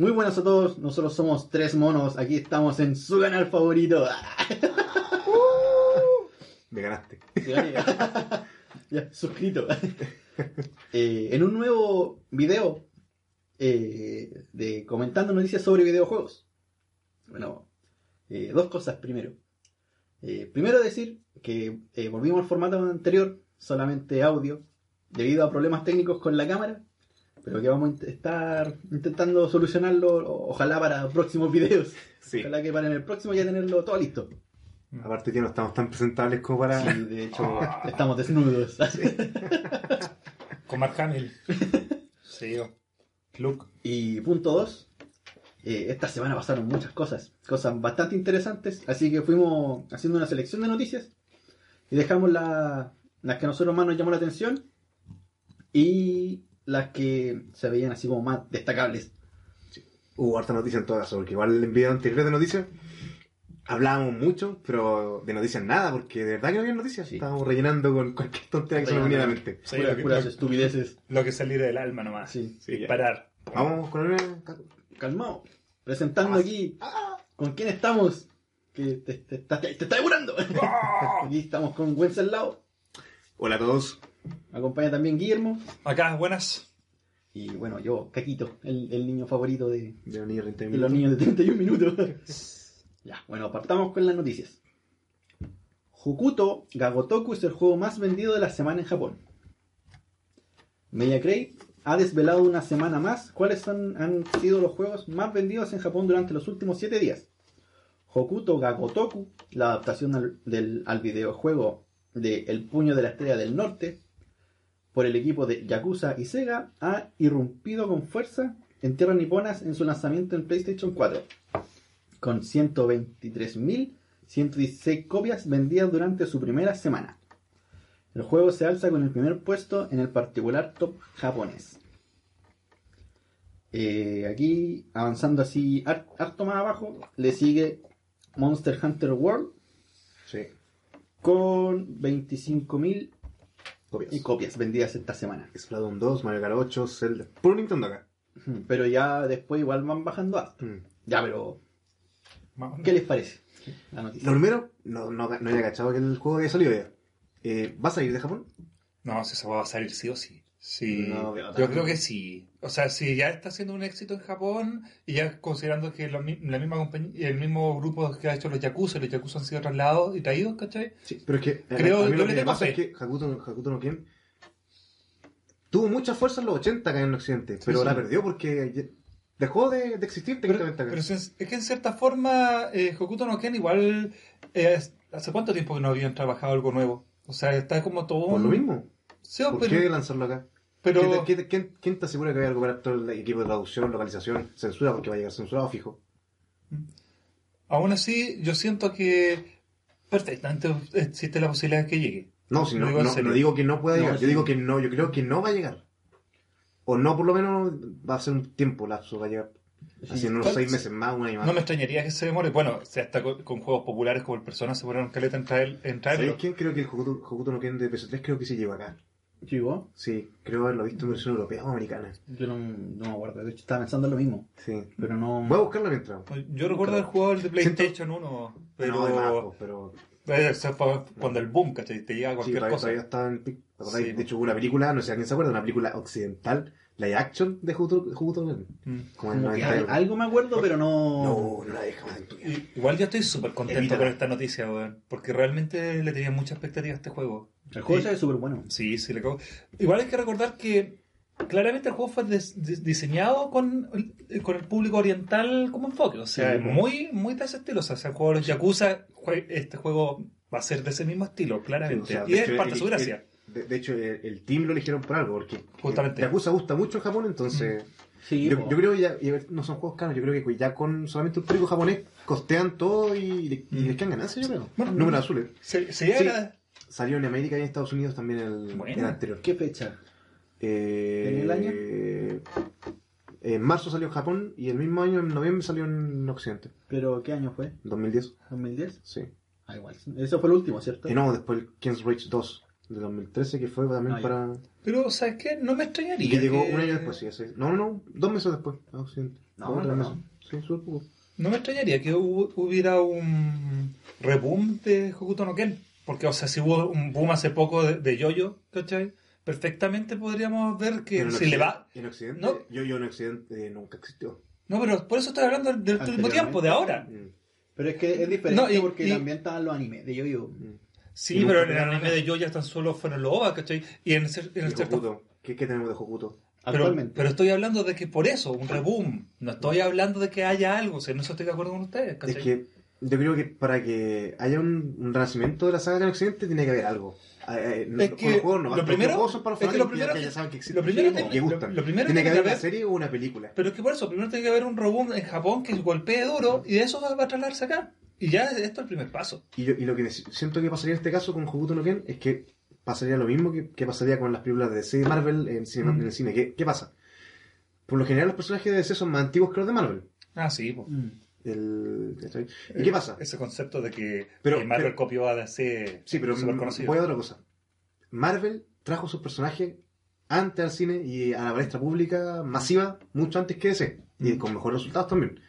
Muy buenas a todos, nosotros somos Tres Monos, aquí estamos en su canal favorito. Me ganaste. ya, suscrito. Eh, en un nuevo video eh, de comentando noticias sobre videojuegos. Bueno, eh, dos cosas primero. primero decir que volvimos al formato anterior, solamente audio, debido a problemas técnicos con la cámara pero que vamos a estar intentando solucionarlo, ojalá para próximos videos. Ojalá que para en el próximo ya tenerlo todo listo. Aparte que no estamos tan presentables como para... Sí, de hecho, estamos desnudos. Con Mark Hamill. Sí, Luke. Y punto dos. Eh, esta semana pasaron muchas cosas, cosas bastante interesantes, así que fuimos haciendo una selección de noticias y dejamos las que a nosotros más nos llamó la atención y las que se veían así como más destacables. Hubo harta noticia en todas, porque igual el video anterior de noticias hablábamos mucho, pero de noticias nada, porque de verdad que no había noticias. Estábamos rellenando con cualquier tontería que se nos venía a la mente. Sí, puras, estupideces. Lo que salir del alma nomás. Sí. Parar. Vamos con el... Calmado. Presentando aquí. ¿Con quién estamos? Que te, te, está devorando. aquí estamos con Wenceslao. Hola a todos. Acompaña también Guillermo. Acá, buenas. Y bueno, yo, Caquito, el, niño favorito de, de, los niños de, los niños de 31 minutos. ya, bueno, partamos con las noticias. Hokuto Gagotoku es el juego más vendido de la semana en Japón. Mediacray ha desvelado una semana más cuáles han sido los juegos más vendidos en Japón durante los últimos 7 días. Hokuto Gagotoku, la adaptación del, al videojuego de El Puño de la Estrella del Norte por el equipo de Yakuza y Sega ha irrumpido con fuerza en tierras niponas en su lanzamiento en PlayStation 4, con 123.116 copias vendidas durante su primera semana. El juego se alza con el primer puesto en el particular top japonés. Eh, aquí, avanzando así harto más abajo, le sigue Monster Hunter World. Sí con 25.000 copias. copias vendidas esta semana. Splatoon 2, Mario Kart 8, Zelda. Puro Nintendo acá. Pero ya después igual van bajando a mm. Ya, pero. ¿Qué les parece? La noticia. Lo primero, no, no, no había cachado que el juego había salido ya. Eh, ¿Va a salir de Japón? No, se va a salir sí o sí. Sí, yo creo que sí. O sea, si ya está siendo un éxito en Japón y ya considerando que la misma compañía, el mismo grupo que ha hecho los Yakuza, los Yakuza han sido trasladados y traídos, ¿cachai? Sí, pero es que creo, yo lo que pasa es que Hakuto, Hakuto no Ken tuvo mucha fuerza en los 80 acá en Occidente, pero la perdió porque dejó de, existir técnicamente pero, Pero es, que en cierta forma eh, Hokuto no Ken igual eh, hace cuánto tiempo que no habían trabajado algo nuevo. O sea, está como todo Por lo mismo. ¿Por qué lanzarlo acá? Pero... ¿Quién, quién, te asegura que va a recuperar todo el equipo de traducción, localización, censura? Porque va a llegar censurado fijo. Mm. Aún así, yo siento que perfectamente existe la posibilidad de que llegue. No, si no, no, digo que no pueda llegar, yo digo que no, yo creo que no va a llegar. O no, por lo menos va a ser un tiempo lapso, va a llegar. Haciendo unos seis meses más, un año más. No me extrañaría que se demore. Bueno, si hasta con, juegos populares como el Persona se ponen caleta en, traer, en traerlo. quién creo que el Hokuto, no quieren de PS3 creo que se lleva acá? ¿Llegó? Sí, creo haberlo visto en versión europea o americana. Yo no, no me acuerdo, de hecho estaba pensando en lo mismo. Sí. Pero no. Voy a buscarlo mientras. Yo recuerdo haber jugado el de PlayStation 1, pero. No, pero. Eso fue cuando el boom, ¿cachai? Te llega cualquier sí, cosa. Todavía estaba en De hecho, hubo una película, no sé a quién se acuerda, una película occidental, la action de Juguto mm. Como Algo me acuerdo, pero no. No, no la deja Igual yo estoy súper contento con esta noticia, weón. Porque realmente le tenía mucha expectativa a este juego. El juego es súper bueno. Sí, sí, le cago. Igual hay que recordar que claramente el juego fue diseñado con, con el público oriental como enfoque. O sea, muy, muy de ese estilo. O sea, el juego de los Yakuza, este juego va a ser de ese mismo estilo, claramente. y es parte de su gracia. De, hecho, el, team lo eligieron por algo, porque Justamente. Yakuza gusta mucho en Japón, entonces... Sí, yo, creo que ya, no son juegos caros, yo creo que ya con solamente un público japonés costean todo y, les quedan ganancias, yo creo. Bueno, Números azules. Se, se Salió en América y en Estados Unidos también el, el anterior. ¿Qué fecha? Eh, ¿En el año? en marzo salió en Japón y el mismo año, en noviembre, salió en Occidente. ¿Pero qué año fue? 2010. ¿2010? Sí. Ah, igual. Eso fue el último, ¿cierto? Y no, después el King's Rage 2 de 2013, que fue también para... Pero, ¿sabes qué? No me extrañaría. Y que llegó un año después, sí, ese. No, no, no, dos meses después, a Occidente. No, no, no. Sí. No me extrañaría que hu- hubiera un reboom de Hokuto no Ken. Porque, o sea, si hubo un boom hace poco de, de Yoyo, ¿cachai? Perfectamente podríamos ver que si le va... En Occidente, No. yo, yo en Occidente eh, nunca existió. No, pero por eso estoy hablando del, último tiempo, de ahora. Mm. Pero es que es diferente No, y- porque y- también estaban los animes de yo-yo. Sí, Y nunca pero en el anime de Yoyo tan solo fueron los OVA, ¿cachai? Y en, el cierto... ¿Qué, ¿Qué tenemos de Hokuto? Pero, Actualmente. pero estoy hablando de que por eso, un reboom. No estoy hablando de que haya algo, o sea, no estoy de acuerdo con ustedes, ¿cachai? Es que yo creo que para que haya un, un renacimiento de la saga en Occidente tiene que haber algo. Eh, eh, no- Es que juegos no, lo primero- juegos son para los es que lo primero- que ya saben que existen lo primero tiene- que gustan. lo- lo primero tiene que tiene haber una serie o una película. Pero es que por eso, primero tiene que haber un reboom en Japón que golpee duro y de eso va a trasladarse acá. Y ya esto es el primer paso. Y, yo- y lo que siento que pasaría en este caso con Hokuto no Ken es que pasaría lo mismo que, que pasaría con las películas de DC y Marvel en, cine- Mm. en el cine. ¿Qué, qué pasa? Por lo general los personajes de DC son más antiguos que los de Marvel. Ah, sí, pues. Mm. El-. ¿Y qué pasa? Ese concepto de que Pero- eh, Marvel pero- copió a DC Sí, pero voy a otra cosa. Marvel trajo sus personajes antes al cine y a la palestra pública masiva mucho antes que DC. Y Mm. con mejores resultados también.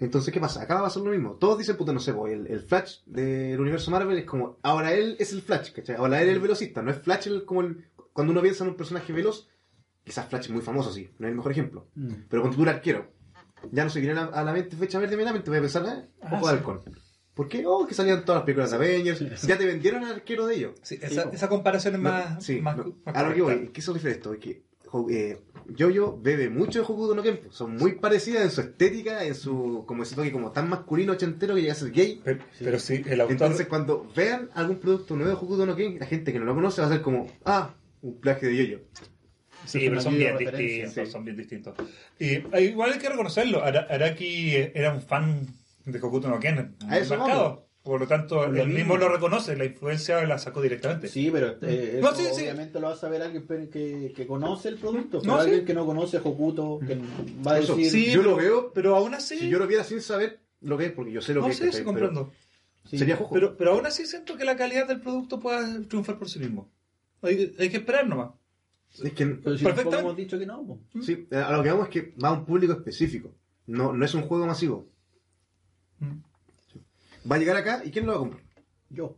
Entonces, ¿qué pasa? Acá va a ser lo mismo. Todos dicen, puta, no sé, pues, el, el Flash del universo Marvel es como, ahora él es el Flash, ¿cachai? Ahora él es el velocista. No es Flash el, como el, cuando uno piensa en un personaje veloz, quizás Flash es muy famoso, sí, no es el mejor ejemplo. Mm. Pero cuando tú eres arquero, ya no se viene a, a la mente fecha verde inmediatamente, voy a pensar, eh, Ah, ojo de sí. halcón. ¿Por qué? Oh, que salían todas las películas de Avengers. Ya te vendieron al arquero de ellos. Sí, esa, esa comparación es No, más. sí, más, no, más a lo que voy. ¿qué se refiere esto? Es que eh, Jojo bebe mucho de Hokuto no Ken. Son muy parecidas en su estética, en su como ese toque como tan masculino ochentero que llega a ser gay. Pero, pero sí, el autor. Entonces cuando vean algún producto nuevo de Hokuto no Ken, la gente que no lo conoce va a ser como, ah, un plagio de Jojo. Sí, pero son bien distintos, sí. son bien distintos. Y eh, igual hay que reconocerlo, Ara- Araki era un fan de Hokuto no Ken, A eso marcado. vamos. Por lo tanto, Lo él mismo. mismo lo reconoce, la influencia la sacó directamente. Sí, pero eh, No, sí. obviamente lo va a saber alguien que, que conoce el producto. Pero No, sí. alguien que no conoce Hokuto, que va a Eso, decir... Sí, Yo pero, lo veo, pero aún así. Si yo lo viera sin saber lo que es, porque yo sé lo no que es. sé, ¿cachai? sí, Pero comprendo. sí. Sería Jojo. Pero, pero aún así siento que la calidad del producto pueda triunfar por sí mismo. Hay, hay que esperar nomás. es que Pero si hemos dicho que no. Sí, a lo que vamos es que va a un público específico. No, no es un juego masivo. Mm. Va a llegar acá y ¿quién lo va a comprar? Yo.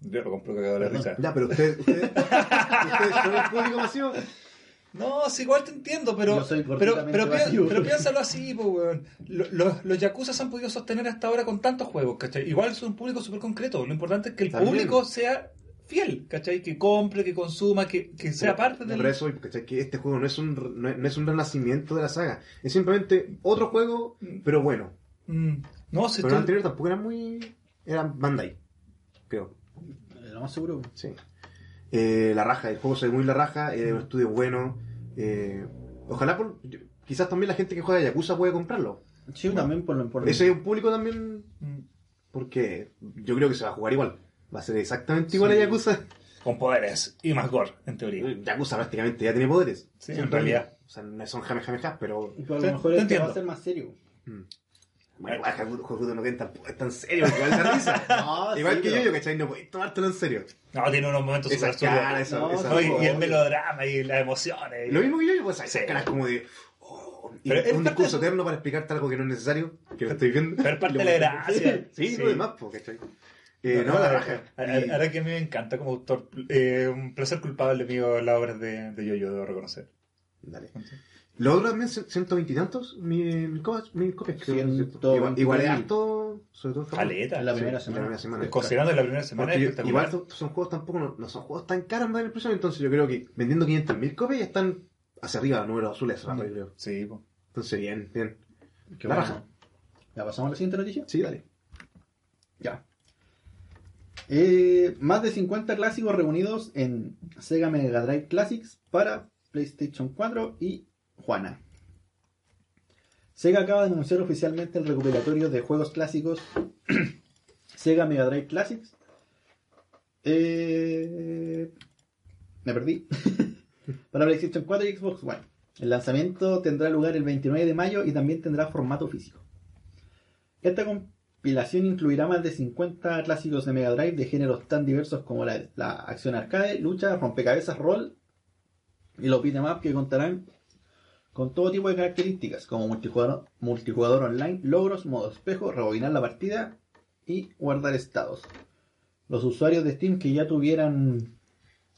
Yo lo compro cagado de la risa. Ya, pero ustedes, ustedes, ustedes son el público masivo. No, sí, igual te entiendo, pero, Yo soy pero, pero, vacío. pero piénsalo así, po, weón. Lo- lo- los Yakuza se han podido sostener hasta ahora con tantos juegos, ¿cachai? Igual es un público súper concreto. Lo importante es que el También. público sea fiel, ¿cachai? Que compre, que consuma, que, que sea parte del... Por eso, ¿cachai? que este juego no es, un, no es- no es un renacimiento de la saga. Es simplemente otro juego, pero bueno. Mm, no, si Pero estoy- el anterior tampoco era muy... Era Bandai, creo. Eh, Lo más seguro. Sí. Eh, la raja, el juego se ve muy la raja, eh, un estudio bueno. eh, ojalá, por, quizás también la gente que juega Yakuza puede comprarlo. Sí, también por lo por Ese es un público también, Mm, porque yo creo que se va a jugar igual. Va a ser exactamente igual Sí. a Yakuza. con poderes y más gore, en teoría. Yakuza prácticamente ya tiene poderes. Sí, en realidad. O sea, no son jame jame jame, pero... Pero a lo mejor te este va a ser más serio. Bueno, igual Hokuto no tiene tan, tan serio, igual da risa. No, igual sí, que pero- yo, yo, ¿cachai? No podéis tomártelo en serio. No, tiene unos momentos súper absurdos. No, No, y, y el melodrama y las emociones. Lo mismo que yo, yo pues esas Sí. caras como de... oh, y Pero es un discurso de- eterno para explicarte algo que no es necesario, que lo estoy viendo. Pero es parte de la gracia. Sí, Sí. lo demás, pues, ¿cachai? Eh, no, la raja. Ahora Y- ahora que a mí me encanta como autor, eh, un placer culpable mío las obras de, de Yo-Yo, debo reconocer. Dale. Lo otro también, c- 120 y tantos, mi, mi, mi. 120. Igual, igual es alto, sobre todo en. Caleta. En la Sí, primera en la semana. primera semana. Considerando la primera semana Porque es espectacular. igual son, son juegos tampoco, no, no son juegos tan caros, da la impresión, entonces yo creo que vendiendo 500.000 copias ya están hacia arriba, números azules, rato, yo creo. Sí, po. Entonces, bien, bien. Qué La bueno. ¿Ya pasamos a la siguiente noticia? Sí, dale. Ya. Eh, más de 50 clásicos reunidos en Sega Mega Drive Classics para PlayStation 4 y Juana. Sega acaba de anunciar oficialmente el recopilatorio de juegos clásicos Sega Mega Drive Classics. Eh, me perdí. para PlayStation 4 y Xbox One. El lanzamiento tendrá lugar el 29 de mayo y también tendrá formato físico. Esta compilación incluirá más de 50 clásicos de Mega Drive de géneros tan diversos como la, acción arcade, lucha, rompecabezas, rol y los beat'em que contarán con todo tipo de características, como multijugador, multijugador online, logros, modo espejo, rebobinar la partida y guardar estados. Los usuarios de Steam que ya tuvieran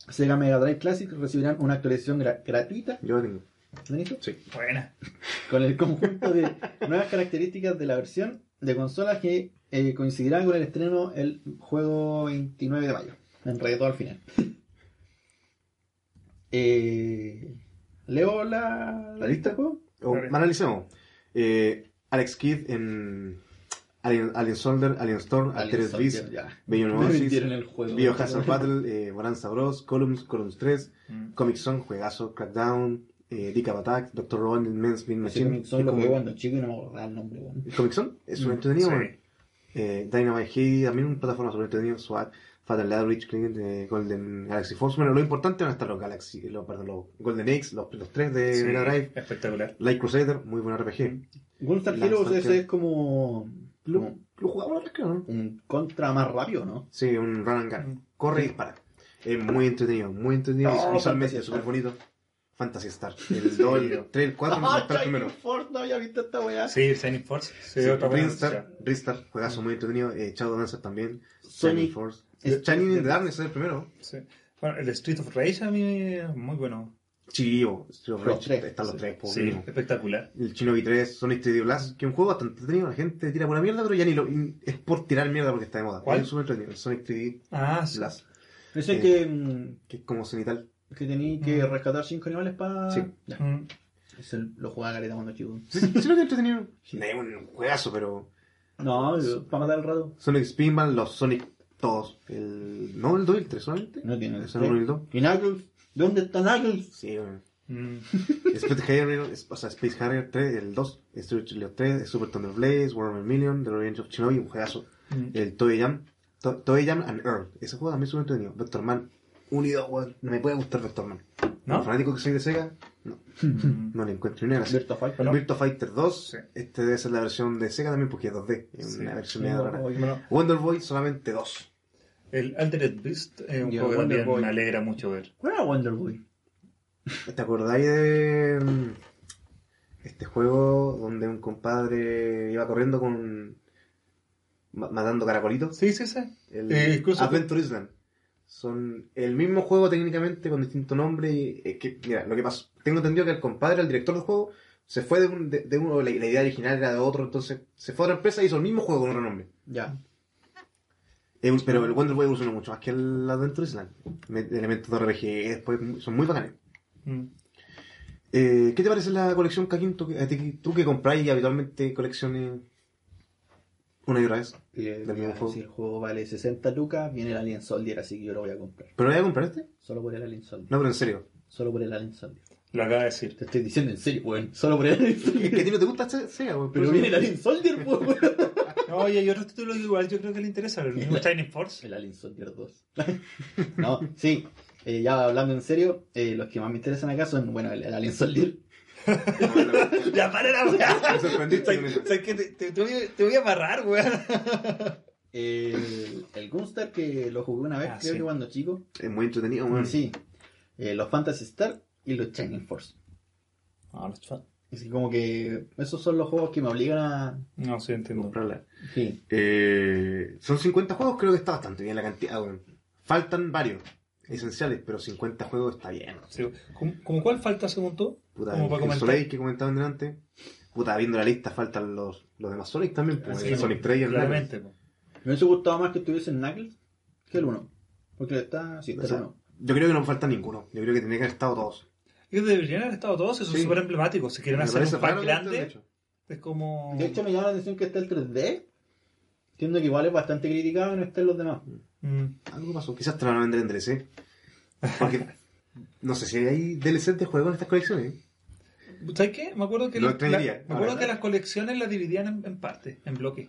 Sega Mega Drive Classic recibirán una actualización gra- gratuita Yo tengo. ¿lo dicho? Sí. Buena. con el conjunto de nuevas características de la versión de consolas que eh, coincidirá con el estreno el juego 29 de mayo. Me enredé todo al final. Eh, ¿Leo la, la lista juego? O, Vale. analicemos. Eh, Alex Kidd en Alien, Alien Soldier, Alien Storm, Altered Beast. Biohazard Battle, eh, Bonanza Bros, Columns, Columns 3, Mm. Comic Zone, Juegazo, Crackdown, eh, Dick Attack, Doctor Robot, Men's Bean Machine. Comic Zone Es lo como- jugué cuando chico y no me acordaba el nombre. ¿El Comic Zone? Es un Mm, entretenido, sí. Eh, Dynamite Heidi, también un plataforma sobre entretenido, SWAT, Fatal Client, eh, Golden Galaxy Force. Bueno, lo importante van a estar los Galaxy, los, perdón, los Golden Eggs, los, los tres de Sí, Mega Drive. espectacular. Light Crusader, muy buen RPG. Gunstar Lance Heroes ese es como, Lo, lo vez, creo, ¿no? un contra más rápido, ¿no? Sí, un run and gun. Mm. Corre y dispara. Es muy entretenido, muy entretenido. Oh, visualmente Fantasy súper Star. bonito. Fantasy Star. El 2, el 3, el 4, Ah, el 4 primero. Force, no había visto esta weá. Sí, Shining Force. Sí, Sí, otra noticia. Ristar, juegazo muy entretenido. Eh, Shadow Dancer también. Sonic. Force. Es- Shining in es- the Darkness es el primero. Sí. Bueno, el Street of Rage a mí es muy bueno. Chivo. Street of Los Rage, tres. Están los tres, Sí, espectacular. El Shinobi 3, Sonic 3D Blast, que es un juego bastante entretenido. La gente tira pura mierda, pero ya ni lo. Es por tirar mierda porque está de moda. ¿Cuál? Es súper entretenido. El Sonic 3D Ah, sí. Blast, Ese Eh, que, mm, que es como cenital. que tenía que Mm. rescatar cinco animales para. Sí. Ya. Mm. Ese lo jugaba caleta cuando chico. Sí, sí, lo que entretenido. No es un juegazo, pero. No, para matar el rato. Sonic Spinball, los Sonic todos. El, no, el 2 y el 3 solamente. No tiene. ¿Es el 1 y el 2? ¿Y Knuckles? ¿Dónde está Knuckles? Sí, bueno. Mm. Space Harrier, o sea, Space Harrier 3, el 2, Street Fighter 3, Super Thunder Blaze, Warhammer Million, The Revenge of Shinobi, un juegazo. Mm. El Toei Jam, To- Toei Jam and Earl. Ese juego también es súper entretenido. Vector Man, unido, weón. No me puede gustar Vector Man. ¿No? Fanático que soy de Sega, no, Mm. no le encuentro ni gracia. Virtua Fighter. Virtua Fighter 2, Sí. este debe ser la versión de Sega también porque es 2D. Es Sí. una versión Sí, media rara. Wonder Boy solamente 2. el Altered Beast es un Y juego que Wonder también Boy. me alegra mucho ver. ¿Cuál era Wonder Boy? ¿Te acordáis de mm, este juego donde un compadre iba corriendo con ma- matando caracolitos? Sí, sí, sí. El Eh, Adventure Island. Son el mismo juego técnicamente con distinto nombre y es que, mira, lo que pasó, tengo entendido que el compadre, el director del juego, se fue de, un, de, de uno, la, la idea original era de otro, entonces se fue a otra empresa y hizo el mismo juego con otro nombre. Ya. Pero el Wonder Boy evolucionó mucho más que el Adventure Island. Me- Elementos de RPG después son muy bacanes. Mm. Eh, ¿Qué te parece la colección Kakin? Tú, tú que compráis habitualmente colecciones una y otra vez. Y, Del mismo ya, juego. Si el juego vale 60 lucas, viene el Alien Soldier, así que yo lo voy a comprar. ¿Pero lo voy a comprar este? Solo por el Alien Soldier. No, pero en serio. Solo por el Alien Soldier. Lo acaba de decir. Te estoy diciendo en serio, weón. Solo por el Alien Es que a Soldier. ti no te gusta Se- Sega, weón, Pero viene el Alien Soldier, pues, weón. No, y hay otros títulos que igual yo creo que le interesa. El mismo Shining Force. El Alien Soldier 2. no, sí. eh, ya hablando en serio, eh, los que más me interesan acá son, bueno, el, el Alien Soldier. ya, para la weá. Me sorprendiste. Te, te- te voy, a- te voy a amarrar, weón. El, el Gunstar, que lo jugué una vez, Ah, creo sí. que cuando chico. Es muy entretenido, weón. Sí. Eh, los Fantasy Star y los Shining Force. No, los Así como que esos son los juegos que me obligan a... No, sí, entiendo. Comprarla. Sí. Eh, son 50 juegos, creo que está bastante bien la cantidad, weón. Faltan varios esenciales, pero 50 juegos está bien. Sí. ¿Cómo, cómo cuál falta según tú? Puta, Como para el comentar. Soleil que comentaban delante. Puta, viendo la lista faltan los, los demás Sonic también. pues, Sí, el Sonic 3 y el Knuckles. Po. Me hubiese gustado más que tuviese el Knuckles que el 1. Porque está... Sí, está O sea, el 1. Yo creo que no falta ninguno. Yo creo que tendría que haber estado todos. Y deberían haber estado todos, eso Sí. es súper emblemático. Si quieren Me hacer un pack grande, es como. De hecho, me llama la atención que está el 3D. Entiendo que igual es bastante criticado y no estén los demás. Mm. Algo pasó. Quizás te lo van a vender en DLC. Porque no sé si hay DLC de juegos en estas colecciones. ¿eh? ¿Sabes qué? Me acuerdo que, la- me acuerdo que las colecciones las dividían en, en partes, en bloques.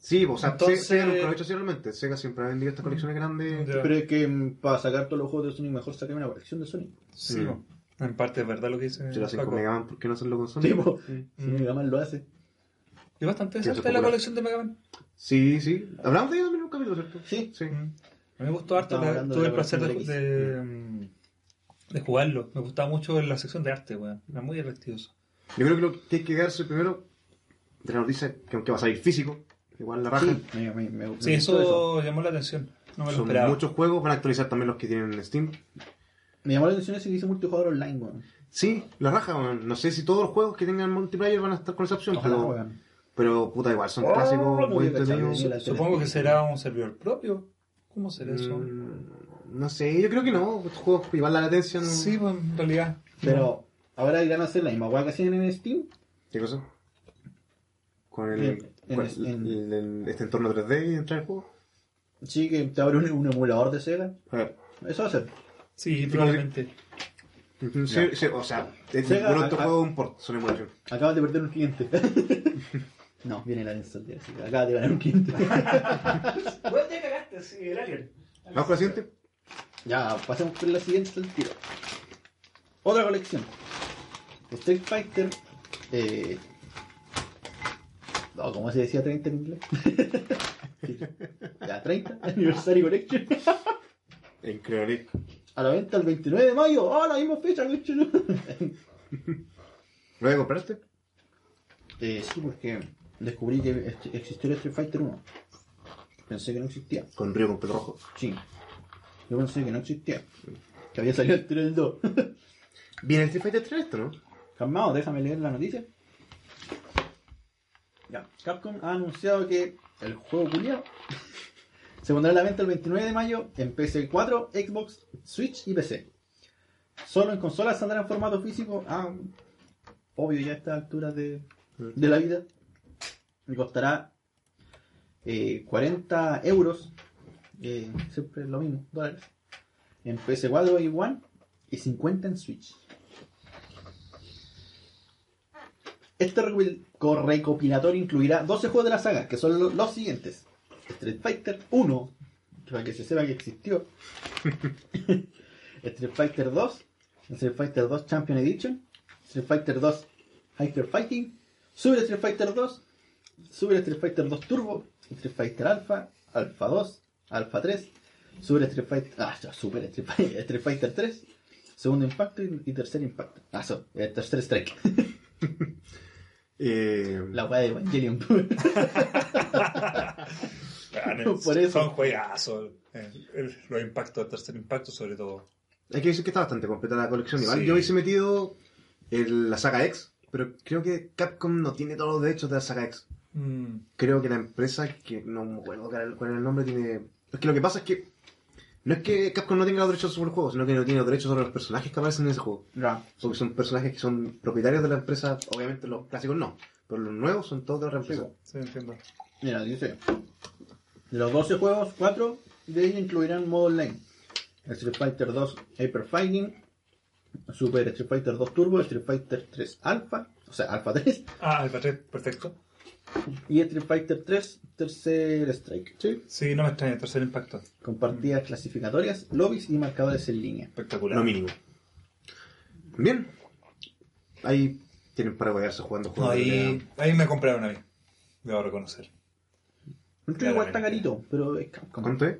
Sí, o sea, Entonces- Sega lo ha hecho así realmente. Sega siempre ha vendido estas colecciones grandes. Pero es que mm, para sacar todos los juegos de Sonic mejor sacar una colección de Sonic. Sí, Mm. en parte es verdad lo que dice. Si lo hacen con Mega Man, ¿por qué no hacerlo con Sonic? Sí. si Mega Man lo hace. Es bastante interesante la colección de Mega Man. Sí, sí. Hablamos de ello también en un capítulo, ¿cierto? Sí. Sí. Mm. A mí me gustó harto. La- tuve el la placer de, mm, de jugarlo. Me gustaba mucho la sección de arte, weón. Era muy divertido eso. Yo creo que lo que hay que quedarse primero de la noticia, que aunque va a salir físico, igual la raja. Sí, me, me, me- me Sí, eso, llamó la atención. No me lo Son esperaba. muchos juegos, van a actualizar también los que tienen en Steam. Me llamó la atención ese que dice multijugador online, weón. Sí, la raja, weón. no sé si todos los juegos que tengan multiplayer van a estar con esa opción, Ojalá, pero, weón. Pero puta igual, son Oh, clásicos muy entretenidos. Supongo que será un servidor propio. ¿Cómo será eso? Mm, no sé, yo creo que no, estos juegos igual la latencia. Sí, pues, en realidad. Pero ahora irán a hacer la misma weá que hacían en Steam. ¿Qué cosa? Con el, En- en- con en- el- el- este entorno 3D y entrar al juego. Sí, que te abre un, un emulador de Sega. Eh, Eso va a ser. Sí, probablemente. sí, sí, o sea, es- Sega, ninguno de estos a- juegos es un port, son emulación. Acabas de perder un cliente. no, viene la install, así que acabas de ganar un cliente. Bueno, te cagaste, sí, el alien. ¿Vamos con la siguiente? ya, pasemos por la siguiente al tiro. Otra colección. Street Fighter. Eh... No, ¿cómo se decía 30 en inglés? Ya, 30, Anniversary Collection. En Creonic. A la venta el 29 de mayo. ¡Oh, la misma fecha, coche! ¿Lo voy a compraste? Eh, sí, porque descubrí que ex- existió el Street Fighter 1. Pensé que no existía. Con Río con pelo rojo. Sí. Yo pensé que no existía. Que había salido el tiro del 2. Viene el Street Fighter 3 esto, ¿no? Calmado, déjame leer la noticia. Ya, Capcom ha anunciado que el juego culiado se pondrá a la venta el 29 de mayo en PS4, Xbox, Switch y PC. Solo en consolas saldrá en formato físico. Ah, obvio ya a estas alturas de, de la vida. Y costará eh, 40 euros. eh, siempre lo mismo, dólares. En PS4 y One y 50 en Switch. Este recopilatorio incluirá 12 juegos de la saga, que son lo- los siguientes. Street Fighter 1, para que se sepa que existió. Street Fighter 2, Street Fighter 2 Champion Edition, Street Fighter 2 Hyper Fighting, Super Street Fighter 2, Super Street Fighter 2 Turbo, Street Fighter Alpha, Alpha 2, Alpha 3, Super Street Fighter, ah, ya, Super Street Fighter, Street Fighter 3, segundo impacto y, y tercer impacto. Ah, so, eh, tercer strike. Eh, La weá de Evangelion. Ganen, Por eso. Son juegazos. eh, el- los impactos, el tercer impacto sobre todo. hay que decir que está bastante completa la colección. Igual Sí. yo hubiese metido el- la saga X, pero creo que Capcom no tiene todos los derechos de la saga X. Mm, Creo que la empresa, que no me acuerdo cuál es el nombre, tiene... Es que lo que pasa es que no es que Capcom no tenga los derechos sobre el juego, sino que no tiene los derechos sobre los personajes que aparecen en ese juego. Ya. Porque son personajes que son propietarios de la empresa, obviamente los clásicos no, pero los nuevos son todos de otra empresa. sí, entiendo. Mira, dice. De los 12 juegos, 4 de ellos incluirán modo online. Street Fighter 2 Hyper Fighting, Super Street Fighter 2 Turbo, Street Fighter 3 Alpha, o sea, Alpha 3, Ah, el patrón, perfecto. Y Street Fighter 3 Tercer Strike. Sí. Sí, no me extraña, tercer impacto. Con partidas clasificatorias, lobbies y marcadores en línea. Espectacular. Lo mínimo. Bien. Ahí tienen para guayarse jugando juegos. ahí, ahí me compraron a mí. Debo reconocer. Truco igual está carito, pero es. ¿Cuánto es?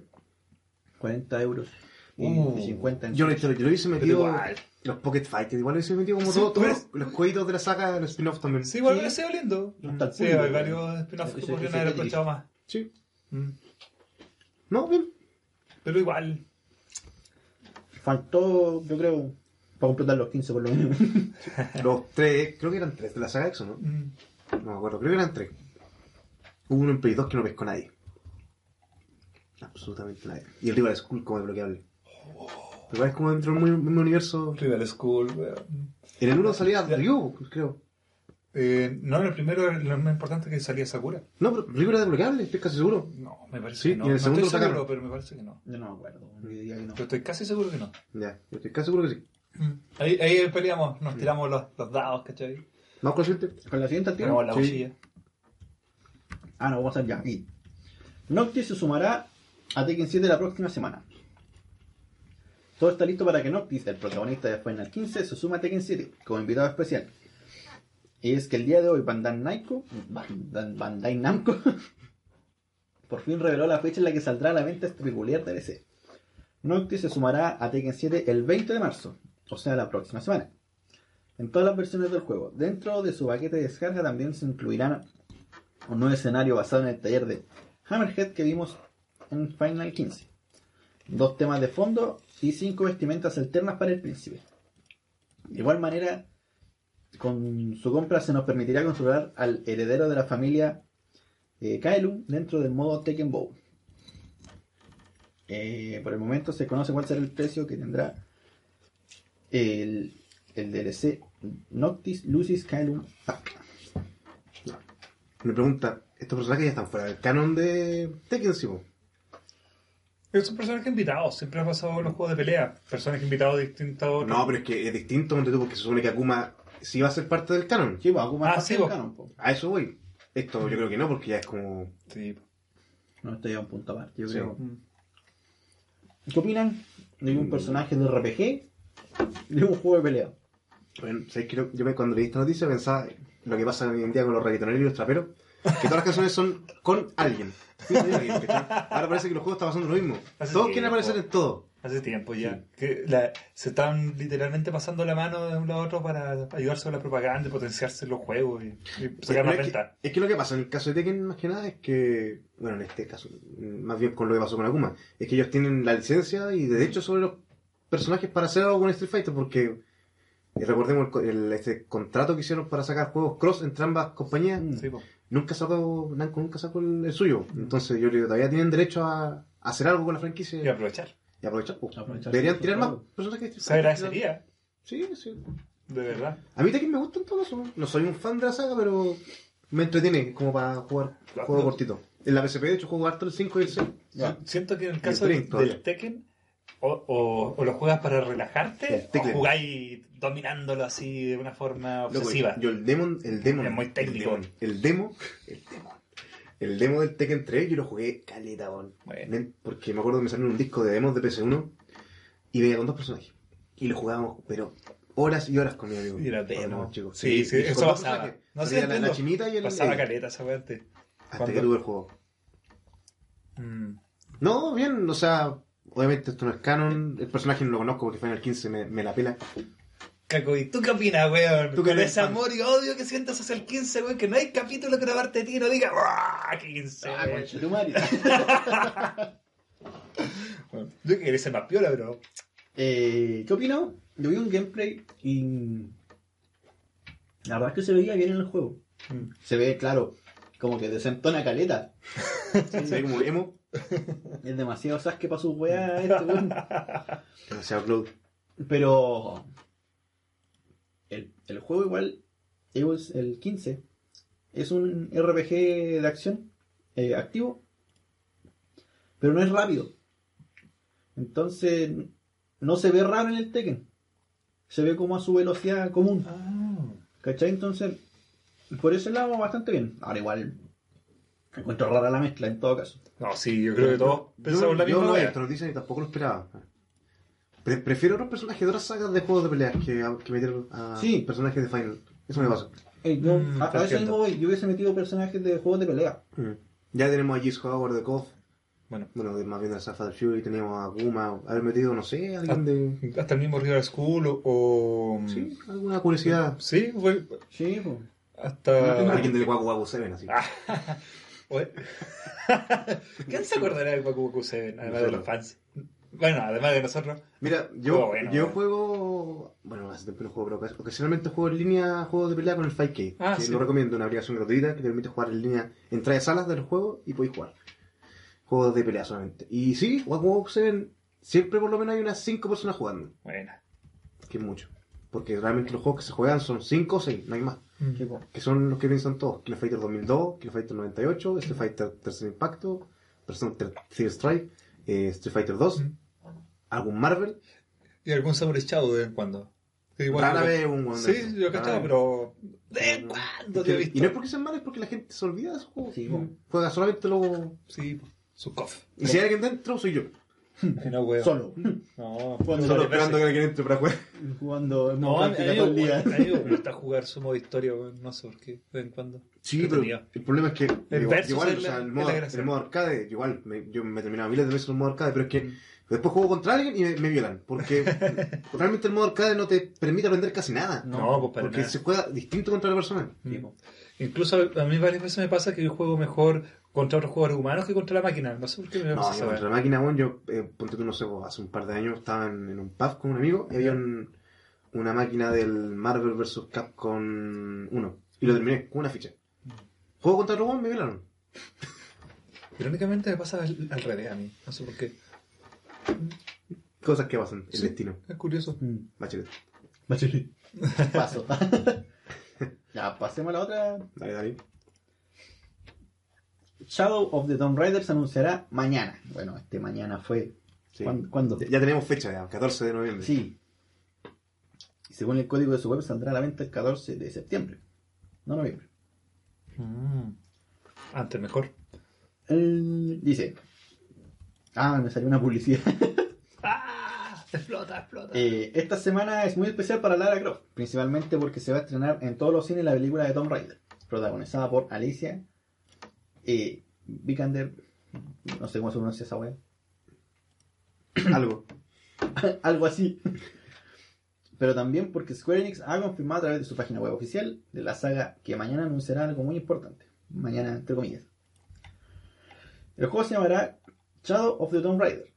40 euros. Y, Uh, y 50 en Yo lo, yo, yo lo hubiese metido igual. Los Pocket Fighters, igual hubiese metido como Sí, todo- todos pero los, los jueguitos de la saga, los spin-off también. Sí, igual hubiese sido lindo. Sí, hay varios spin-offs que podrían haber aprovechado más. Sí. Mm. No, bien. Pero igual, Faltó, yo creo, para completar los 15 por lo menos. Los tres, creo que eran tres de la saga Exo, ¿no? mm, No me acuerdo, creo que eran tres. Hubo uno en Play 2 que no pescó nadie. Absolutamente nadie. Y el Rival School como desbloqueable. Pero es como dentro del mismo universo. Rival School, weón. En el uno salía Ryu, creo. Eh, no, en el primero lo más importante es que salía Sakura. No, pero Ryu era desbloqueable, estoy casi seguro. No, me parece Sí, que no. y en el no segundo estoy sacaron. seguro, pero me parece que no. Yo no me acuerdo, yo diría que no. Pero estoy casi seguro que no. Ya, yo estoy casi seguro que sí. Ahí, ahí peleamos, nos tiramos los, los dados, ¿cachai? ¿Vamos con el siguiente? Con la siguiente al. Tenemos la Sí. bocilla. Ah, no, vamos a hacer ya. Y Noctis se sumará a Tekken 7 la próxima semana. Todo está listo para que Noctis, el protagonista de Final 15, se suma a Tekken 7 como invitado especial. Y es que el día de hoy Bandai Namco, Bandai, Namco por fin reveló la fecha en la que saldrá a la venta este peculiar DLC. Noctis se sumará a Tekken 7 el 20 de marzo, o sea, la próxima semana, en todas las versiones del juego. Dentro de su paquete de descarga también se incluirán un nuevo escenario basado en el taller de Hammerhead que vimos en Final 15, dos temas de fondo y cinco vestimentas alternas para el príncipe. De igual manera, con su compra se nos permitirá controlar al heredero de la familia eh, Kaelum dentro del modo Tekken Bow. Eh, por el momento se conoce cuál será el precio que tendrá el, el DLC Noctis Lucis Kaelum Pack. Me pregunta, ¿estos personajes ya están fuera del canon de Tekken, sí, po? Es un personaje invitado, siempre ha pasado en los juegos de pelea. Personaje invitado distinto. No, pero es que es distinto, porque se supone que Akuma sí va a ser parte del canon. Sí, pues, Akuma Ah, sí, del vos. canon, po. A eso voy. Esto yo creo que no, porque ya es como... Sí. No, esto ya es un punto aparte, yo Sí. creo. Mm. ¿Qué opinan de un personaje de RPG de un juego de pelea? Bueno, ¿sabes qué? Yo- cuando leí esta noticia pensaba lo que pasa hoy en día con los reggaetoneros y los traperos, que todas las canciones son con alguien. Ahora parece que los juegos están pasando lo mismo. Hace Todos quieren aparecer en todo. Hace tiempo ya. Que la- se están literalmente pasando la mano de un lado a otro para ayudarse con la propaganda y potenciarse los juegos y, y sacar más que, venta. es que lo que pasa en el caso de Tekken más que nada es que, bueno, en este caso, más bien con lo que pasó con Akuma, es que ellos tienen la licencia y derecho sobre los personajes para hacer algo con Street Fighter porque recordemos el el- este contrato que hicieron para sacar juegos cross entre ambas compañías, Sí, po. Nunca sacó, Namco nunca sacó el, el suyo. Entonces yo creo que todavía tienen derecho a, a hacer algo con la franquicia Y aprovechar. y aprovechar. pues. Aprovechar Deberían tirar más de Street Se agradecería, Sí, sí. de verdad. A mí Tekken me gusta en todo eso. No soy un fan de la saga, pero me entretiene como para jugar Claro. juego cortito. En la PSP, de hecho, juego harto el 5 y el 6. Ya. Siento que en el caso el del, del Tekken, o, o, o lo juegas para relajarte, El Tekken. o jugáis dominándolo así de una forma Loco, obsesiva. yo el Demon, el Demon. Es muy técnico. El, Demon, el demo, el demo. El demo del Tekken 3 yo lo jugué caleta, bon. Bueno. Porque me acuerdo que me salió un disco de demos de PS1 y veía con dos personajes. Y lo jugábamos, pero horas y horas con mi amigo. Y era demo. chicos. Sí, sí, y eso pasaba. No sé, la, la chinita y el Pasaba Eddie, caleta esa. Hasta Cuando- que tuve el juego. Mm. No, bien, o sea, obviamente esto no es canon, el personaje no lo conozco porque Final 15 me, me la pela. Caco, ¿y tú qué opinas, weón? Tú que Con ese amor y odio que sientes hacia el 15, weón, que no hay capítulo que una parte de ti no diga ¡Buah! 15, Ah, weón". conchetumare. Bueno, Yo quería ser más piola, pero. Eh, ¿Qué opino? Yo vi un gameplay y la verdad es que se veía bien en el juego. Mm. Se ve, claro, como que desentona caleta. Se ve como emo, Es demasiado Sasuke para sus weas este weón. demasiado Cloud. Pero el, el juego igual, es el 15, es un RPG de acción eh, activo, pero no es rápido. Entonces no se ve raro en el Tekken. Se ve como a su velocidad común. ¿Cachai? Entonces, por ese lado bastante bien. Ahora igual encuentro rara la mezcla en todo caso. No, sí, yo creo que todos Yo, pensamos la yo misma no weá. esta noticia y tampoco lo esperaba. Pre- prefiero otros personajes de otras sagas de juegos de peleas que, a- que meter a Sí. personajes de Final. Eso me pasa. Eh, yo, Mm, a, a eso mismo voy. Yo hubiese metido personajes de juegos de pelea. Ya tenemos a Gis Howard de KOF. Bueno, Bueno, de- más bien de Sapphire Fury. Teníamos a Guma. Haber metido, no sé, alguien de. hasta el mismo River School o. o- Sí, alguna curiosidad. Sí, fue Sí, pues. hasta. Alguien del Waku Waku 7, así. Oye. ¿Quién se acordará del Waku 7? Además de los fans. Bueno, además de nosotros. Mira, yo, Juego bueno, yo bueno. juego. Bueno, hace tiempo no juego, pero ocasionalmente juego en línea juegos de pelea con el 5K. Ah, que sí. lo recomiendo, una aplicación gratuita que te permite jugar en línea. Entrar a salas del juego y podéis jugar. Juegos de pelea solamente. Y sí, Waku Waku 7, siempre por lo menos hay unas 5 personas jugando. Bueno. Que es mucho. Porque realmente los juegos que se juegan son 5 o 6, no hay más. Po. Que son los que piensan todos. Killer Fighter 2002, Killer Fighter 98, Street Fighter Tercer Impacto, Persona Third Strike, eh, Street Fighter 2, Mm. algún Marvel. Y algún Samurai Shadow de vez en cuando. Rara yo- vez un Sí, yo cachado, vez. pero. De vez en Es cuando te he visto. y no es porque sean malos, es porque la gente se olvida de esos juegos. Sí. Juega solamente los... Sí, su cof. Y si hay alguien dentro, soy yo. No, weón. Solo. No, Solo no, esperando que alguien entre para jugar. Jugando en No, a el mí día. me gusta jugar su modo historia, weón. No sé por qué, de vez en cuando. Sí, pero el problema es que El igual, o sea, el modo, el arcade, igual, me- yo me he terminado miles de veces en el modo arcade, pero es que Después juego contra alguien y me, me violan. Porque realmente el modo arcade no te permite aprender casi nada. No, pues para porque nada. se juega distinto contra la persona. Mm. Incluso a mí varias veces me pasa que yo juego mejor contra otros jugadores humanos que contra la máquina. No sé por qué me No, yo contra la máquina, bueno, yo, eh, ponte tú, no sé, hace un par de años estaba en, en un pub con un amigo y había un- una máquina del Marvel vs. Capcom 1. Y lo terminé con una ficha. Juego contra otro me violaron. Irónicamente me pasa al, al revés a mí. No sé por qué. Cosas que pasan, el Sí. destino. Es curioso. Mm. Bachelet. Bachelet. Paso. ya, pasemos a la otra. Dale, dale. Shadow of the Tomb Raider se anunciará mañana. Bueno, este mañana fue. Sí. ¿Cuándo? cuándo? Ya, ya tenemos fecha, ya, 14 de noviembre. Sí. Y según el código de su web saldrá a la venta el 14 de septiembre. No noviembre. Mm. Antes mejor. Eh, dice. Ah, me salió una publicidad. Explota, explota. Eh, esta semana es muy especial para Lara Croft, principalmente porque se va a estrenar en todos los cines la película de Tomb Raider, protagonizada por Alicia eh, Vikander, no sé cómo se pronuncia esa wea, Algo. algo así. Pero también porque Square Enix ha confirmado a través de su página web oficial de la saga que mañana anunciará algo muy importante. Mañana, entre comillas. El juego se llamará Shadow of the Tomb Raider.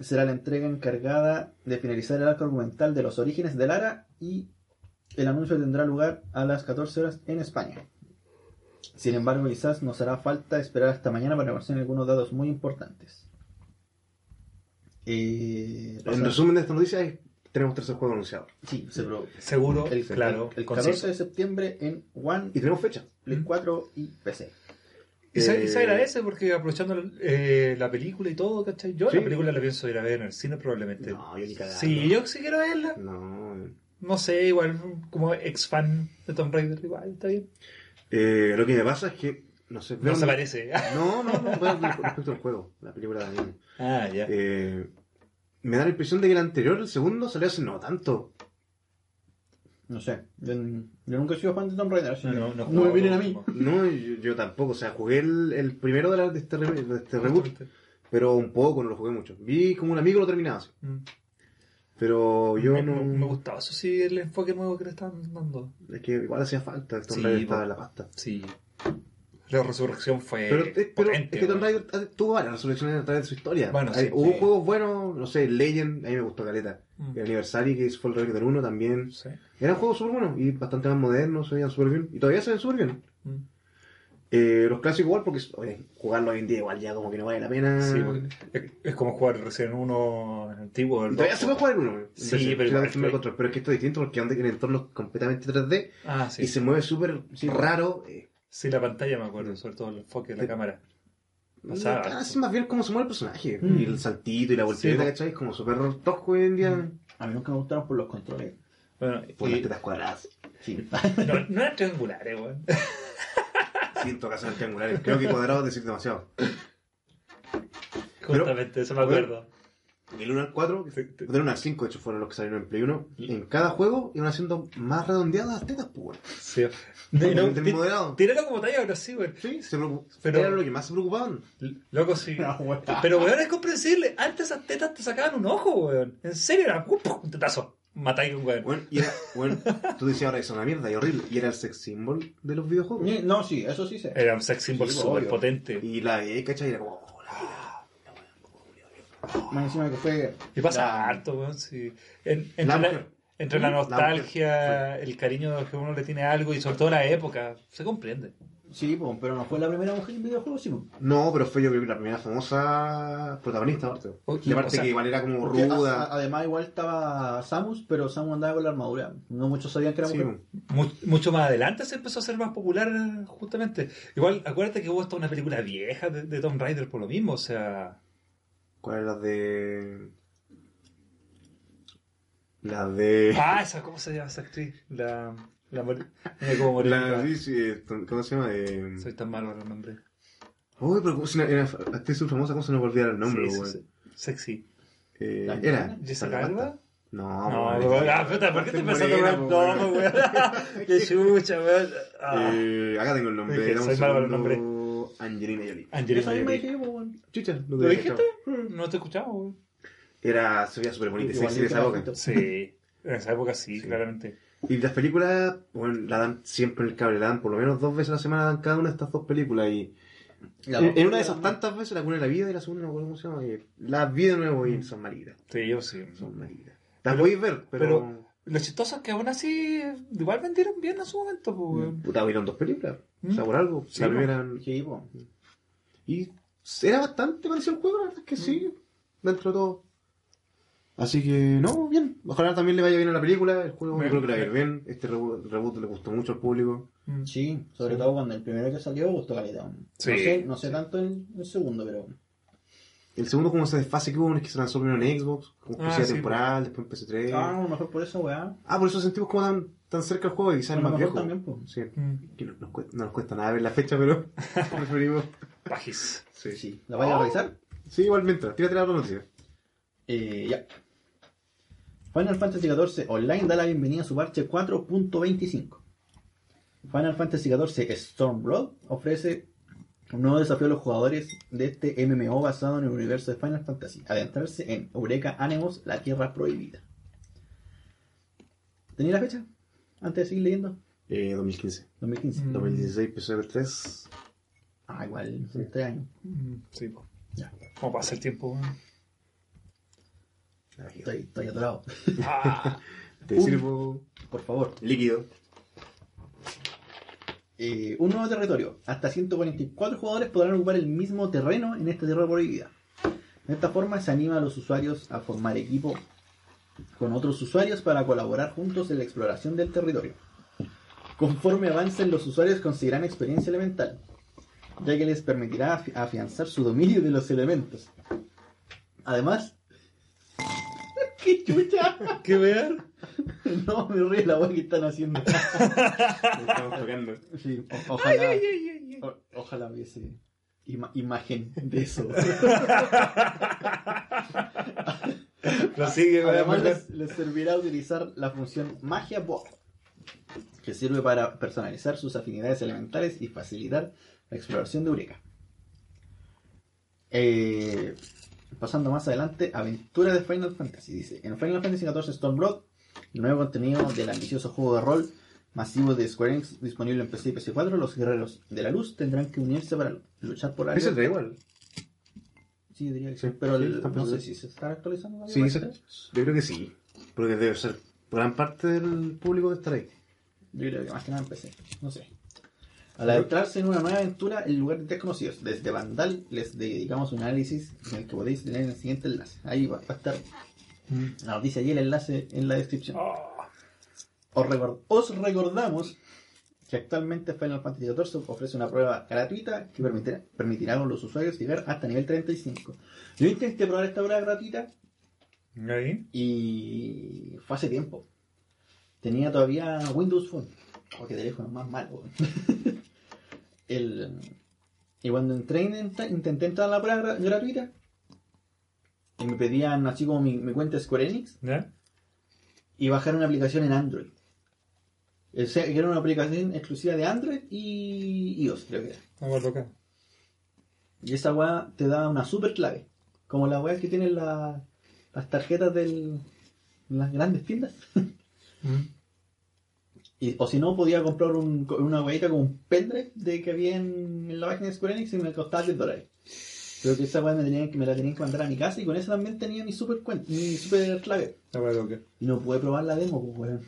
Será la entrega encargada de finalizar el arco argumental de los orígenes de Lara y el anuncio tendrá lugar a las 14 horas en España. Sin embargo, quizás nos hará falta esperar hasta mañana para conocer algunos datos muy importantes. Eh, En resumen de esta noticia, es- tenemos tercer juego anunciado. Sí, se pro- Seguro, el, claro, el, el conciso. 14 de septiembre en One, Y tenemos fecha. Play Mm. 4 y PC. Y se, y se Eh, agradece porque aprovechando eh, la película y todo, ¿cachai? Yo Sí. la película la pienso ir a ver en el cine probablemente. No, yo ni cagando. Sí, yo sí quiero verla. No. No sé, igual como ex fan de Tomb Raider, igual está bien. Eh, lo que me pasa es que, no sé, No se parece. No, no, no, veo respecto al juego, la película anime. ah, ya. Eh, me da la impresión de que el anterior, el segundo, salió hace no tanto. No sé, yo, yo nunca he sido fan de Tomb Raider, así No, que no, no, no me miren a mí. No, yo, yo tampoco. O sea, jugué el, el primero de, la- de este, re- de este reboot, pero un poco, no lo jugué mucho. Vi como un amigo lo terminaba así. Mm. Pero yo me, no. me gustaba, eso sí, el enfoque nuevo que le estaban dando. Es que igual hacía falta. El Tomb Sí, Raider estaba en la pasta. Sí. La resurrección fue Pero, eh, pero potente. es que Tomb. Raider tuvo varias resoluciones a través de su historia. Bueno, Hay- sí, hubo sí. juegos buenos, no sé, Legend, a mí me gustó Caleta. Mm. Anniversary, que fue el remake del 1 también. Sí. Eran juegos súper buenos y bastante más modernos, se veían súper bien. Y todavía se ven súper bien. Mm. Eh, los clásicos igual, porque oye, jugarlo hoy en día igual ya como que no vale la pena. Sí, porque es, es como jugar recién uno antiguo. el todavía se puede jugar en uno. Sí, Entonces, pero que- control. Pero es que esto es distinto porque anda en entornos completamente 3D Ah, sí. y se mueve súper Sí. raro. eh, Sí, la pantalla me acuerdo, sobre todo el enfoque de la cámara. Pasaba. Casi más bien cómo se mueve el personaje. Mm. Y el saltito y la voltereta, Sí, ¿cachai? Es como súper tosco hoy en día. Mm. A mí nunca me gustaron por los controles. Bueno, Por y- las tetas cuadradas. Sí. no, no eran triangulares, weón. Sí, en todo caso eran triangulares. Creo que cuadrados decir demasiado. Justamente, eso me bueno, acuerdo. Del 1 al 4, Sí, sí. del 1 al 5, de hecho, fueron los que salieron en Play 1. En cada juego iban haciendo más redondeadas las tetas, pues. bueno. Sí. No, No, moderado. Tíralo como talla ahora sí, weón. Sí, se Pero- era lo que más se preocupaban. Loco, sí. No, weón. Pero, weón, es comprensible. Antes esas tetas te sacaban un ojo, weón. En serio, era ¡pum! pum! un tetazo. Matáis un weón. Bueno, y era, bueno, tú decías ahora que es una mierda y horrible. Y era el sex symbol de los videojuegos. No, sí, eso sí sé. Era un sex symbol súper potente. Y la veía, ¿cachai? Y era como, oh, la vida. Más encima que fue. Y pasa la- harto, weón, sí. En- entre La la, mujer. entre la La nostalgia, el cariño que uno le tiene a algo y sobre todo la época, se comprende. Sí, pero no fue la primera mujer en videojuegos, sí. No, pero fue yo creo que la primera famosa protagonista, aparte. Oye, Y aparte o sea, que igual era como Porque a- a- ruda. además, igual estaba Samus, pero Samus andaba con la armadura. No muchos sabían que era Sí, mujer. Mu- mucho más adelante se empezó a ser más popular, justamente. Igual, acuérdate que hubo hasta una película vieja de, de Tomb Raider por lo mismo, o sea. ¿Cuál era la de. La de. Ah, esa, ¿cómo se llama esa actriz? La. La. mor- mira cómo morir. La, sí, sí, ¿cómo se llama? De... Soy tan malo con los nombres. Uy, pero como si era actriz famosa, ¿cómo se nos volvía el nombre, Sí, sí. Sexy. Eh, ¿La era. ¿Jessica Alba? No, No, weón. Ah, puta, ¿por qué te el güey. nombre, weón? Qué chucha, weón. Ah. Eh, acá tengo el nombre. Soy malo con el Angelina Jolie. Angelina Jolie. Chucha, ¿Lo dijiste? No te he escuchado, weón. era, se veía súper bonita y sexy en esa época. Sí, en esa época sí, Sí. claramente. Y las películas, bueno, la dan siempre en el cable, la dan por lo menos dos veces a la semana dan cada una de estas dos películas y La en, una de esas tantas veces, la una de la vida y la segunda no cómo se llama, y las vi de nuevo y son malitas, Sí, yo sí. son malitas. Las Pero- podéis ver, pero, pero- Lo chistoso es que aún así igual vendieron bien en su momento, pues, puta, vieron dos películas, o sea, Mm. por algo. Sí, la po. primera Sí, po. y era bastante parecido al juego, la verdad es que sí, dentro de todo. Así que, no, bien. Ojalá también le vaya bien a la película. El juego Bien, yo creo que le va a ir bien. bien. Este reboot, reboot le gustó mucho al público. Mm. Sí, sobre Sí. todo cuando el primero que salió gustó calidad. Sí. No sé, no sé tanto el, el segundo, pero El segundo, como ese desfase que hubo, es que se lanzó primero en Xbox, como Ah, exclusiva sí, temporal, después en PC3. ah, a lo mejor por eso, weá. Ah, por eso sentimos como tan, tan cerca el juego y quizás lo más viejo. también, pues. Sí. Mm. Que no, nos cuesta, no nos cuesta nada ver la fecha, pero preferimos. Bajis. Sí. Sí. ¿La vaya a revisar? Sí, igual mientras. Tírate la otra noticia. Eh, ya. Final Fantasy XIV Online da la bienvenida a su parche 4.25. Final Fantasy XIV Stormblood ofrece un nuevo desafío a los jugadores de este MMO basado en el universo de Final Fantasy, adentrarse en Eureka Anemos, la Tierra Prohibida. ¿Tenía la fecha? Antes de seguir leyendo. Eh, 2015. 2015. Mm. 2016, PS3. Ah, igual, son tres años. Mm, Sí, pues. Ya. ¿Cómo pasa el tiempo, weón? Estoy, estoy atorado. Ah, Te sirvo Por favor. líquido. Eh, un nuevo territorio. Hasta 144 jugadores podrán ocupar el mismo terreno en esta tierra prohibida. De esta forma se anima a los usuarios a formar equipo con otros usuarios para colaborar juntos en la exploración del territorio. Conforme avancen, los usuarios conseguirán experiencia elemental, ya que les permitirá afi- afianzar su dominio de los elementos. Además... ¡Qué chucha! ¿Qué ver? No, me ríe la weá que están haciendo. Estamos tocando. Sí, o- ojalá, o- ojalá hubiese ima- imagen de eso. Prosigue, weón. Además les, les servirá utilizar la función Magia Bot, que sirve para personalizar sus afinidades elementales y facilitar la exploración de Eureka. Eh, pasando más adelante, aventura de Final Fantasy. Dice, en Final Fantasy XIV Stormblood, el nuevo contenido del ambicioso juego de rol masivo de Square Enix disponible en PC y PS4, los guerreros de la luz tendrán que unirse para luchar por la Ese libertad. da igual. Sí, diría que sí, Sí, pero sí, el- está no sé si se está actualizando. Sí, yo creo que sí. Porque debe ser gran parte del público de estar ahí. Yo creo que más que nada empecé. No sé. Al adentrarse en una nueva aventura en lugar de desconocidos, desde Vandal les dedicamos un análisis en el que podéis tener el siguiente enlace. Ahí va, va a estar la noticia y el enlace en la descripción. Ah, Os, record- os recordamos que actualmente Final Fantasy XIV ofrece una prueba gratuita que permitirá, permitirá a los usuarios llegar hasta nivel 35. Yo intenté probar esta prueba gratuita ahí. y fue hace tiempo. Tenía todavía Windows Phone. Oh, qué teléfono más malo. El, y cuando entré, intenté entrar a la prueba gra- gratuita y me pedían así como mi, mi cuenta Square Enix ¿Ya? y bajar una aplicación en Android. O sea, que era una aplicación exclusiva de Android y iOS, creo que era. Vamos a tocar. Y esa weá te da una super clave. Como la weá que tienen la- las tarjetas de las grandes tiendas. Mm. Y- o si no, podía comprar un, una weá con un pendrive de que había en, en la página de Square Enix y me costaba 10 dólares. Pero que esa weá me, tenían que- me la tenían que mandar a mi casa y con eso también tenía mi super, cuen- mi super clave. Y no pude probar la demo, pues weón.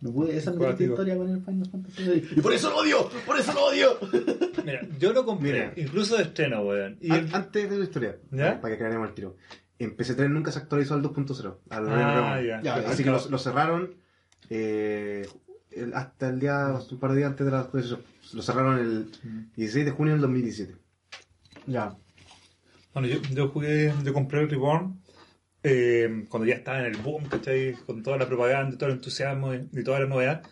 No pude, esa es mi historia con el Final Fantasy. Y por eso lo odio, por eso lo odio. Mira, yo lo compré, Mira. incluso de estreno, weón. Y An- Antes de la historia, ¿Ya? para que creáramos el tiro. En PC3 nunca se actualizó al 2.0. al Ah, RealM. ya. Ya, Así que lo, lo cerraron eh, hasta el día, un par de días antes de la actualización. Lo cerraron el 16 de junio del 2017. Ya. Bueno, yo, yo jugué, yo compré el Reborn eh, cuando ya estaba en el boom, ¿cachai? Con toda la propaganda, todo el entusiasmo y, y toda la novedad.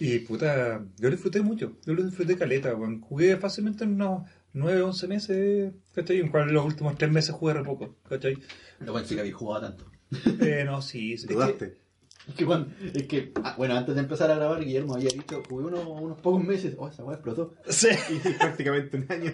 Y puta, yo lo disfruté mucho, yo lo disfruté caleta, weón. Jugué fácilmente en unos 9, 11 meses, ¿cachai? En cual los últimos 3 meses jugué re poco, ¿cachai? No pensé que había jugado tanto. Eh, no, sí, ¿Dudaste? Es que, cuando- es que, ah, bueno, antes de empezar a grabar, Guillermo había dicho, jugué uno- unos pocos meses. Oh, esa weá explotó. Sí. Y prácticamente un año.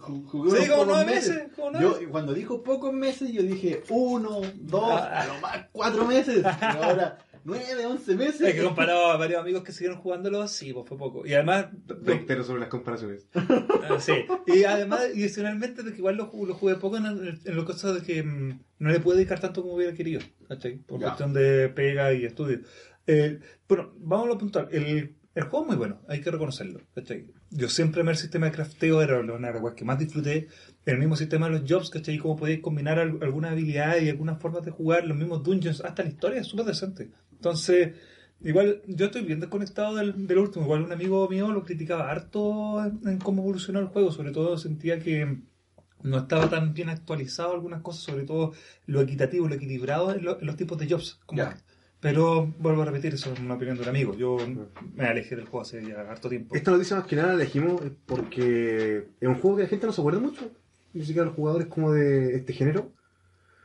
Ju- Jugué Sí, como nueve meses, como nueve. Yo, cuando dijo pocos meses, yo dije uno, dos, Ah. a lo más cuatro meses. Y ahora, nueve, once meses. Es que comparado a varios amigos que siguieron jugándolo, sí, pues fue poco. Y además, Reitero sobre las comparaciones. Ah, sí. Y además, adicionalmente, de que igual lo, lo jugué poco en, el- en lo caso de que mm, no le pude dedicar tanto como hubiera querido, ¿cachai? Por Ya. cuestión de pega y estudio. Eh, bueno, vamos a lo puntual. El, el juego es muy bueno, hay que reconocerlo, ¿cachai? Yo siempre en el sistema de crafteo era una de las cosas que más disfruté. El mismo sistema de los jobs, ¿cachai? Cómo podéis combinar al- algunas habilidades y algunas formas de jugar, los mismos dungeons, hasta la historia es súper decente. Entonces, Igual, yo estoy bien desconectado del, del último. Igual un amigo mío lo criticaba harto en, en cómo evolucionó el juego. Sobre todo sentía que no estaba tan bien actualizado algunas cosas, sobre todo lo equitativo, lo equilibrado en, lo- en los tipos de jobs. como- Ya. Pero vuelvo a repetir, eso es una opinión de un amigo. Yo me alejé del juego hace ya harto tiempo. Esta noticia más que nada la elegimos porque es un juego que la gente no se acuerda mucho. Ni siquiera los jugadores como de este género.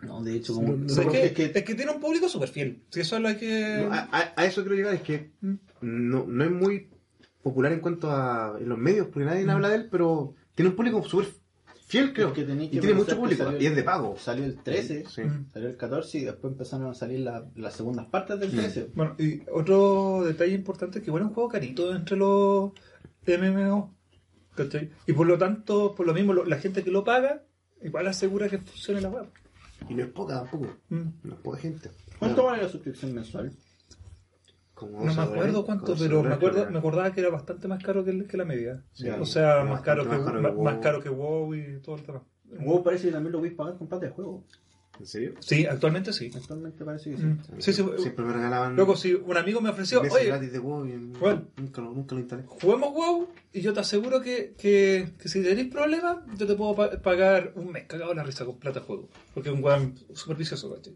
No, de hecho, como. no, no, es, es que, que- es que tiene un público súper fiel. Si eso es lo que... No, a, eso quiero llegar, es que Mm. no, no es muy popular en cuanto a en los medios, porque nadie habla de él, pero tiene un público súper fiel, creo. es que tenéis y tiene mucho público, y es de pago. Salió el 13, Sí. Mm. salió el 14 y después empezaron a salir la- las segundas partes del 13. Bueno, y otro detalle importante es que igual es un juego carito entre los MMO. ¿cachai? Y por lo tanto, por lo mismo, lo- la gente que lo paga, igual asegura que funcione la web. Y no es poca tampoco. Mm. No es poca gente. ¿Cuánto vale la suscripción mensual? Como No 12 me acuerdo dólares, cuánto, 12 pero me, acuerdo, me acordaba que era bastante más caro que, el- que la media. Sí, o sea, más caro, que, bastante más caro que más, WoW. más caro que WoW y todo el tema. WoW parece que también lo voy a pagar con plata de juego. ¿En serio? Sí, actualmente sí. Actualmente parece que sí. Mm. Sí, sí, Siempre me regalaban Luego, si un amigo me ofreció, meses oye, gratis de WoW y Bueno. nunca, lo, nunca lo instalé. juguemos WoW y yo te aseguro que, que, que si tenéis problemas, yo te puedo pa- pagar un mes cagado la risa con plata de juego. Porque es un weón súper vicioso, ¿cachai?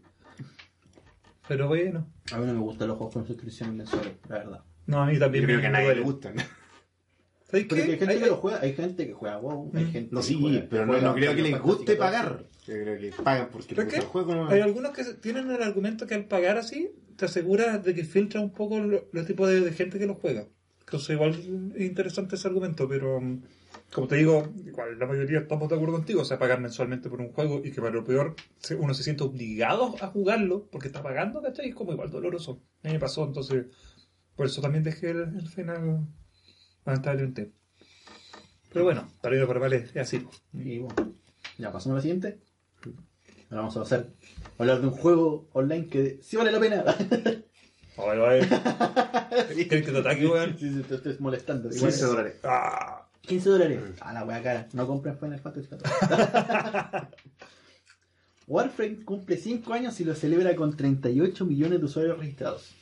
Pero bueno, A mí no me gustan los juegos con suscripción mensual, la verdad. no, a mí Yo también creo me que a nadie le gustan. ¿Sabes Pero qué? hay gente Hay- que lo juega, hay gente que juega WoW, hay Mm. gente No, que sí, juega- pero no, juega no creo que les guste pagar. Yo creo que pagan porque les ¿Pero gusta qué? el juego. ¿no? Hay algunos que tienen el argumento que al pagar así, te asegura de que filtra un poco lo- los tipos de, de gente que lo juega. Entonces, igual es interesante ese argumento, pero mm, como te digo, igual la mayoría estamos de acuerdo contigo. O sea, pagar mensualmente por un juego y que para lo peor uno se siente obligado a jugarlo porque está pagando, ¿cachai? Es como igual doloroso. A mí me pasó, entonces, por eso también dejé el, el final lamentablemente. Pero bueno, para ir vale, es así. Y bueno, ya pasamos a la siguiente. Ahora vamos a pasar a hablar de un juego online que sí vale la pena. Oye, oye. ¿Quieres que te ataque, weón? Sí, sí, te estoy molestando. 15 dólares. Ah, 15 dólares. A la wea cara. No compren Final Fantasy XIV. Warframe cumple 5 años y lo celebra con 38 millones de usuarios registrados.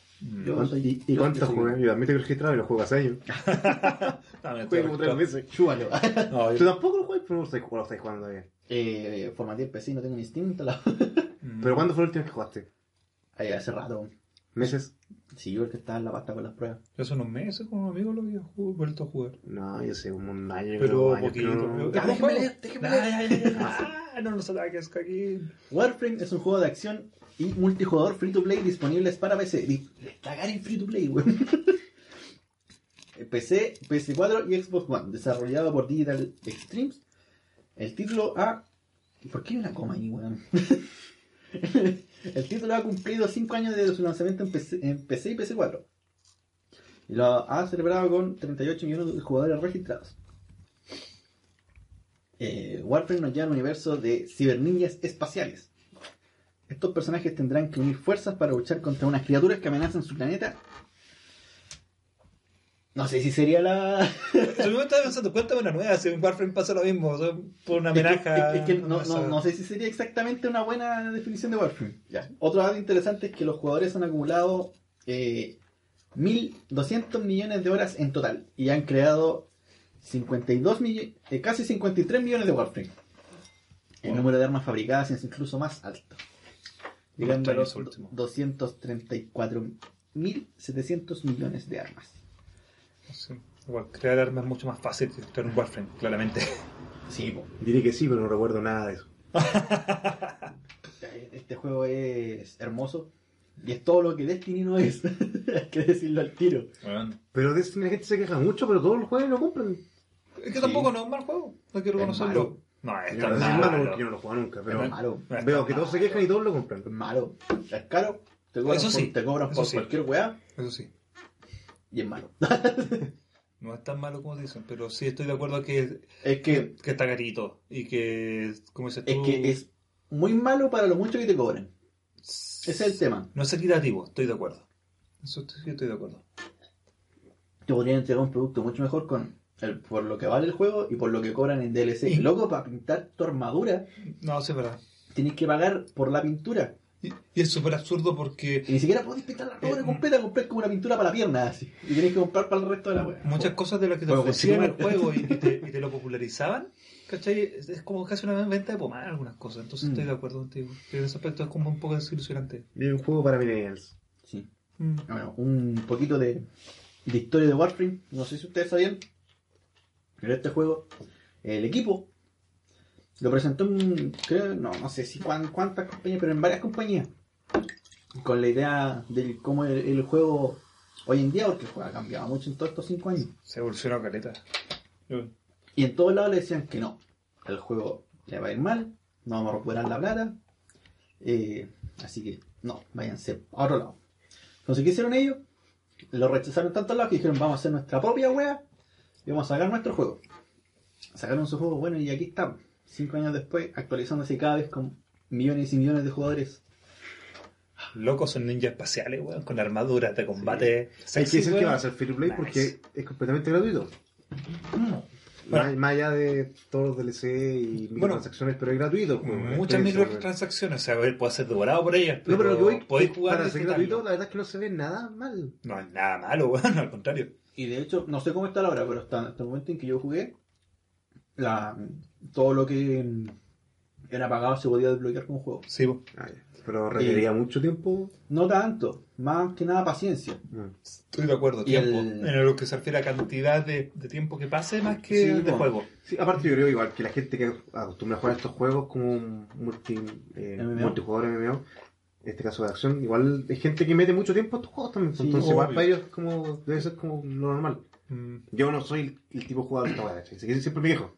Yo ¿Y, soy- y yo cuántos soy- juegas? Yo admito que lo he registrado y lo juego hace años. no, me Juego como tres veces. Chúbalo. No, Tú yo- tampoco lo juegas, pero no lo estáis- jugando todavía. Eh, formateé el PC y no tengo ni Steam instalado. ¿Pero cuándo fue la última vez que jugaste? Ahí hace rato. ¿Meses? Sí, yo el que estaba en la pasta con las pruebas. Yo hace unos meses con un amigo lo había vuelto a jugar. No, yo sé, como un año. Pero años, poquito. creo. Ya, déjeme leer, déjeme leer. Ah, no nos ataques, aquí. Warframe es un juego de acción y multijugador free to play disponibles para PC. Di- Cagar en free to play, weón. PC, PS4 y Xbox One, desarrollado por Digital Extremes. El título ha. ¿Por qué hay una coma ahí, weón? El título ha cumplido 5 años de su lanzamiento en PC, en y PS4. Y lo ha celebrado con 38 millones de jugadores registrados. Eh, Warframe nos lleva al universo de ciberninjas espaciales. Estos personajes tendrán que unir fuerzas para luchar contra unas criaturas que amenazan su planeta. No sé si sería la. Yo me estaba pensando, cuéntame una nueva, si en Warframe pasa lo mismo, por una amenaza. es que, es que no, no- no sé si sería exactamente una buena definición de Warframe. Ya. Otro dato interesante es que los jugadores han acumulado eh, 1.200 millones de horas en total y han creado 52 millo- eh, casi 53 millones de Warframe. El Wow. número de armas fabricadas es incluso más alto, llegando a los eso último. 234.700 millones de armas. Sí. Igual, crear armas es mucho más fácil que crear un Warframe, claramente. Sí, po. Diré que sí, pero no recuerdo nada de eso. este juego es hermoso. Y es todo lo que Destiny no es. Hay que decirlo al tiro. Bueno, Pero Destiny la gente se queja mucho, pero todos los juegos lo compran. es que tampoco no es un mal juego. No quiero conocerlo. No, es tan malo malo. porque yo no lo juego nunca, pero Es malo. Es veo que todos se quejan y todos lo compran. Es malo. Es caro. Te cobran, Eso sí, por, te cobran eso por sí. cualquier weá. Eso sí. Y es malo. No es tan malo como dicen, pero sí estoy de acuerdo que, es que, que está carito. Y que, como dices tú, es que es muy malo para lo mucho que te cobran. Ese es el tema. no es equitativo, estoy de acuerdo. Eso estoy- sí estoy de acuerdo. Te podrían entregar un producto mucho mejor con el, por lo que vale el juego y por lo que cobran en DLC. Y- Loco, para pintar tu armadura, No, sí es verdad. tienes que pagar por la pintura. Y, y es súper absurdo porque Y ni siquiera podés pintar la armadura Eh, completa, comprar como una pintura para la pierna, así. Y tenés que comprar para el resto de la wea. muchas cosas de las que te ofrecían el juego y, y te, y te lo popularizaban, ¿cachai? Es, como casi una venta de pomada algunas cosas. Entonces Mm. estoy de acuerdo contigo. Que en ese aspecto es como un poco desilusionante. Y un juego para millennials. Sí. Mm. Bueno, un poquito de, de historia de Warframe. No sé si ustedes sabían. Pero este juego, el equipo, lo presentó en, creo, no, no sé si cuán- cuántas compañías, pero en varias compañías. Con la idea de cómo el, el juego hoy en día, porque el juego ha cambiado mucho en todos estos cinco años. Se evolucionó caleta. Y en todos lados le decían que no. El juego le va a ir mal, no vamos a recuperar la plata. eh, así que no, váyanse a otro lado. Entonces, ¿qué hicieron ellos? Lo rechazaron tanto lados que dijeron, vamos a hacer nuestra propia wea y vamos a sacar nuestro juego. Sacaron su juego, bueno, y aquí está. Cinco años después, actualizándose cada vez con millones y millones de jugadores. Locos son ninjas espaciales, weón, con armaduras de combate. Hay que decir que weón. va a ser free to play Nice. porque es completamente gratuito. Más, más allá de todos los DLC y Bueno, transacciones, pero es gratuito. el juego, es Muchas microtransacciones, o sea, a ver, puede ser devorado por ellas, pero, No, pero lo que voy, podéis jugar para ser disfrutarlo. gratuito, la verdad es que no se ve nada mal. No es nada malo, weón, al contrario. Y de hecho, no sé cómo está la hora, pero hasta, hasta el momento en que yo jugué, la, todo lo que era pagado se podía desbloquear con un juego. Sí. Ah. Pero requería mucho tiempo. No tanto, más que nada paciencia. Mm. estoy de acuerdo. Y Tiempo. el- En lo que se refiere a cantidad de, de tiempo que pase más que Sí, de juego. Sí, aparte yo creo igual que la gente que acostumbra a jugar estos juegos como un multi, eh, MMO. multijugador MMO, en este caso de acción, igual hay gente que mete mucho tiempo a estos juegos también. Sí, entonces igual para ellos como, debe ser como lo normal. Mm, Yo no soy el, el tipo de jugador de esta siempre me quejo.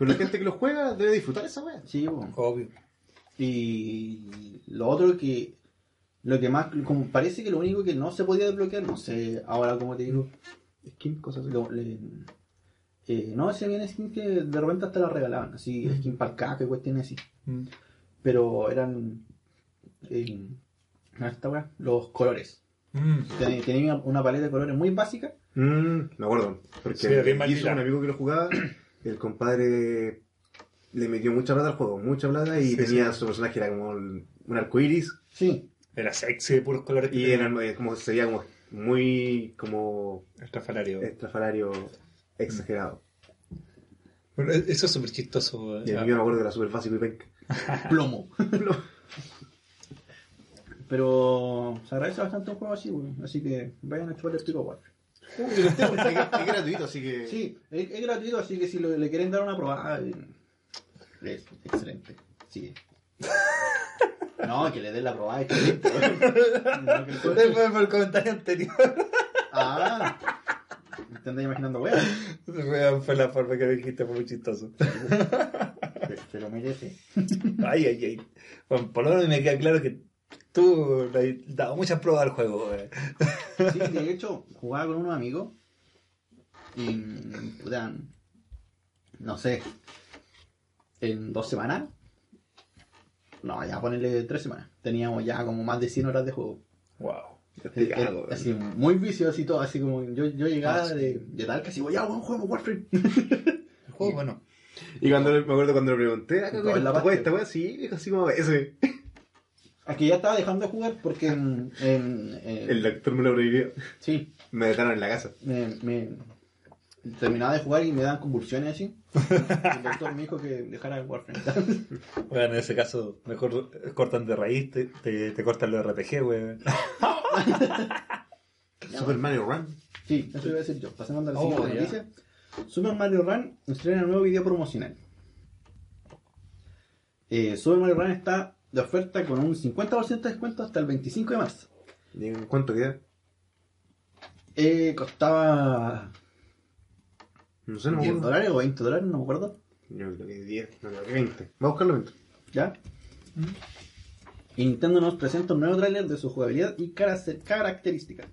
Pero la gente que lo juega debe disfrutar esa weá. Sí, bueno. obvio. Y lo otro que, lo que más, como parece que lo único que no se podía desbloquear, no sé, ahora como te digo, Skin, cosas así. lo- le- eh, no, si habían skins que de repente hasta la regalaban, así, skin para el caca y cuestiones así. Mm. Pero eran, eh, no, esta weá, los colores. Mm. Ten- Tenía una paleta de colores muy básica. Mm, me acuerdo. Porque Sí, bien hizo un amigo que lo jugaba, el compadre le metió mucha plata al juego, mucha plata, y Sí, tenía sí. su personaje, era como el- un arco iris, Sí, Era sexy de puros colores. y era eh, como, sería como muy como Estrafalario. estrafalario exagerado. Bueno, e- eso es súper chistoso. Y eh. a mí me acuerdo que era súper básico y penca. plomo. Pero se agradece bastante un juego así, weón. Así que vayan a chupar el pico, Warframe. Es, es gratuito, así que... Sí, es, es gratuito, así que si lo- le quieren dar una probada, eh, es excelente. Sí. No, que le den la probada, es excelente. weón. No, que el juego- Después por el comentario anterior. Ah, te andas imaginando, weón. Weón, Fue la forma que dijiste, fue muy chistoso. Se, se lo merece. Ay, ay, ay. Bueno, por lo menos me queda claro que tú le has dado muchas pruebas al juego. weón. Sí, de hecho, jugaba con unos amigos y, puta, no sé, en dos semanas, no, ya ponerle tres semanas, teníamos ya como más de 100 horas de juego. Wow. Era- era así, muy vicioso y todo, así como yo, yo llegaba de, de tal que así, ya, buen juego, Warframe. El juego, bueno. Y cuando me acuerdo cuando le pregunté, ¿ah, Todo ¿qué en la esta weá? Sí, así como ese. Aquí ya estaba dejando de jugar porque en, en- en- El doctor me lo prohibió. sí, Me dejaron en la casa. me, me- terminaba de jugar y me daban convulsiones así. El doctor me dijo que dejara el Warframe. Bueno, en ese caso, mejor cortan de raíz, te, te, te cortan los RPG, weón. Super Mario Run. Sí, eso iba a decir yo. Pasemos a la Oh, siguiente ya. noticia. Super Mario Run estrena un nuevo video promocional. Eh, Super Mario Run está de oferta con un 50% de descuento hasta el 25 de marzo. ¿Y en cuánto queda? Eh, costaba No sé, no me 10 acuerdo. dólares o 20 dólares, no me acuerdo. Yo creo que 10, no creo que 20. Va a buscarlo 20. ¿Ya? Y Nintendo nos presenta un nuevo tráiler de su jugabilidad y cara- características.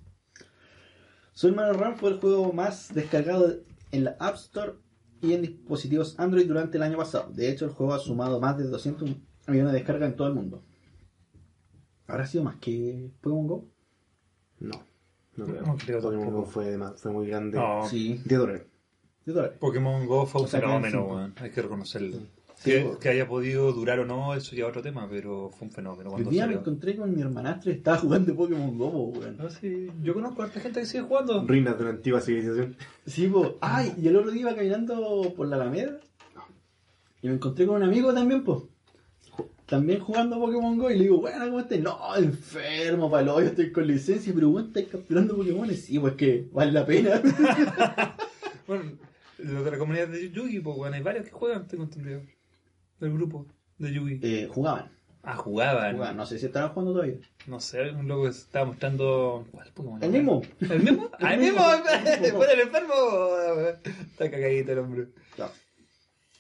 Soul Mario Run fue el juego más descargado en la App Store y en dispositivos Android durante el año pasado. De hecho, el juego ha sumado más de 200 millones de descargas en todo el mundo. ¿Habrá sido más que Pokémon Go? No, no creo. No creo Pokémon. Go fue, de más- fue muy grande. No, Sí. 10 dólares. 10 dólares. Pokémon Go fue un fenómeno, weón. hay que reconocerlo. Sí, que, haya podido durar o no, eso ya es otro tema, pero fue un fenómeno El cuando día me encontré con mi hermanastro y estaba jugando Pokémon Go, weón. No, sí, yo conozco a harta gente que sigue jugando. Ruinas de la antigua civilización. Sí, po. Ay, y el otro día iba caminando por la Alameda y me encontré con un amigo también, pues. También jugando Pokémon Go y le digo, bueno, ¿cómo estás? No, enfermo, palo, yo estoy con licencia, pero bueno, estáis capturando Pokémon. Sí, pues que vale la pena. Bueno, de la comunidad de Yugi, pues, bueno, hay varios que juegan, tengo entendido. Del grupo de Yugi. eh, jugaban, Ah, jugaban. jugaban, no sé si estaban jugando todavía. No sé, un loco que se estaba mostrando. ¿Cuál Pokémon? El mismo. ¿El mismo? ¡Ah, el mismo! ¡Bueno, el enfermo! Está cagadito el hombre. Ya.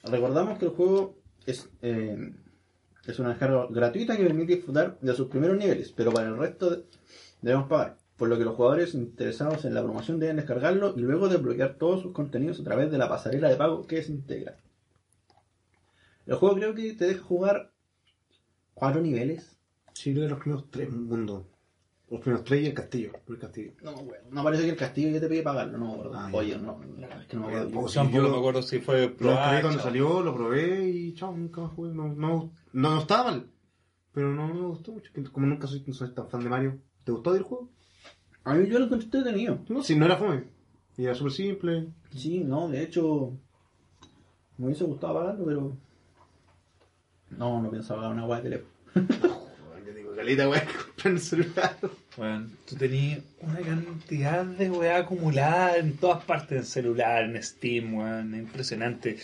Recordamos que el juego es, eh, es una descarga gratuita que permite disfrutar de sus primeros niveles, pero para el resto de- debemos pagar. Por lo que los jugadores interesados en la promoción deben descargarlo y luego desbloquear todos sus contenidos a través de la pasarela de pago que se integra. El juego creo que te deja jugar cuatro niveles. Sí, creo que los primeros tres mundos. Los primeros tres y el castillo. El castillo. No me acuerdo. No parece que el castillo ya te pide pagarlo, no me acuerdo. Ah. Oye, no, es que no me acuerdo. Eh, Yo Sí, tampoco yo- me acuerdo si fue descargué cuando salió, lo probé y chao, nunca más jugué. No, no, no, no estaba mal. Pero no, no me gustó mucho. Como nunca soy, no soy tan fan de Mario. ¿Te gustó el juego? A mí yo lo encontré entretenido. No, si no era fome. Y era súper simple. Sí, no, de hecho, me hubiese gustado pagarlo, pero. No, no pensaba pagar una guay de teléfono. Digo, calita, weón, comprar el celular. Bueno, tú tenías una cantidad de weá acumulada en todas partes, en celular, en Steam, weón, impresionante.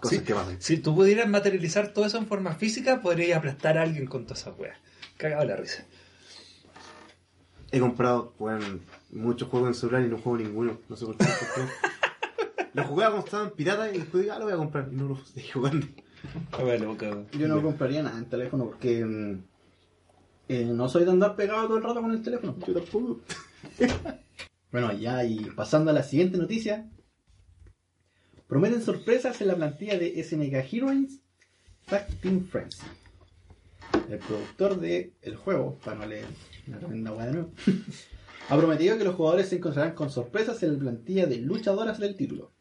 Cosas Sí, que pasan. Si tú pudieras materializar todo eso en forma física, podrías aplastar a alguien con todas esas weas. Cagado la risa. He comprado, weón, muchos juegos en celular y no juego ninguno. No sé por qué. por qué. Lo jugaba cuando estaban piratas y después dije, ah, lo voy a comprar. Y no lo seguí jugando. A ver, loca. Yo no compraría nada en teléfono porque. Eh, no soy de andar pegado todo el rato con el teléfono. Yo tampoco. Bueno, ya, y pasando a la siguiente noticia. Prometen sorpresas en la plantilla de SNK Heroes Tag Team Friends. El productor del juego, para no leer una tremenda de nuevo, ha prometido que los jugadores se encontrarán con sorpresas en la plantilla de luchadoras del título.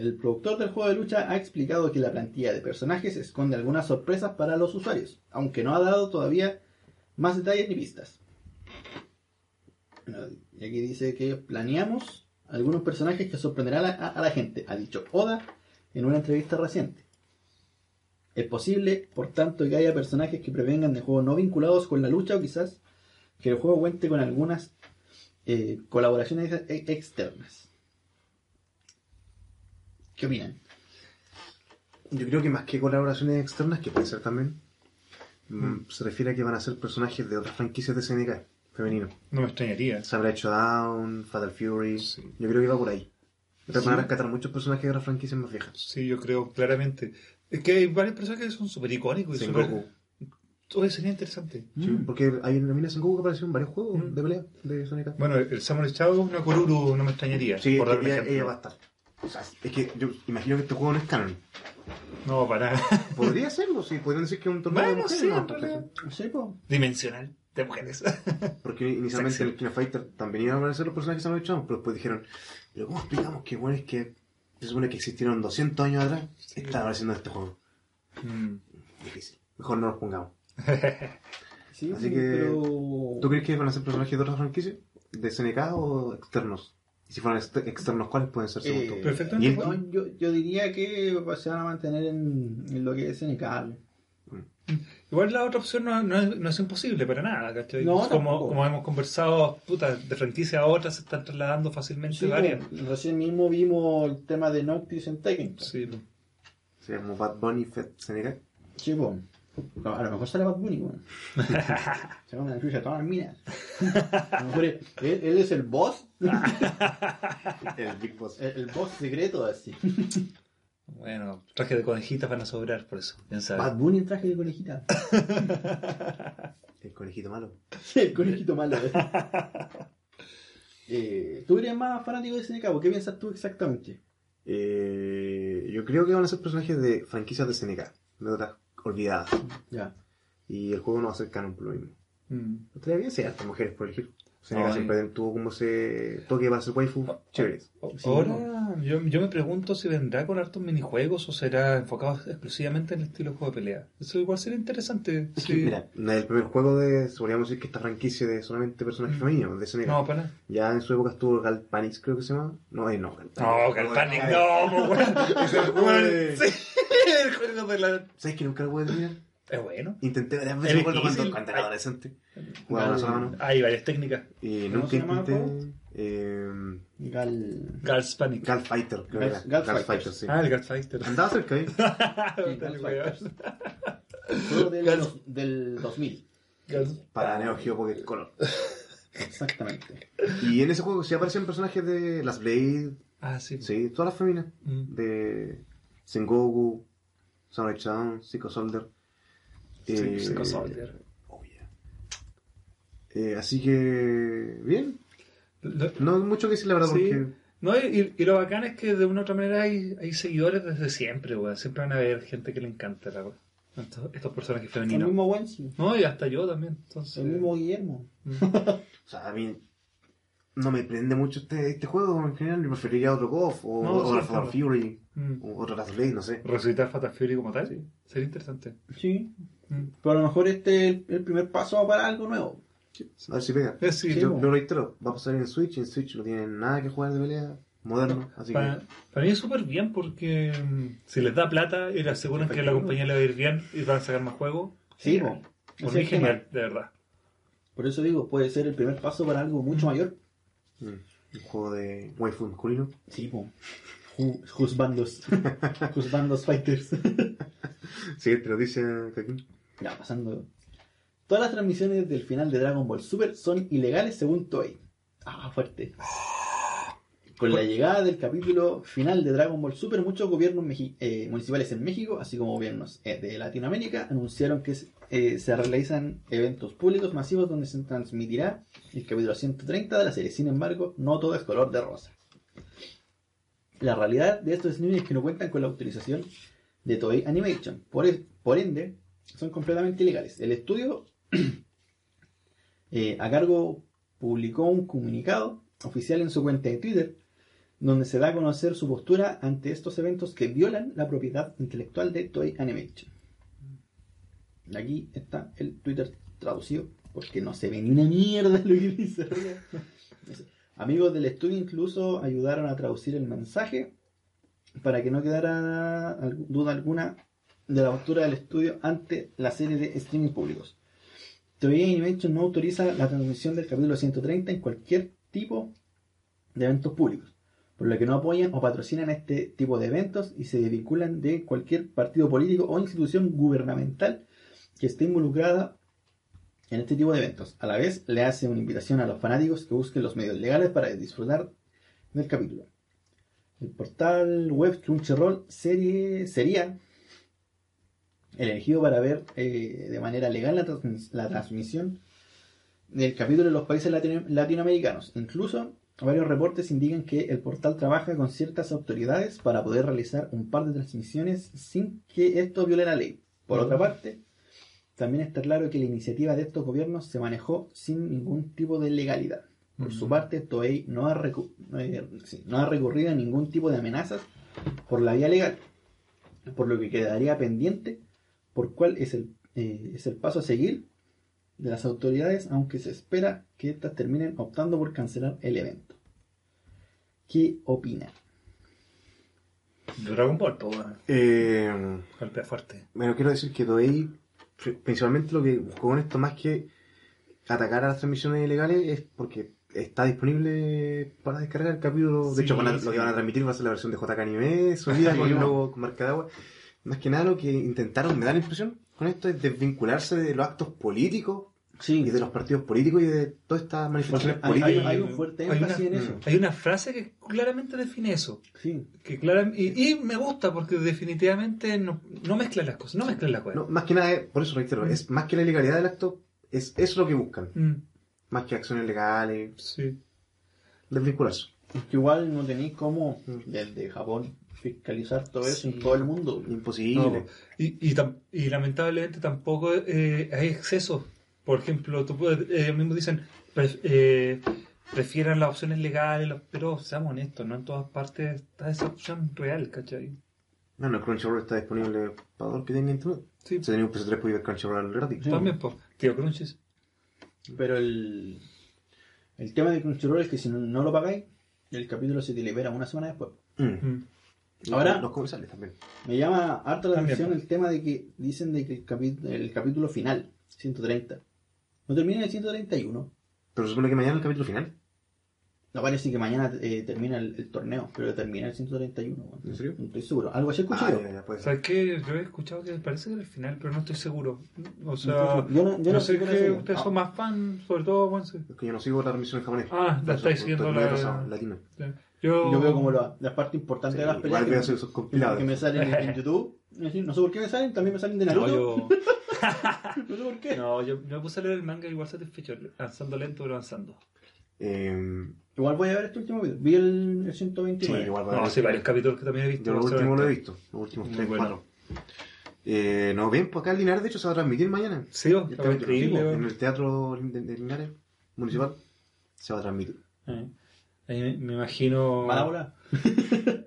El productor del juego de lucha ha explicado que la plantilla de personajes esconde algunas sorpresas para los usuarios, aunque no ha dado todavía más detalles ni pistas. Y aquí dice que planeamos algunos personajes que sorprenderán a la, a la gente, ha dicho Oda en una entrevista reciente. Es posible, por tanto, que haya personajes que prevengan de juegos no vinculados con la lucha o quizás que el juego cuente con algunas eh, colaboraciones e- externas. ¿Qué opinan? Yo creo que más que colaboraciones externas, que puede ser también, mm, se refiere a que van a ser personajes de otras franquicias de SNK, femenino. No me extrañaría. Se habrá hecho Down, Fatal Fury. Sí. Yo creo que va por ahí. Van Sí. a rescatar muchos personajes de otras franquicias más viejas. Sí, yo creo, claramente. Es que hay varios personajes que son súper icónicos y súper... Sengoku. Todo sería interesante. Sí, porque hay una mina Sengoku que apareció en varios juegos Mm. de pelea de SNK. Bueno, el Samurai Shadow, una Kururu, no me extrañaría. Sí, por ella, ejemplo. ella va a estar. O sea, es que yo imagino que este juego no es canon. No, para nada. Podría serlo, sí. Podrían decir que es un torneo de Bueno, mujeres. sí, ¿no? realidad. Sí, po. Dimensional de mujeres. Porque inicialmente Sexy. en el Kino Fighter también iban a aparecer los personajes que se han hecho, pero después dijeron, pero ¿cómo explicamos que bueno es que se supone que existieron 200 años atrás? Están apareciendo en este juego. Mm. Difícil. Mejor no los pongamos. Sí, Así que- pero... ¿Tú crees que van a ser personajes de otras franquicias? ¿De SNK o externos? Y si fueran ex- externos, ¿cuáles pueden ser según Eh, tú? Perfectamente. ¿Y el- No, yo, yo diría que se van a mantener en, en lo que es SNK. Igual la otra opción no, no es, no es imposible para nada, ¿cachai? No, como, como hemos conversado, puta, de franquicia a otra se están trasladando fácilmente Sí, varias. po, recién mismo vimos el tema de Noctis en Tekken. Sí, Sería como Bad Bunny, Fed, SNK. Sí, po. A lo mejor sale Bad Bunny, weón. Se van a la a todas las minas. A lo mejor él, él es el boss, El Big Boss. el, el boss secreto así. Bueno, traje de conejitas van a sobrar por eso. Sabe. Bad Bunny en traje de conejita. El conejito malo. el conejito malo. ¿eh? Eh, ¿Tú eres más fanático de SNK? ¿Qué piensas tú exactamente? Eh, yo creo que van a ser personajes de franquicias de SNK, de otras olvidadas. Ya. Y el juego no va a ser canon por lo mismo. Mm. Estaría bien si hay mujeres por elegir. No, siempre tuvo como ese toque para waifu chéveres. O- Sí, Ahora, yo, yo me pregunto si vendrá con hartos minijuegos o será enfocado exclusivamente en el estilo de juego de pelea. Eso igual sería interesante. Es sí. mira, el primer juego de, podríamos decir que esta franquicia de solamente personajes Mm. femeninos, de. No, para nada. Ya en su época estuvo Gal Panix, creo que se llama. No, eh, no, Gal No, Galpanic, no, po, weón. Es el juego de- Sí, el juego de la. ¿Sabes que nunca lo pude terminar? Es bueno. Intenté varias Es veces, me acuerdo cuando, difícil. cuando era adolescente. Jugaba Gal- una sola mano. Hay varias técnicas. Y ¿Cómo nunca intenté. Eh, Gal... Girls Panic. Gal Fighter, creo que Gal- era. Gal Gal. Fighter, sí. Ah, el Girls Fighter. Andaba cerca ahí. Juego del, Gal- del 2000. Girls- Para Neo Geo Pocket Color. Exactamente. Y en ese juego sí aparecen personajes de las Blade, Ah, sí. sí, todas las femeninas. Mm. De Sengoku, Samurai Chan, Psycho Soldier. Sí, Eh, Soldier. oh, yeah. Eh, así que, bien. No hay mucho que decir, la verdad, Sí. porque No, y, y lo bacán es que de una u otra manera hay, hay seguidores desde siempre, weón. Siempre van a haber gente que le encanta la, estos, estos personajes El femeninos. mismo Wensi. No, y hasta yo también. Entonces, El mismo Guillermo. mm. O sea, a mí no me prende mucho este, este juego en general. Yo preferiría otro KOF o, No, o sí, claro. Fury Mm. o otro Last Blade, no sé. Resucitar Fatal Fury como tal sería interesante. Sí. Mm. Pero a lo mejor este es el, primer paso para algo nuevo. A ver si pega. Eh, sí, Sí, Yo lo reitero, va a pasar en Switch. En Switch no tienen nada que jugar de pelea moderno. Así Para, que para mí es súper bien porque mm, si les da plata y le aseguran que la compañía le va a ir bien y van a sacar más juegos, Sí, genial. po. Por mí es el tema. genial, de verdad. Por eso digo, puede ser el primer paso para algo mucho mayor. mm, un juego de waifu masculino. Sí, po. Juzbandos. Juzbandos Fighters. Siguiente noticia, Joaquín. ya, pasando. Todas las transmisiones del final de Dragon Ball Super son ilegales según Toei. Ah, fuerte. Con la llegada del capítulo final de Dragon Ball Super, muchos gobiernos eh, municipales en México, así como gobiernos eh, de Latinoamérica, anunciaron que eh, se realizan eventos públicos masivos donde se transmitirá el capítulo 130 de la serie. Sin embargo, no todo es color de rosa. La realidad de estos streamings es que no cuentan con la autorización de Toei Animation. Por, e- ende, son completamente ilegales. El estudio eh, a cargo publicó un comunicado oficial en su cuenta de Twitter donde se da a conocer su postura ante estos eventos que violan la propiedad intelectual de Toei Animation. Aquí está el Twitter traducido porque no se ve ni una mierda lo que dice. Amigos del estudio incluso ayudaron a traducir el mensaje para que no quedara duda alguna de la postura del estudio ante la serie de streaming públicos. Toei Animation no autoriza la transmisión del capítulo 130 en cualquier tipo de eventos públicos, por lo que no apoyan o patrocinan este tipo de eventos y se desvinculan de cualquier partido político o institución gubernamental que esté involucrada en este tipo de eventos. A la vez, le hace una invitación a los fanáticos que busquen los medios legales para disfrutar del capítulo. El portal web Crunchyroll serie, sería el elegido para ver eh, de manera legal la, transmis- la transmisión del capítulo en los países latino- latinoamericanos. Incluso varios reportes indican que el portal trabaja con ciertas autoridades para poder realizar un par de transmisiones sin que esto viole la ley. Por otra parte, también está claro que la iniciativa de estos gobiernos se manejó sin ningún tipo de legalidad. Por su parte, Toei no ha, recu- eh, sí, no ha recurrido a ningún tipo de amenazas por la vía legal, por lo que quedaría pendiente por cuál es el, eh, es el paso a seguir de las autoridades, aunque se espera que éstas terminen optando por cancelar el evento. ¿Qué opina? Dragon Ball, bueno, Eh, golpea fuerte. bueno, quiero decir que Toei, principalmente lo que buscó con esto, más que atacar a las transmisiones ilegales, es porque está disponible para descargar el capítulo. De hecho, van a- sí. lo que van a transmitir va a ser la versión de JK Anime, subida con el logo con marca de agua. Más que nada lo que intentaron, me da la impresión, con esto es desvincularse de los actos políticos Sí, y de los partidos políticos y de todas estas manifestaciones hay, hay- políticas. hay un fuerte Hay énfasis una- en eso. Hay una frase que claramente define eso. Sí. Que clara- y, y me gusta porque definitivamente no, no mezclan las cosas, no mezclan las cosas. No, más que nada, es- por eso reitero, es más que la ilegalidad del acto, es eso lo que buscan. Mm, Más que acciones legales, sí. desvincularse. Es que igual no tenéis cómo, Mm. desde Japón, fiscalizar todo eso Sí. en todo el mundo. Imposible. No, y, y, tam- y lamentablemente tampoco eh, hay excesos. Por ejemplo, tú puedes, eh, ellos mismos dicen, eh, prefieran las opciones legales, pero seamos honestos, no en todas partes está esa opción real, ¿cachai? No, no, el Crunchyroll está disponible para los que tengan internet. Sí, Si tenía un PS3 puede ver Crunchyroll gratis. también, pues, tío Crunches. Pero el, el tema de Crunchyroll es que si no, no lo pagáis, el capítulo se te libera una semana después. Mm. Mm. Ahora- Los comerciales también. Me llama harta la atención el tema de que dicen de que el, capi- el capítulo final, 130, no termina en el 131. Pero se supone que mañana es el capítulo final. No parece que mañana eh, termina el, el torneo, pero termina el 131. weón. ¿En serio? No estoy seguro. Algo así escuché Ah. ¿Sabes qué? Yo he escuchado que parece que era el final, pero no estoy seguro. O sea, yo no, yo no, no sé que ustedes Ah, son más fan, sobre todo, sí. Es que yo no sigo la transmisión en japonés. Ah, la estáis siguiendo la- atrasado, latino. Yo, Yo veo como la, la parte importante Sí, de las peleas que, esos compilados. que me salen en, en YouTube. Decir, No sé por qué me salen, también me salen de no, Naruto. yo, No sé por qué. no, yo, yo me puse a leer el manga igual satisfecho, avanzando lento, pero avanzando. Eh, Igual voy a ver este último video. Vi el, el sí, 129. igual voy a No, ver. sí, varios capítulos que también he visto. Yo lo último lo he visto. Los últimos Muy 3, bueno. 4. Eh, no, bien, pues acá en Linares, de hecho, se va a transmitir mañana. Sí, oh, sí, oh. En el teatro de, de Linares municipal se va a transmitir. Eh, ahí me, me imagino.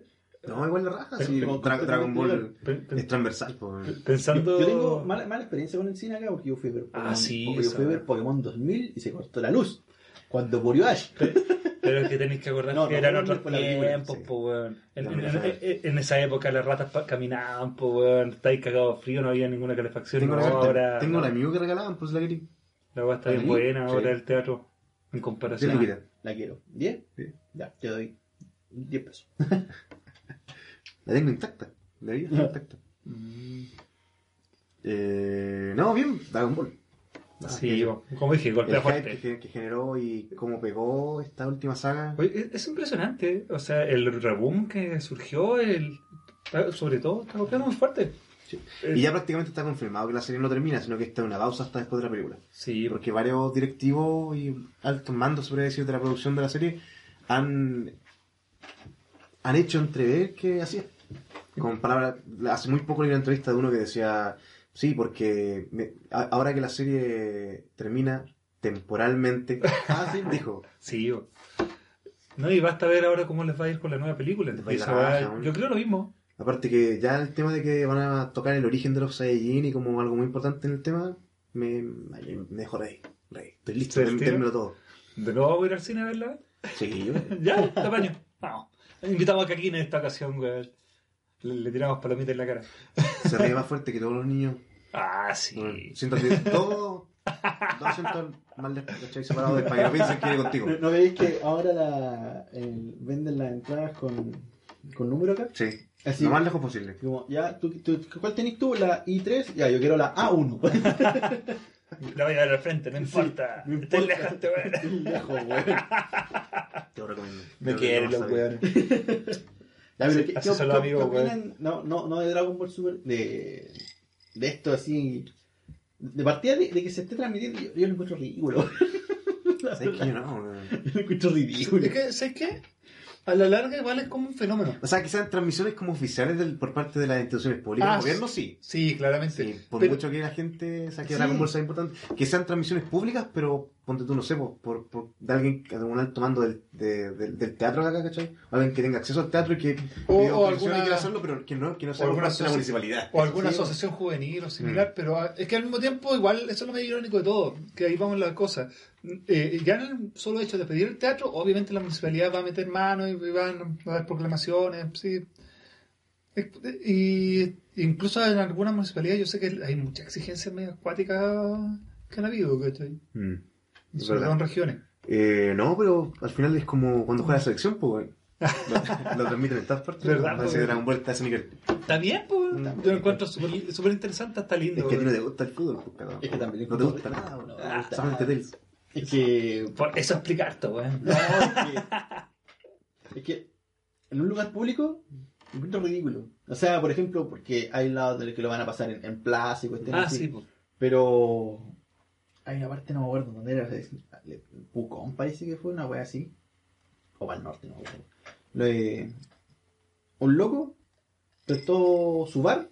No, igual la raja, sí. Pero- Dra- Dragon Ball Pe- pe- es transversal. Pensando. Yo, yo tengo mala, mala experiencia con el cine acá porque yo fui a ver Ah, Pokémon, sí, porque yo fui a ver. Pokémon 2000 y se cortó la luz. Cuando murió Ash. Pero es que tenéis que acordar No, que no, eran no, otros tiempos, sí. po, weón. En, La en- película. en- en esa época las ratas caminaban, po, weón. Estáis cagados de frío, no había ninguna calefacción. Tengo, no, la, ahora, tengo la amigo que regalaban, pues la quería. La weá está bien ¿Sí? buena ahora Sí. el teatro. En Sí, comparación. La quiero. ¿10? Sí. Ya, te doy 10 pesos. La tengo intacta. La vida está intacta. Mm, Eh, no, bien, Dragon Ball. Sí, yo, como dije, golpea fuerte. que, que generó y cómo pegó esta última saga. Oye, es- es impresionante. O sea, el reboom que surgió, el, sobre todo, está golpeando muy fuerte. Sí. Y ya prácticamente está confirmado que la serie no termina, sino que está en una pausa hasta después de la película. Sí, Porque varios directivos y altos mandos, sobre decir, de la producción de la serie han, han hecho entrever que así es. Con palabras, hace muy poco leí una entrevista de uno que decía, sí, porque me- ahora que la serie termina temporalmente, Ah, sí, dijo, Sí, o- no, y basta ver ahora cómo les va a ir con la nueva película. Yo creo lo mismo. Aparte que ya el tema de que van a tocar el origen de los Saiyajin y como algo muy importante en el tema, me, me, dejó reír. reír. Estoy listo, ¿Se term- estira? termino todo. ¿De nuevo voy a ir al cine a verla? Sí, yo, ya, te apaño. Vamos. Invitamos a Kaki en esta ocasión, güey. Le, le tiramos palomitas en la cara. se ríe más fuerte que todos los niños. Ah, sí. Bueno, siéntate todo, dos asientos mal de- ¿cachai? separados para que que viene contigo. ¿No, no veis que ahora la, el- venden las entradas con, con número acá? Sí, Así. lo más lejos posible. Como, ya, tú, tú- ¿cuál tenés tú? ¿La I3? Ya, yo quiero la A1. La voy a ver al frente, no importa. no Estoy importa. lejos, te voy a ver. Lejos, weón. Te lo recomiendo. Me quieren no los weones. Ya, pero Así- ¿qué, así qué- qué- amigos, qué opinan? No, no, no de Dragon Ball Super, de, de esto así. De partida de, de que se esté transmitiendo, yo, yo lo encuentro ridículo. ¿Sabes que yo no? lo encuentro ridículo. ¿sabes qué? A la larga igual es como un fenómeno. O sea, que sean transmisiones como oficiales del- por parte de las instituciones públicas. Ah, gobierno sí. Sí, claramente. Sí, por Pero- mucho que la gente saque Sí. Ball sea importante, que sean transmisiones públicas, pero ponte tú, no sé, por, por, por- de alguien, de un alto mando del, de- del, del teatro de acá, ¿cachai? Alguien que tenga acceso al teatro y que O- o alguna- quiera hacerlo, pero que no, que no sea o por alguna parte de la asoci- municipalidad. O alguna Sí. asociación juvenil o similar, Mm. pero ah, es que al mismo tiempo, igual, eso es lo más irónico de todo, que ahí vamos la cosa. Eh, ya en el solo hecho de pedir el teatro, obviamente la municipalidad va a meter mano y van a dar proclamaciones, sí. Y incluso en algunas municipalidades yo sé que hay muchas exigencias medio acuáticas que han habido, ¿cachai? Mm. En regiones. Eh, no, pero al final es como cuando juega la selección, pues, güey. Lo, lo transmiten en todas partes. ¿Verdad, Parece que Dragon Ball está a ese nivel. Está bien, pues. Yo lo encuentro súper interesante, está lindo. Es que a ti no te gusta el fútbol, pues, cabrón. Es que también No te gusta nada, No, me Solamente. Tails. Es que. Por eso explica harto, weón. No, es que. Es que en un lugar público lo encuentro ridículo. O sea, por ejemplo, porque hay lados de los que lo van a pasar en, en plaza y cuestiones Ah, así. sí, pues. Pero hay una parte, no me acuerdo dónde era. Pucón parece que fue una wea así. O para el norte, no me acuerdo. Lo de- Un loco prestó su bar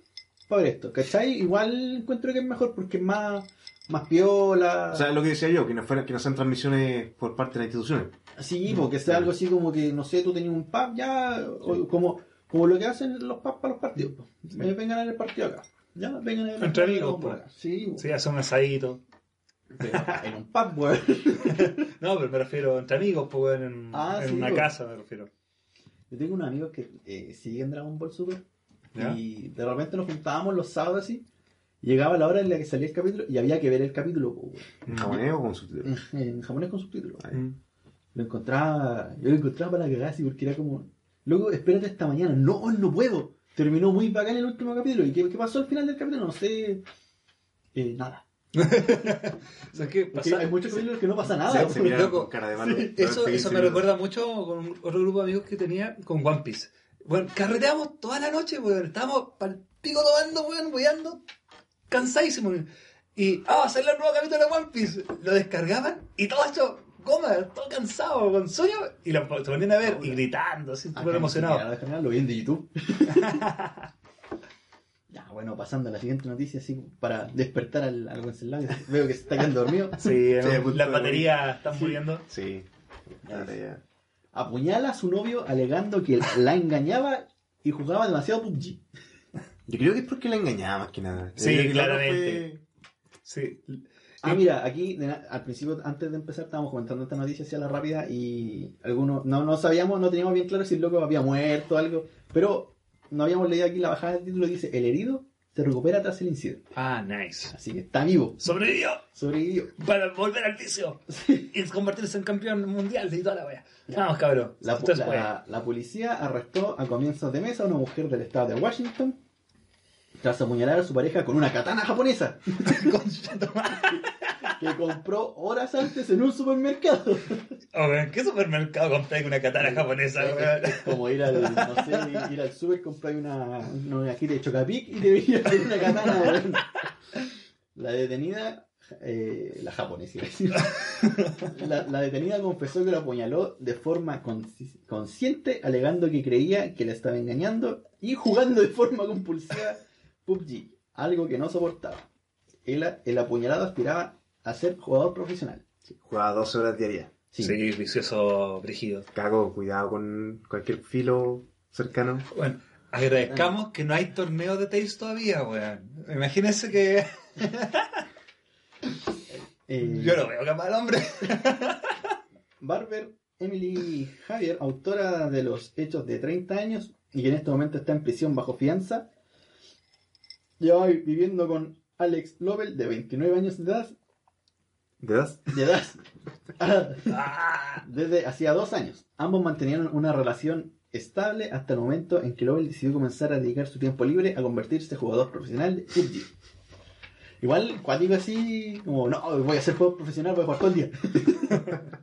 para ver esto. ¿Cachai? Igual encuentro que es mejor porque es más, más piola. O sea, lo que decía yo, que no, fuera, que no sean transmisiones por parte de las instituciones. Sí, porque sea algo así como que, no sé, tú tenías un pub ya, o como, como lo que hacen los pubs para los partidos. Eh, vengan a ver el partido acá. Ya, vengan a ver el Entre partido amigos, por po. acá. Sí. Sí, hace un asadito. Pero en un pub, weón. No, pero me refiero entre amigos, pues, weón, en, Ah, en sí, una weón. casa, me refiero. Yo tengo unos amigos que eh, siguen Dragon Ball Super ¿Ya? y de repente nos juntábamos los sábados así. Llegaba la hora en la que salía el capítulo y había que ver el capítulo weón. ¿En japonés o con subtítulos? en, en japonés con subtítulos. Mm. Lo encontraba, yo lo encontraba para cagar así porque era como, luego espérate esta mañana, no, no puedo. Terminó muy bacán el último capítulo. ¿Y qué, qué pasó al final del capítulo? No sé. Eh, nada. O sea, que pasa- hay muchos capítulos que no pasa nada. Se, po. se loco. cara de malo. Eso, Sí, eso sí, me sí. recuerda mucho con otro grupo de amigos que tenía con One Piece. Bueno, carreteamos toda la noche, weón. Estábamos pal pico tomando, weón, cansadísimos. Y, ah, va a salir el nuevo capítulo de One Piece. Lo descargaban y todo hecho goma, todo cansado, con sueño. Y lo se ponían a ver y gritando, así, Acá súper emocionado. lo vi en YouTube. ya, bueno, pasando a la siguiente noticia, así para despertar al, al Wenceslao. Veo que se está quedando dormido. Sí, Sí, las baterías están muriendo. Sí. Apuñala a su novio alegando que la engañaba y jugaba demasiado PUBG. Yo creo que es porque la engañaba más que nada. Sí, claramente. Sí. Ah, mira, aquí al principio, antes de empezar, estábamos comentando esta noticia hacia la rápida y algunos no, no sabíamos, no teníamos bien claro si el loco había muerto o algo, pero no habíamos leído aquí la bajada del título, dice, el herido se recupera tras el incidente. Ah, nice. Así que está vivo, Sobrevivió sobrevivió. para volver al vicio y convertirse en campeón mundial y toda la wea. Vamos, cabrón. La, la- la policía arrestó a comienzos de mes a una mujer del estado de Washington tras apuñalar a su pareja con una katana japonesa que compró horas antes en un supermercado. Weón, ¿Qué supermercado compráis una katana japonesa, como ir al, no sé, ir al super, comprar una, una cajita de Chocapic y te venía una katana. La detenida, eh, la japonesa, la, la detenida confesó que lo apuñaló de forma consci- consciente, alegando que creía que le estaba engañando y jugando de forma compulsiva PUBG, algo que no soportaba. El, el apuñalado aspiraba a ser jugador profesional. Jugaba 12 horas diarias. Sí. Sí, vicioso, brígido. Cago, cuidado con cualquier filo cercano. Bueno, agradezcamos que no hay torneo de Tails todavía, weón. Imagínense que Eh, yo lo veo capaz al hombre. Barber Emily Javier, autora de los hechos de 30 años y que en este momento está en prisión bajo fianza, lleva viviendo con Alex Lovell, de 29 años de edad, ¿De edad? de edad desde hacía dos años. Ambos mantenían una relación estable hasta el momento en que Lovell decidió comenzar a dedicar su tiempo libre a convertirse en jugador profesional de PUBG. Igual, cuando digo así, como, no, voy a ser jugador profesional, voy a jugar todo el día.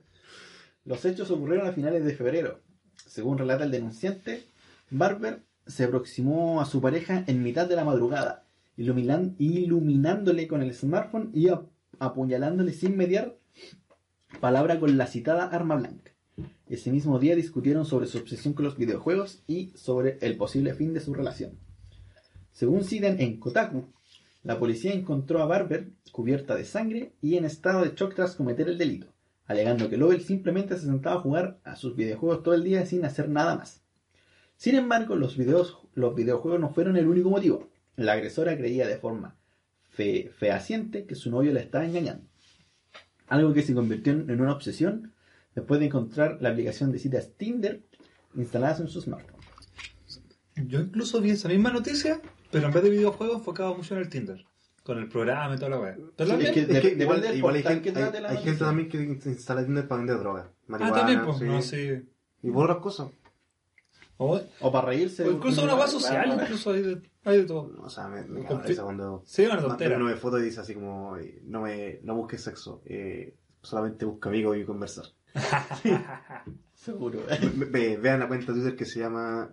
Los hechos ocurrieron a finales de febrero. Según relata el denunciante, Barber se aproximó a su pareja en mitad de la madrugada, iluminándole con el smartphone y ap- apuñalándole sin mediar palabra con la citada arma blanca. Ese mismo día discutieron sobre su obsesión con los videojuegos y sobre el posible fin de su relación. Según citan en Kotaku, la policía encontró a Barber cubierta de sangre y en estado de shock tras cometer el delito, alegando que Lovell simplemente se sentaba a jugar a sus videojuegos todo el día sin hacer nada más. Sin embargo, los videojuegos no fueron el único motivo. La agresora creía de forma fe- fehaciente que su novio la estaba engañando. Algo que se convirtió en una obsesión después de encontrar la aplicación de citas Tinder instalada en su smartphone. Yo incluso vi esa misma noticia, pero en vez de videojuegos enfocado mucho en el Tinder. Con el programa y toda la weá. Pero Sí, también- es que- Es Dep- que depende igual, hay, gente, que hay, trate la hay noticia. gente también que instala Tinder para vender droga. Ah, Marihuana, también, pues, sí. no, sí. Y por otras cosas. O, O para reírse. o incluso una base social, incluso hay de, hay de todo. O sea, me, me risa cuando Sí, una tontera. uno ve fotos y dice así como, no me no busques sexo, eh, solamente busca amigos y conversar. Seguro. Ve- ve- vean la cuenta de Twitter que se llama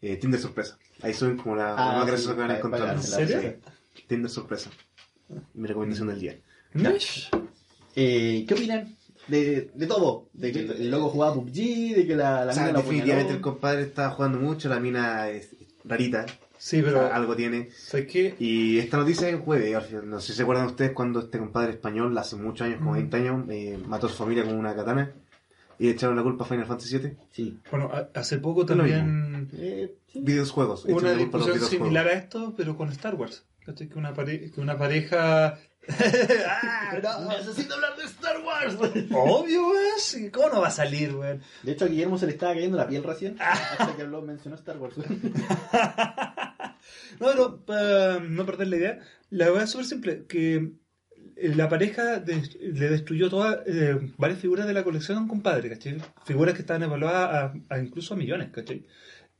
eh, Tinder Sorpresa. Ahí suben como la, Ah, más sí, gracioso que van a encontrar. ¿En serio? Sí. Tinder Sorpresa. Mi recomendación del día. Eh, ¿Qué opinan de, de todo? De que el loco jugaba PUBG, de que la, la O sea, mina la definitivamente el compadre estaba jugando mucho, la mina es rarita, Sí, o pero. sea, algo tiene. ¿Sabes qué? Y esta noticia es jueves, al final, no sé si se acuerdan ustedes cuando este compadre español, hace muchos años, como Mm. 20 años, eh, mató a su familia con una katana y echaron la culpa a Final Fantasy VII. Sí. Bueno, hace poco también. Eh, sí. Videojuegos. Una discusión similar a esto, pero con Star Wars. Que una, pare- que una pareja. ¡Ah! Pero necesito hablar de Star Wars. Obvio, sí, ¿Cómo no va a salir, weón? De hecho, a Guillermo se le estaba cayendo la piel recién. hasta que habló, mencionó Star Wars. No, pero para no perder la idea, la verdad es súper simple, que la pareja le destruyó todas eh, varias figuras de la colección a un compadre, ¿cachai? Figuras que estaban evaluadas a, a incluso a millones, ¿cachai?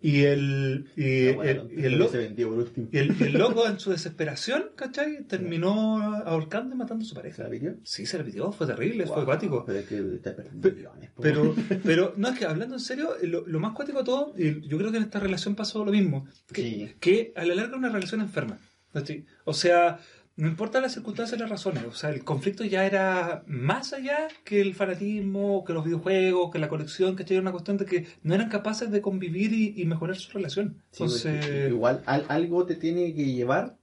Y el, y, bueno, el, y el se loco en su desesperación, ¿cachai? Terminó ahorcando y matando a su ¿Se pareja. la pidió? Sí, se la pidió, fue terrible, fue acuático. Pero es que está millones. Pero, pero, no, es que hablando en serio, lo, lo más cuático de todo, y yo creo que en esta relación pasó lo mismo, que, Sí. que a la larga una relación enferma. ¿cachai? O sea, no importa las circunstancias y las razones, o sea, el conflicto ya era más allá que el fanatismo, que los videojuegos, que la colección, que era una cuestión de que no eran capaces de convivir y, y mejorar su relación. Sí, Entonces, igual al- algo te tiene que llevar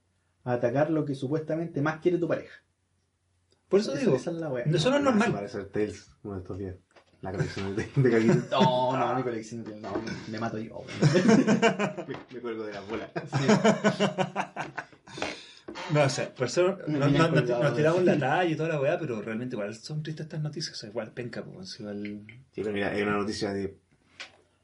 a atacar lo que supuestamente más quiere tu pareja. por eso digo, esa es la wea. eso no es normal. aparecer Tails uno de estos días. La colección de, de Caquito. No, no, mi colección, no, me mato yo. me cuelgo de la bola. No, o sea, por eso no- no- no- nos tiramos la talla y toda la weá, pero realmente igual son tristes estas noticias, o sea, igual penca, pues, igual... Sí, pero mira, hay una noticia de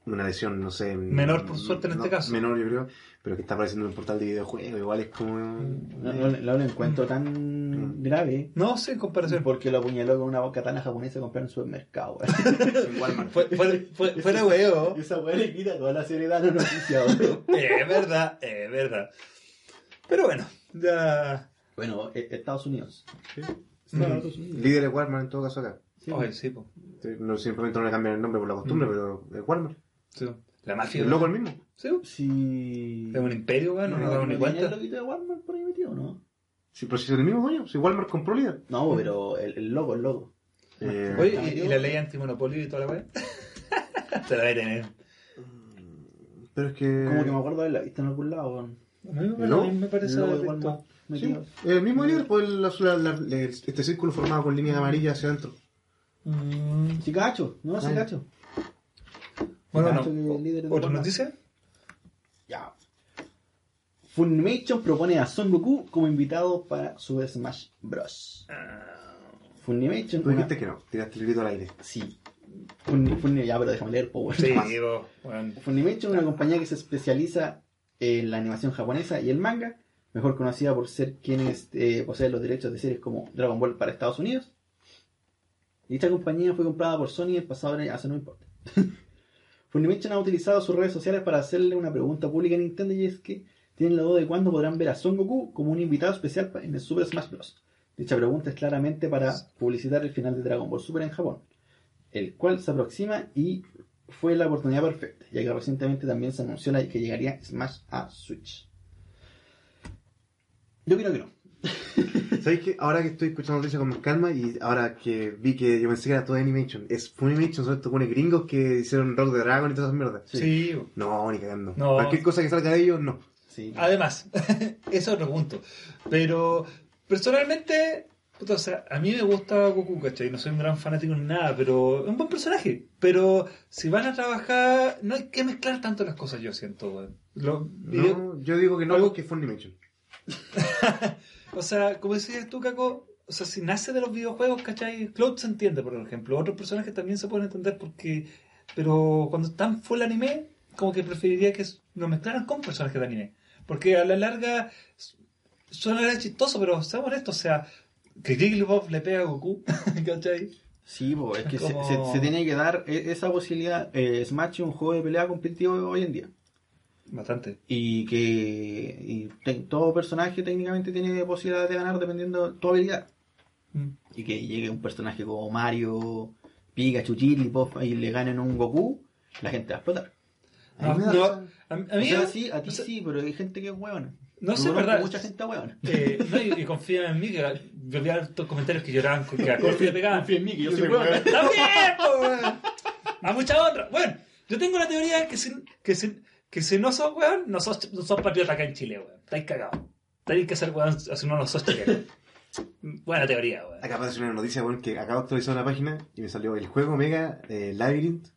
una lesión, no sé. Menor, por suerte, en este caso. Menor, yo creo, pero que está apareciendo en un portal de videojuegos. Igual es como. No, no, no lo encuentro tan grave No sé, en comparación. porque lo apuñaló con una katana japonesa comprada en un supermercado. Walmart. Fue, fue, fue, weón. Esa weá le quita toda la seriedad a la noticia. Es verdad, es verdad. Pero bueno, ya. Bueno, e- Estados Unidos. Sí. Estados Unidos. Líder de Walmart en todo caso acá. Sí, Oye, sí, po. No, simplemente no le cambian el nombre por la costumbre, Mm. pero es Walmart. Sí. La mafia. El loco el mismo. Sí, po. Sí. es un imperio, weón, no nos damos ni ¿no tiene cuenta. el loguito de Walmart por ahí metido, no? Sí, pero si es el mismo dueño. Si Walmart compró líder. No, pero el, el logo, el logo. Eh, Oye, ¿y, y la ley antimonopolio y toda la weá? Se la debe tener. pero es que. Como que me acuerdo de haberla visto en algún lado. weón. A mí me, ¿No? a mí me parece. Sí, metido. el mismo líder, pues la- la- este círculo formado con líneas amarillas hacia adentro. Mm, Sí, cacho, no, sí, Ah. cacho. Bueno, Cacho no. el líder de ¿Otra noticia? Ya. Funimation propone a Son Goku como invitado para su Smash Bros. Funimation. Tú una- dijiste que no, tiraste el grito al aire. Sí. Fun- Fun- ya, pero déjame leer. Sí, digo, bueno. Funimation es una compañía que se especializa en la animación japonesa y el manga, mejor conocida por ser quienes eh, poseen los derechos de series como Dragon Ball para Estados Unidos. Dicha compañía fue comprada por Sony el pasado año, hace no importa. Funimation ha utilizado sus redes sociales para hacerle una pregunta pública a Nintendo y es que tienen la duda de cuándo podrán ver a Son Goku como un invitado especial en el Super Smash Bros. Dicha pregunta es claramente para publicitar el final de Dragon Ball Super en Japón, el cual se aproxima y fue la oportunidad perfecta, ya que recientemente también se anunció la- que llegaría Smash a Switch. Yo creo que no. ¿Sabes qué? Ahora que estoy escuchando noticias con más calma y ahora que vi que yo pensé que era todo Animation, es Funimation, son estos buenos gringos que hicieron Rock the Dragon y todas esas mierdas. Sí. Sí. No, ni cagando. No. Cualquier cosa que salga de ellos, no. Sí. Además, eso es otro punto. Pero personalmente, puta, o sea, a mí me gusta Goku, ¿cachai? No soy un gran fanático ni nada, pero es un buen personaje. Pero si van a trabajar, no hay que mezclar tanto las cosas, yo siento, weón. Lo- video- No, yo digo que no algo- porque es Funimation. O sea, como decías tú, Caco, o sea, si nace de los videojuegos, ¿cachai? Cloud se entiende, por ejemplo. Otros personajes también se pueden entender porque... Pero cuando están full anime, como que preferiría que lo mezclaran con personajes de anime. Porque a la larga suena chistoso, pero seamos honestos, o sea, que Jigglypuff le pega a Goku, ¿cachai? Sí, po, es que se- Como- se, se tiene que dar e- esa posibilidad. Eh, Smash es un juego de pelea competitivo hoy en día. Bastante. Y que y te- todo personaje técnicamente tiene posibilidad de ganar dependiendo de tu habilidad. Mm. Y que llegue un personaje como Mario, Pikachu, Jigglypuff y le ganen un Goku, la gente va a explotar. A mí No, a, a mí o sea, sí, a ti sí, pero hay gente que es huevona. No sé, ¿verdad? Mucha gente huevona. Eh, no, y, y confía en mí, que yo vi hartos comentarios que lloraban con que a le pegaban. Confía en mí, que yo Yo soy soy huevona. ¡También, po, weón! A mucha honra. Bueno, yo tengo la teoría que si, que si, que si no sos weón, no sos, no sos patriota acá en Chile, weón. Estáis cagados. Tenéis que ser weón si no, no sos chileno. Buena teoría, weón. Acá aparece una noticia, bueno, que acabo de actualizar una página y me salió el juego Mega eh, Labyrinth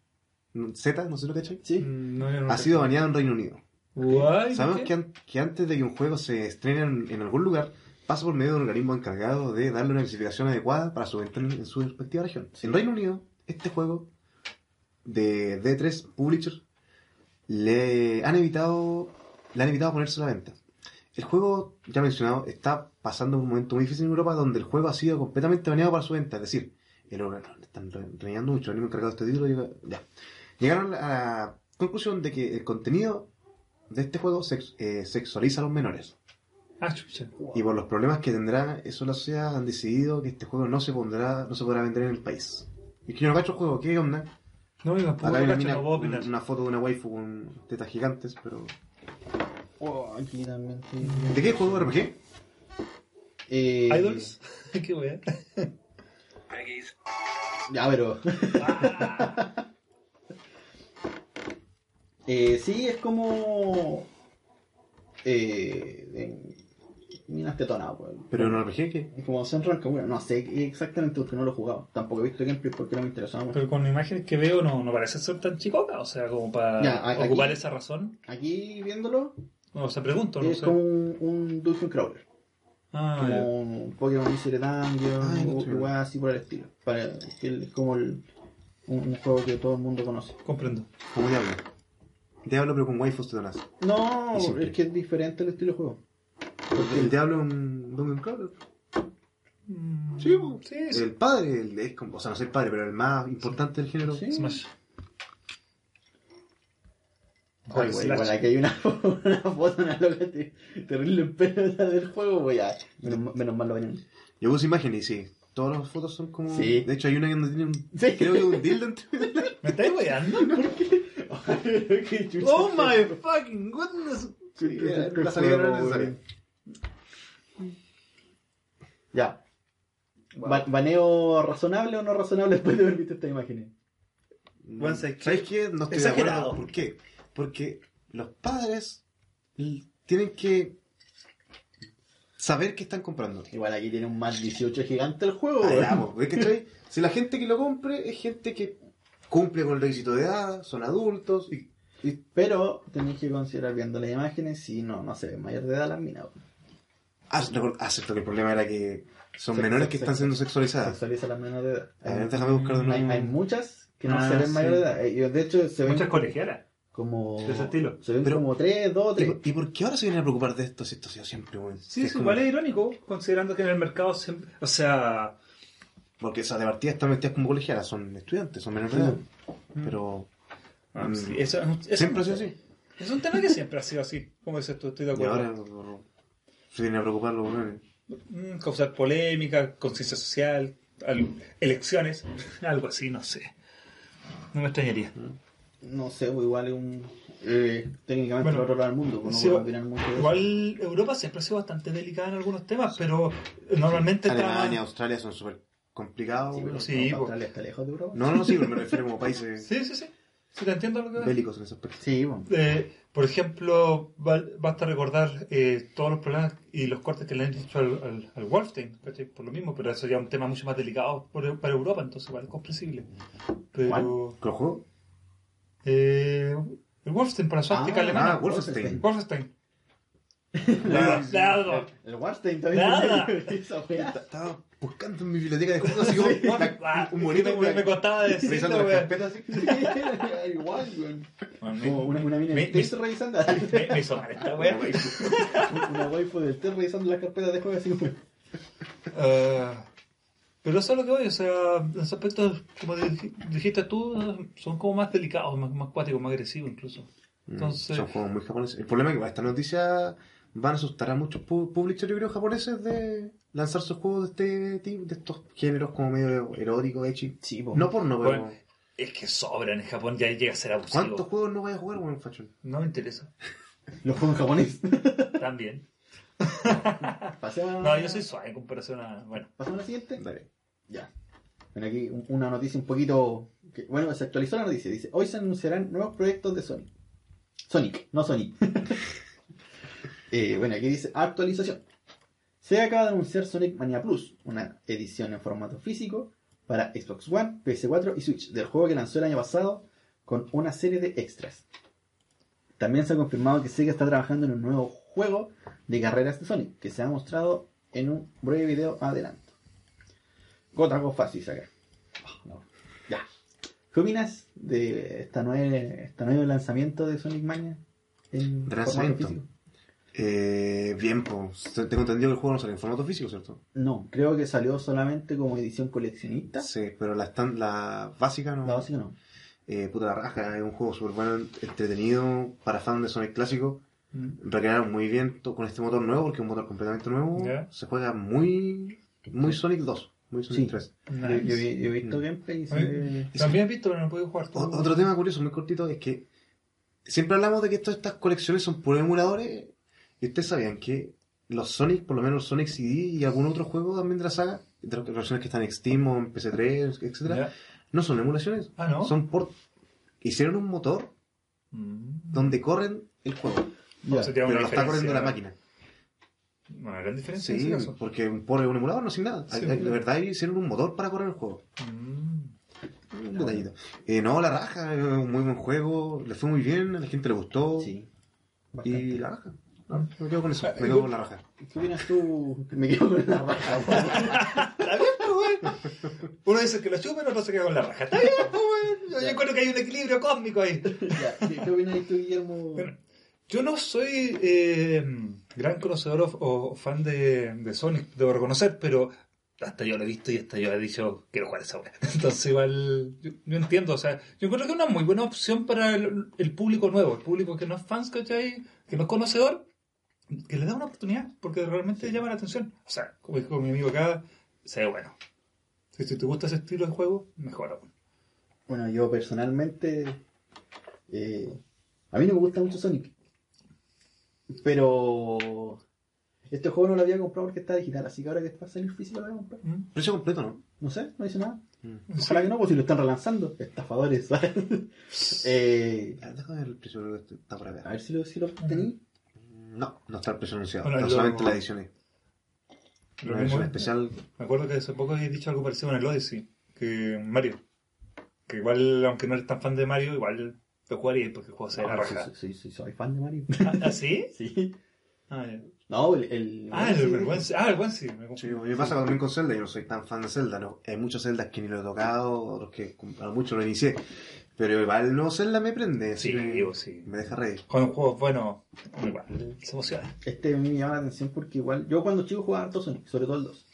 Z, no sé lo que cachai. Sí. Mm, No, no Ha sido baneado en Reino Unido. Guay, Sabemos que, an- que antes de que un juego se estrene en, en algún lugar, pasa por medio de un organismo encargado de darle una clasificación adecuada para su venta en, su respectiva región. En Reino Unido, este juego de D3 Publisher le han evitado le han evitado ponerse a la venta. El juego, ya mencionado, está pasando un momento muy difícil en Europa donde el juego ha sido completamente baneado para su venta. Es decir, el están re- reñando mucho, el organismo encargado de este título ya. llegaron a la conclusión de que el contenido de este juego sex- eh, sexualiza a los menores. Ah, chucha. Y por los problemas que tendrá eso la sociedad han decidido que este juego no se pondrá, no se podrá vender en el país. Y es que yo no cacho el juego, ¿qué onda? No, yo tampoco Acá hay una, cacho, mina- no puedo opinar. una foto de una waifu con tetas gigantes, pero... Oh, aquí también. sí. ¿De qué juego RPG? Eh, ¿Idols? Qué weón. Ya, pero. Eh, sí, es como. Eh, de- Minas tetonadas, pues. ¿Pero en RPG qué? Es Como Central Camino, no sé exactamente porque no lo he jugado. Tampoco he visto gameplay porque no me interesaba mucho. Pero con imágenes que veo no, no parece ser tan chicota, o sea, como para Ya, ocupar esa razón. Aquí viéndolo, O sea, pregunto, no es sé. como un, un Dungeon Crawler. Ah, ya. como un Pokémon Mystery Dungeon, Ah, o así por el estilo. Para, es como el- un, un juego que todo el mundo conoce. comprendo. Como Diablo. Diablo pero con waifus tetonas. No, Y simple. es que es diferente el estilo de juego. Porque el Diablo es un Dungeon Crawler. Mm, Sí, sí, sí. El padre, el- es como, o sea, no sé el padre, pero el más importante del género. Sí. Smash. Oye, güey, igual aquí hay una, foto- una foto, una loca te- terrible en pelota del juego, pues ya. Menos, menos mal lo ven. Yo puse imágenes y sí, todas las fotos son como... Sí. De hecho hay una donde tiene un... Sí. Creo que un dildo entre... ¿Me estáis weando? Qué chucha. ¡Oh my fucking goodness! Sí, Qué- qué la salida no era necesaria. Ya. Ba- ¿Baneo razonable o no razonable después de haber visto estas imágenes? Bueno, ¿sabes ¿Sabes qué? qué? No estoy Exagerado. de acuerdo. ¿Por qué? Porque los padres tienen que saber qué están comprando. Igual aquí tiene un más 18 gigante el juego. Ah, güey. ya, po, ¿ves, cachai? Si la gente que lo compre es gente que cumple con el requisito de edad, son adultos y, y- Pero tenéis que considerar viendo las imágenes si no, no se ve mayor de edad las minas. Ah, ah, cierto que el problema era que son Se- menores se- que se- están siendo Se sexualizadas. Sexualiza las menores de edad. A ver, déjame buscar de Hay, nuevo. hay muchas que no Ah, se ven sí. mayor de edad. Eh, De hecho, se ven Muchas colegialas. Como. De ese estilo. Se ven Pero- como 3, 2, ¿Y 3. por, y por qué ahora se vienen a preocupar de esto si esto ha sido siempre bueno? Sí, Es igual es irónico, considerando que en el mercado siempre. O sea. Porque esas de partida están metidas como colegialas, son estudiantes, son menores de edad. Pero ah, Mm. sí, eso, eso- siempre ha sido así. Es un tema que siempre ha sido así. Como dices tú, estoy de Y acuerdo. ahora no- se vienen a preocupar los weones. Mm, causar polémica, conciencia social, al- elecciones, algo así, no sé. No me extrañaría. No sé, pues igual es un. Eh, técnicamente Bueno, el otro lado del mundo, pues no sí, mucho eso. Igual Europa siempre ha sido bastante delicada en algunos temas, pero normalmente Alemania, trama- Australia son súper complicados. Sí, pero weón. Sí, po. Australia está lejos de Europa. No, no, sí, pero me refiero como países Sí, sí, sí. Sí, te entiendo lo que ves. bélicos en ese aspecto. Sí, bueno. Eh, por ejemplo, ba- basta recordar eh, todos los problemas y los cortes que le han hecho al, al, al Wolfenstein, ¿cachai? por lo mismo, pero eso ya es un tema mucho más delicado por- para Europa, entonces igual es comprensible. Pero ¿Qué juego? Eh, el Wolfenstein para suástica Ah, alemana. ah, Wolfenstein. Wolfenstein. Nada. Nada. El Warstein también. Nada. Esa wea. Estaba buscando en mi biblioteca de juegos así como la- Ah, un bonito me, me costaba decirlo, revisando las carpetas así. Igual, weón. Bueno, Como una, una mina me- revisando. Me, me hizo mal esta wea. una waifu del revisando las carpetas de juego así como. Eh, Pero eso es lo que voy, o sea, los aspectos, como dij- dijiste tú, son como más delicados, más, más cuáticos, más agresivos incluso. Mm, Entonces- Son juegos muy japoneses. El problema es que esta noticia van a asustar a muchos pu- publishers, yo creo, japoneses de lanzar sus juegos de este tipo, de estos géneros como medio erótico, echi. Sí, po. No porno, pero... Bueno, es que sobran en Japón, ya llega a ser abusivo. ¿Cuántos juegos no vais a jugar, weón, Fashion? No me interesa. Los juegos japoneses. También. No, yo soy suave en comparación a. Bueno, pasemos a la siguiente. Dale. Ya. Bueno, aquí un- una noticia un poquito. bueno, se actualizó la noticia. Dice: Hoy se anunciarán nuevos proyectos de Sonic. Sonic, no Sonic. Eh, bueno, aquí dice: actualización. Se acaba de anunciar Sonic Mania Plus, una edición en formato físico para Xbox One, PS4 y Switch, del juego que lanzó el año pasado con una serie de extras. También se ha confirmado que Sega está trabajando en un nuevo juego de carreras de Sonic, que se ha mostrado en un breve video adelanto. Otra cosa fácil sacar. Oh, no. Ya. ¿Qué opinas de esta nueva, este nuevo lanzamiento de Sonic Mania? En ¿De formato lanzamiento? físico? Eh, bien, pues. Tengo entendido que el juego no sale en formato físico, ¿cierto? No, creo que salió solamente como edición coleccionista. Sí, pero la, estan- la básica no. La básica no. Eh, puta la raja, es un juego súper bueno, entretenido, para fans de Sonic clásico. mm, Recrearon muy bien con este motor nuevo, porque es un motor completamente nuevo. Se juega muy, muy Sonic 2, muy Sonic Sí. 3. Yo, nice. yo he- yo he visto gameplay y se Ay. ve- También he visto, pero no he podido jugar O- todo. otro tema curioso, muy cortito, es que siempre hablamos de que todas estas colecciones son puros emuladores. Y ustedes sabían que los Sonic, por lo menos Sonic CD y algún otro juego también de la saga, de las versiones que están en Steam o en PC3, etcétera, no son emulaciones. Ah, ¿no? Son por. Hicieron un motor Mm. donde corren el juego. Se tiene pero lo está corriendo la máquina. Una gran diferencia en Sí, ese caso. porque es un emulador, no sin nada. Sí, de verdad hicieron un motor para correr el juego. Mm. Un detallito. Eh, no, la raja, es un muy buen juego, le fue muy bien, a la gente le gustó. Sí. Y Bastante. la raja. No, me quedo con eso, Ah, me quedo con la raja. ¿Qué opinas tú? Me quedo con la raja. Está bien, pues, güey. Uno dice que lo chupa, el otro se queda con la raja. Está bien, pues, güey. Yo, yo creo que hay un equilibrio cósmico ahí. Ya, ¿Qué, opinas tú, Guillermo? Bueno, Yo no soy eh, gran conocedor o, o fan de, de Sonic, debo reconocer, pero hasta yo lo he visto y hasta yo he dicho quiero jugar esa weá. Entonces igual yo, yo entiendo, o sea, yo creo que es una muy buena opción para el, el público nuevo, el público que no es fans, ¿cachai? Que no es conocedor, que le da una oportunidad, porque realmente llama la atención. O sea, como dijo mi amigo acá, se ve bueno. Si, si te gusta ese estilo de juego, mejor aún. Bueno, yo personalmente. eh, a mí no me gusta mucho Sonic. Pero. Este juego no lo había comprado porque está digital, así que ahora que va a salir físico lo voy a comprar. ¿Mm? Precio completo, ¿no? No sé, no dice nada. Mm. Ojalá que no, pues si lo están relanzando. Estafadores, ¿sabes? eh, Ah, Déjame ver el precio, que está por a acá. ver si lo, si lo tení. No, no está el precio anunciado. Bueno, no lo- solamente la edición. Lo Una mismo- especial. Me acuerdo que hace poco había dicho algo parecido en el Odyssey, que Mario. Que igual, aunque no eres tan fan de Mario, igual lo jugaría porque el juego se la Ah, raja. sí, sí, sí, soy fan de Mario. ¿Ah, ¿Ah, sí? sí. Ah, ya. No, el. el Ah, el, el buen sí. Ah, el buen sí. Me Sí, pasa también con Zelda, yo no soy tan fan de Zelda, ¿no? Hay muchos Zeldas que ni lo he tocado, otros que a mucho lo inicié. Pero igual no Zelda me prende, Sí, que digo, sí. me deja reír. Con un juego bueno, igual se emociona. Este a mí me llama la atención porque igual. Yo cuando chico jugaba harto Sonic, sobre todo el 2.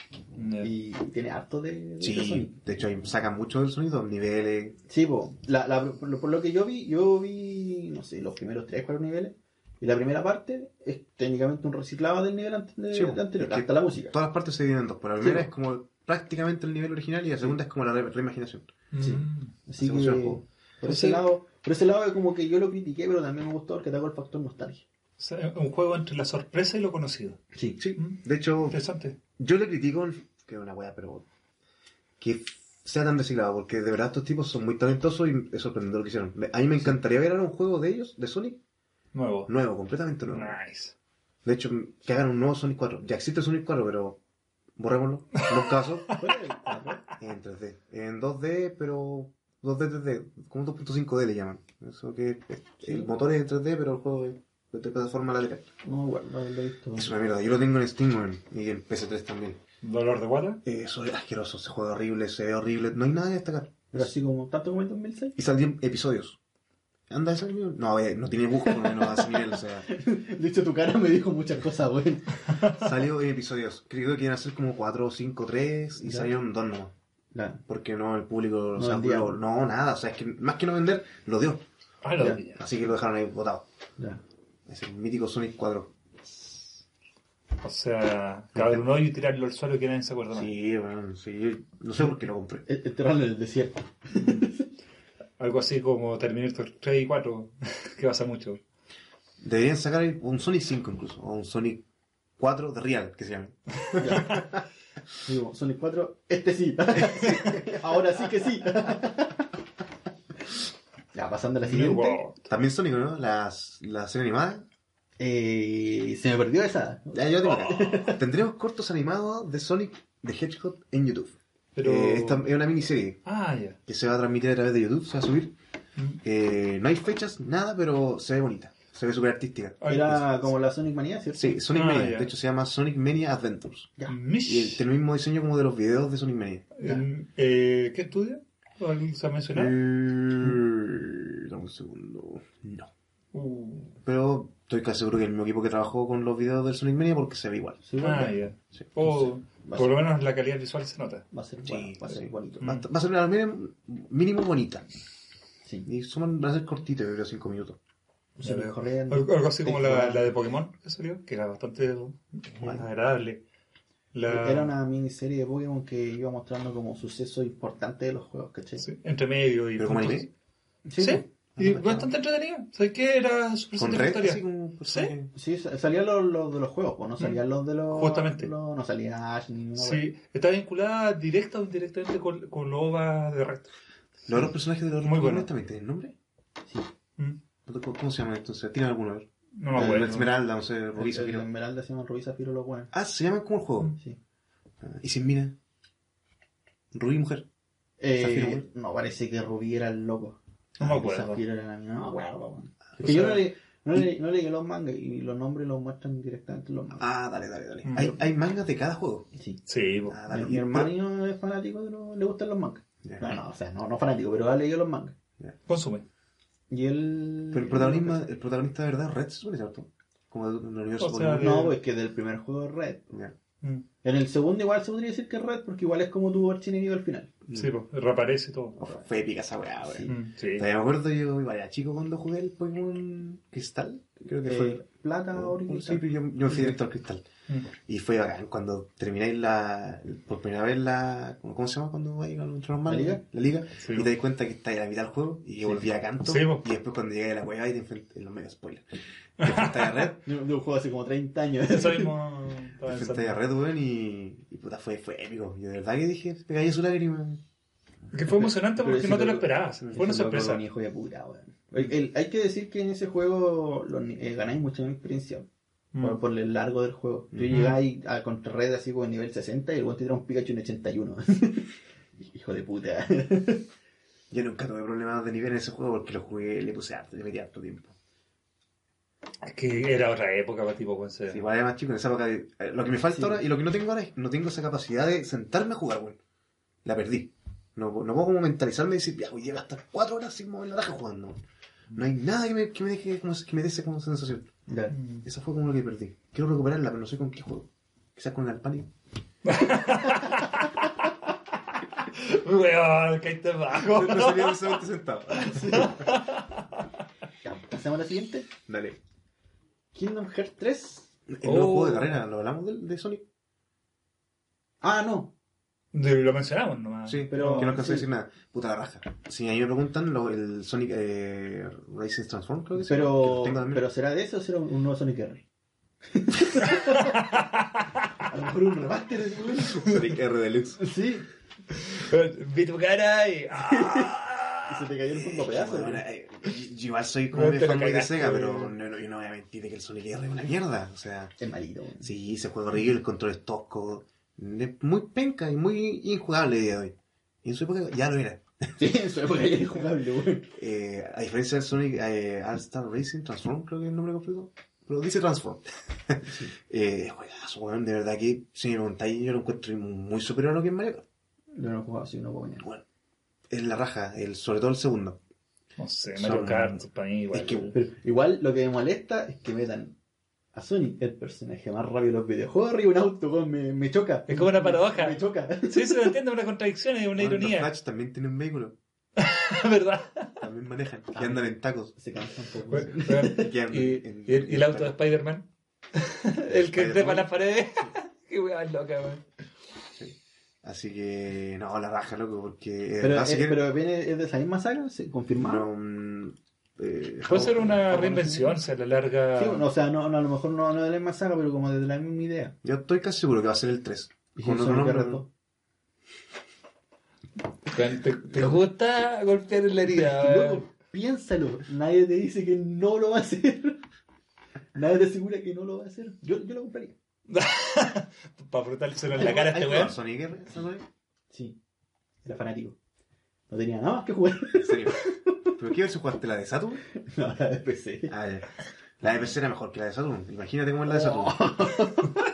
Ya. Y tiene harto de, de Sí, Sonic. de hecho ahí sacan mucho del sonido, niveles. Sí, po. La, la- por, lo, por lo que yo vi, yo vi, no sé, los primeros 3, 4 niveles. Y la primera parte es técnicamente un reciclado del nivel ante- de- Sí, po. de anterior, Es que hasta la música. Todas las partes se dividen en dos, pero la primera es como prácticamente el nivel original y la segunda es como la re- reimaginación. sí. Mm. Así que. Por ese, Sí. lado, por ese lado, como que yo lo critiqué, pero también me gustó porque atacó el factor nostalgia. O sea, un juego entre la sorpresa y lo conocido. Sí. Sí, Mm. de hecho, Interesante. yo le critico, que es una wea, pero que sea tan reciclado, porque de verdad estos tipos son muy talentosos y es sorprendente lo que hicieron. A mí me encantaría ver ahora un juego de ellos, de Sonic, Nuevo. nuevo, completamente nuevo. Nice. De hecho, que hagan un nuevo Sonic 4. Ya existe Sonic 4, pero borrémoslo. En los casos, en 3D. En 2D, pero 2D, 3D, como 2.5D le llaman. Eso que eh, el motor es en 3D, pero el juego es de plataforma lateral. No, bueno, no lo he visto. Es una mierda. Yo lo tengo en Steam weón, y en PS3 también. Dolor de guata. Eso es asqueroso, se juega horrible, se ve horrible, no hay nada que destacar. Pero así como tanto como en 2006. Y saldrían episodios. ¿Anda ese amigo? No, eh, no tiene busco, no a ese nivel, o sea. De hecho, tu cara me dijo muchas cosas, güey. Salió en episodios. Creo que iban a ser como 4, 5, 3 y Ya. salieron 2 nomás. Porque no, el público, o No sea, vendía. lo- no, nada, o sea, es que más que no vender, lo dio. Ah, lo. Así que lo dejaron ahí botado. Ya. Es el mítico Sonic 4. O sea, caber un hoyo y tirarlo al suelo que nadie se acuerda más. Sí, bueno, sí. No sé por qué lo compré. E- Enterrarlo en el desierto. Algo así como Terminator 3 y 4, que pasa mucho. Deberían sacar un Sonic 5 incluso, o un Sonic 4 de Real, que se llame. Digo, Sonic 4, este sí. Ahora sí que sí. ya, pasando a la siguiente. También Sonic, ¿no? Las, la serie animada. Eh, se me perdió esa. Ya, yo digo, Tendremos cortos animados de Sonic de Hedgehog en YouTube. Pero... Eh, esta es una miniserie Ah, ya. que se va a transmitir a través de YouTube, se va a subir. Mm. Eh, no hay fechas, nada, pero se ve bonita. Se ve súper artística. Era como la Sonic Manía, ¿cierto? Sí, Sonic Ah, Mania. De hecho, se llama Sonic Mania Adventures. Ya. Mish. Y el- tiene el mismo diseño como de los videos de Sonic Mania. El- eh, ¿Qué estudio? ¿Alguien se ha mencionado? Eh, dame un segundo. No. Uh, Pero estoy casi seguro que es el mismo equipo que trabajó con los videos del Sonic Mania porque se ve igual. Ah, ya. Sí. O a por ser- lo menos la calidad visual se nota. Va a ser Sí, bueno, va a ser bonito. Mm. Va, a- va a ser una mínimo, mínimo bonita. Sí. Y son, van a ser cortitos, yo creo, 5 minutos. Corriendo. Algo, así como la, de Pokémon que salió, que era bastante más agradable. La- Era una miniserie de Pokémon que iba mostrando como sucesos importantes de los juegos, ¿cachai? sí, entre medio y como. Sí, pues. y bastante entretenida. ¿Sabes qué? Era súper satisfactoria. así como personaje. Sí, sa- salían los, los de los juegos, pues no salían los de los. Justamente. los- no salía Ash ni nada. Sí, está vinculada directa o indirectamente con, con los OVA de red. Los otros personajes de los Muy bueno. También tienen nombre. Sí. Mm, ¿Cómo se llaman entonces? ¿Tienen alguno? No me acuerdo. Esmeralda, no sé, Rubí, Zafiro. Esmeralda se llama Rubí Zafiro los buenos. Ah, se llaman como el juego. Sí. Ah, ¿Y sin mina? Rubí, mujer. Eh, no, parece que Rubí era el loco. No me acuerdo. Zafiro era la mina. No me acuerdo, weón. Es que yo no leí, no, leí, no leí los mangas y los nombres los muestran directamente en los mangas. Ah, dale, dale, dale. Mm. Hay, hay mangas de cada juego. Sí. Sí. Ah, dale. Mi hermano es fanático de los. le gustan los mangas. Ya. No, no, o sea, no, no fanático, pero ha leído los mangas. consume. Y él. Pero el protagonista, el protagonista de verdad es Red, se supone, ¿cierto? Como del del universo O sea. No, pues que del primer juego es Red. Mm, En el segundo igual se podría decir que es Red, porque igual es como tu archienemigo al final. Sí, po. reaparece todo. Oh, Fue épica esa weá, weón. Sí. Mm, sí. Me acuerdo yo, igual era chico cuando jugué el Pokémon Cristal. Creo que Eh, fue. plata, oro y Sí, yo, yo me fui directo al Cristal. Mm. Y fue bacán cuando termináis la. Por primera vez la. ¿Cómo cómo se llama cuando vais a normal? ¿La liga? La liga. Sí, y te das cuenta que estáis a la mitad del juego y que volvía a canto. Sí, y después cuando llegué a la weá y te enfrentas. En los medios spoilers. Te enfrentas a Red. De, de un juego hace como 30 años. Eso mismo. Te enfrentas a. Red, weón, y. Y puta, fue, fue épico. Yo de verdad que dije, me cayó su lágrima. Que fue emocionante Pero porque no te lo esperabas. Fue una sorpresa. hijo de puta, weón. El- el- hay que decir que en ese juego lo- eh, ganáis mucha experiencia Mm. por el largo del juego. Tú Ujú. llegáis a contra red así como en nivel 60 y el te tira un Pikachu en 81. hijo de puta. Yo nunca tuve problemas de nivel en ese juego porque lo jugué, le puse harto, le metí harto tiempo. Es que era otra época para tipo Juan Sí, igual era más chico en esa época. eh, Lo que me falta Sí. ahora y lo que no tengo ahora es no tengo esa capacidad de sentarme a jugar, weón. La perdí. No, no puedo como mentalizarme y decir, ya, voy a estar cuatro horas sin mover la raja jugando. No hay nada que me, que me deje como, que me dé esa como sensación. Ya. Mm. Esa fue como lo que perdí. Quiero recuperarla, pero no sé con qué juego. Quizás con el Alpani. Weón, caíste bajo. No sería precisamente sentado. Ya, Pasamos a la siguiente. Dale. Kingdom Hearts 3. El nuevo Oh. juego de carrera, ¿lo hablamos de, de Sonic? Ah, no. De- Lo mencionamos nomás. Sí, pero- pero que no alcancé sí. decir nada. Puta la raja. Si a mí me preguntan, lo, el Sonic eh, Racing Transform, creo que sí, que Pero, pero ¿será de eso o será un nuevo Sonic R? a lo mejor un remaster de. Sonic R Deluxe. Sí. Vi tu cara y. Y ¡Ah! se te cayó el fondo pedazo. Bueno, eh, yo igual soy como la fanboy de Sega, pero no, no, yo no voy a mentir de que el Sonic R es una mierda. O sea, Es malito. sí, ese juego horrible, el control es tosco, muy penca y muy injugable día de hoy. Y en su época ya lo era. Sí, en su época ya era jugable, weón. Eh, a diferencia del Sonic eh, All Star Racing Transform, creo que es el nombre completo. Pero dice Transform. eh, juegazo, weón, de verdad que si me preguntáis, yo lo encuentro muy superior a lo que es Mario Kart. Yo no he jugado así, no puedo venir. Bueno, es la raja, el, sobre todo el segundo. No sé, Son- Mario Kart para mí igual. Es que- Pero igual lo que me molesta es que metan a Sonic, el personaje más rápido de los videojuegos, arriba un auto, me, me choca. Es como una paradoja. Me choca. Sí, se lo entiende, una contradicción y una Bueno, Los ironía. Flash también tienen vehículos, ¿Verdad? también manejan, que andan en tacos. Se cansa un poco. Y, en- y el, y el auto de Spider-Man. el que trepa las paredes. Qué weá loca, weón. Así que, no, la raja, loco, porque... eh, Pero, eh, pero viene es de esa misma saga, ¿se confirmado? no, mm, eh, Puede ser una reinvención, se la larga. Sí, bueno, o sea, no, no, a lo mejor no, no de la misma saga, pero como desde la misma idea. Yo estoy casi seguro que va a ser el 3. Y Con otro nombre, R2. Weón, ¿Te, te gusta golpear en la herida? Loco, piénsalo. Nadie te dice que no lo va a hacer. Nadie te asegura que no lo va a hacer. Yo, yo lo compraría. Para frotárselo en la cara a este weón. Sonic? Sí. Era fanático. No tenía nada más que jugar. ¿En serio? ¿Pero qué versión jugaste? ¿La de Saturn? No, la de PC. Ah, ya. La de PC era mejor que la de Saturn. Imagínate cómo es la de Saturn.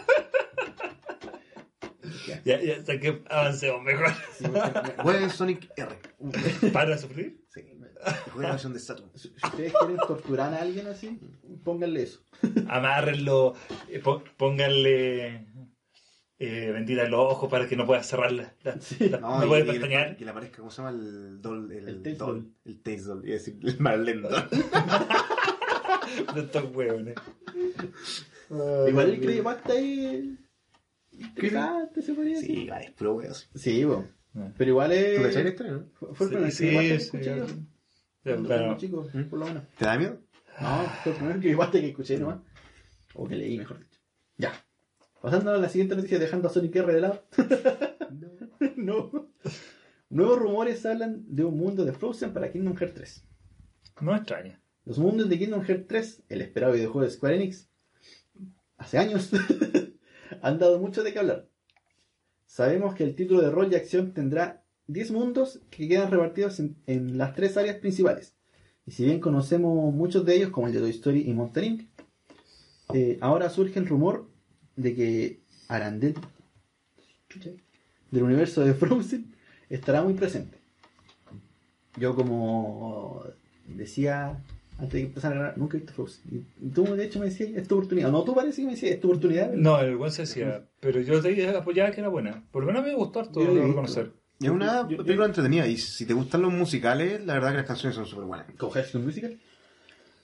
Ya, ya, sé que avancemos mejor. Sí, porque- Jueguen Sonic R. ¿Para sufrir? Sí. Jueguen la versión de Saturn. Si ustedes quieren torturar a alguien así, pónganle eso. Amárrenlo, eh, pó- pónganle eh, bendita en los ojos para que no pueda cerrar la, la- Sí. la- No, no y- puede y pestañear. Que le aparezca, ¿cómo se llama? El doll. El, El doll. El Tails doll. A decir el Marlene doll. De estos hueones. Igual el creepypasta ahí. Interesante, se podría decir. Sí, vale, es puro weo. sí. Sí, bueno. Pero igual es. ¿Tú cachai la historia, no? Fue el primer Sí, que sí, escuché sí. yo. Ya, Cuando claro. era chico, ¿Mm? por lo menos. ¿Te da miedo? No, fue el primer creepypasta que escuché nomás. O que leí, mejor dicho. Ya. Pasando a la siguiente noticia, dejando a Sonic R de lado. no. Nuevos rumores hablan de un mundo de Frozen para Kingdom Hearts 3. No extraña. Los mundos de Kingdom Hearts 3, el esperado videojuego de Square Enix, hace años, han dado mucho de qué hablar. Sabemos que el título de rol y acción tendrá 10 mundos que quedan repartidos en, en las tres áreas principales. Y si bien conocemos muchos de ellos, como el de Toy Story y Monster Inc., eh, ahora surge el rumor de que Arandel del universo de Frozen estará muy presente. Yo como decía antes de empezar a grabar, nunca he visto Frozen. Y tú de hecho me decías, es tu oportunidad. No, tú parece que me decías, es tu oportunidad. No, el buen se decía, pero yo te apoyaba que era buena. Por lo menos me gustó harto, lo reconocer. Es una película entretenida y si te gustan los musicales, la verdad que las canciones son súper buenas. ¿Con High Musical?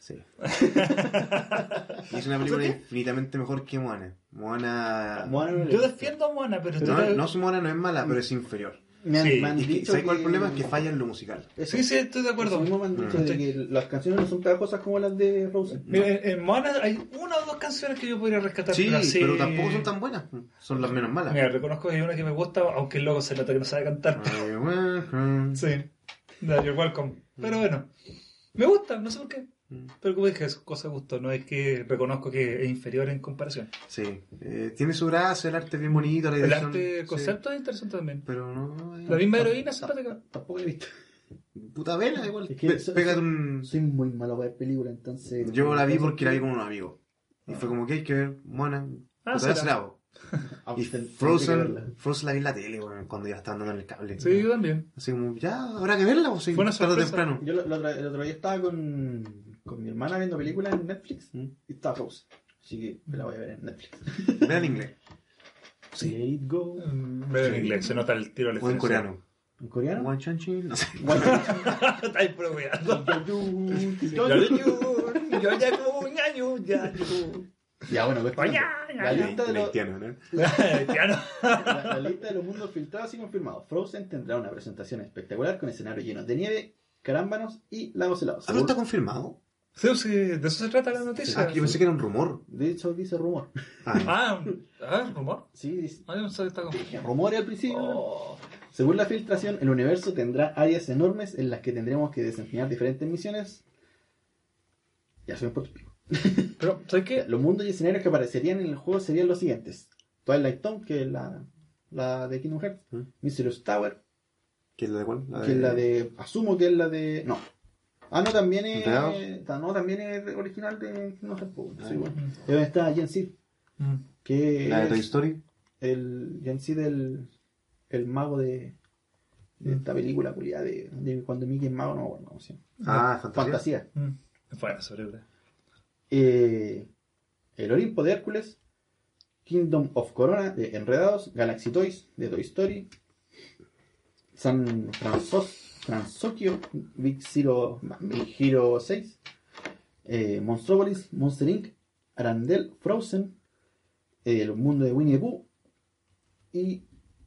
Sí. y es una película infinitamente mejor que Moana. Moana... Moana no Yo defiendo a Moana, pero No, estoy- no, Moana no es mala, pero es inferior. Me han, Sí, me han Es que, dicho ¿Sabes cuál es el que- problema? Es que falla en lo musical. Eso. Sí, sí, estoy de acuerdo. Mismo me han dicho Mm. de que las canciones no son pegajosas como las de Frozen. Mira, en, Moana hay una o dos canciones que yo podría rescatar. Sí, así- pero tampoco son tan buenas. Son las menos malas. Mira, reconozco que hay una que me gusta, aunque el loco se nota que no sabe cantar. Sí, no, you're welcome. Pero bueno, me gusta, no sé por qué. Mm. Pero como dije, es cosa de gusto, no es que reconozco que es inferior en comparación. Sí. Eh, tiene su gracia, el arte es bien bonito, la El arte, el sí. concepto es interesante también. Pero no... eh, La misma heroína simpática. Tampoco he visto. Puta vela, igual. Es que Pe- pégate un... Soy muy malo para ver películas, entonces. Yo la vi porque la vi con unos amigos. Y fue como que hay que ver Moana. Ah, será. será. Ah, Y Frozen. Frozen la vi en la tele, weón, cuando ya estaban dando en el cable. Sí, yo también. Así como, ya, habrá que verla, o sí, Buena tarde o sorpresa. temprano. Yo lo- lo otra- el otro día estaba con, con mi hermana viendo películas en Netflix Mm. y estaba Frozen. Así que me la voy a ver en Netflix. Vela en inglés. Let it go. Mm, en Sí. inglés, se nota el tiro al O en coreano. ¿En coreano? Wan Chan Chin, no sé. Está ahí probando. Ya, bueno, pues, la, lista de los, Haitiano, ¿no? La, la lista de los mundos filtrados y confirmados. Frozen tendrá una presentación espectacular con escenarios llenos de nieve, carámbanos y lagos helados. ¿Ah, no está confirmado? Sí, sí, de eso se trata la noticia. Ah, yo pensé que era un rumor. De hecho, dice rumor. Ah, Ah, ah, rumor. Sí, dice Ah, no que está confirmado. rumores al principio. Oh. Según la filtración, el universo tendrá áreas enormes en las que tendremos que desempeñar diferentes misiones. Ya soy un poco pico. Pero, ¿sabes qué? Los mundos y escenarios que aparecerían en el juego serían los siguientes: Twilight Town, que es la, la de Kingdom Hearts, ¿Mm? Mysterious Tower, ¿Qué es la de cuál? La que es la de. Asumo que es la de. No. Ah, no, también es. No, también es original de Kingdom Hearts. po. Sí, Ah. bueno. Y donde está Gen Mm. que ¿La de Toy Story? el Gen Seed, el, el mago de. Esta película culiada de, de cuando Mickey es mago, no, bueno, no sé. Ah, fantasía. Fantasía. Mm. Bueno, película. Eh, el Olimpo de Hércules, Kingdom of Corona de Enredados, Galaxy Toys de Toy Story, San Francisco, Fransokyo, Big Zero, Big Hero 6, eh, Monstropolis, Monster Inc., Arandel, Frozen, El Mundo de Winnie the Pooh y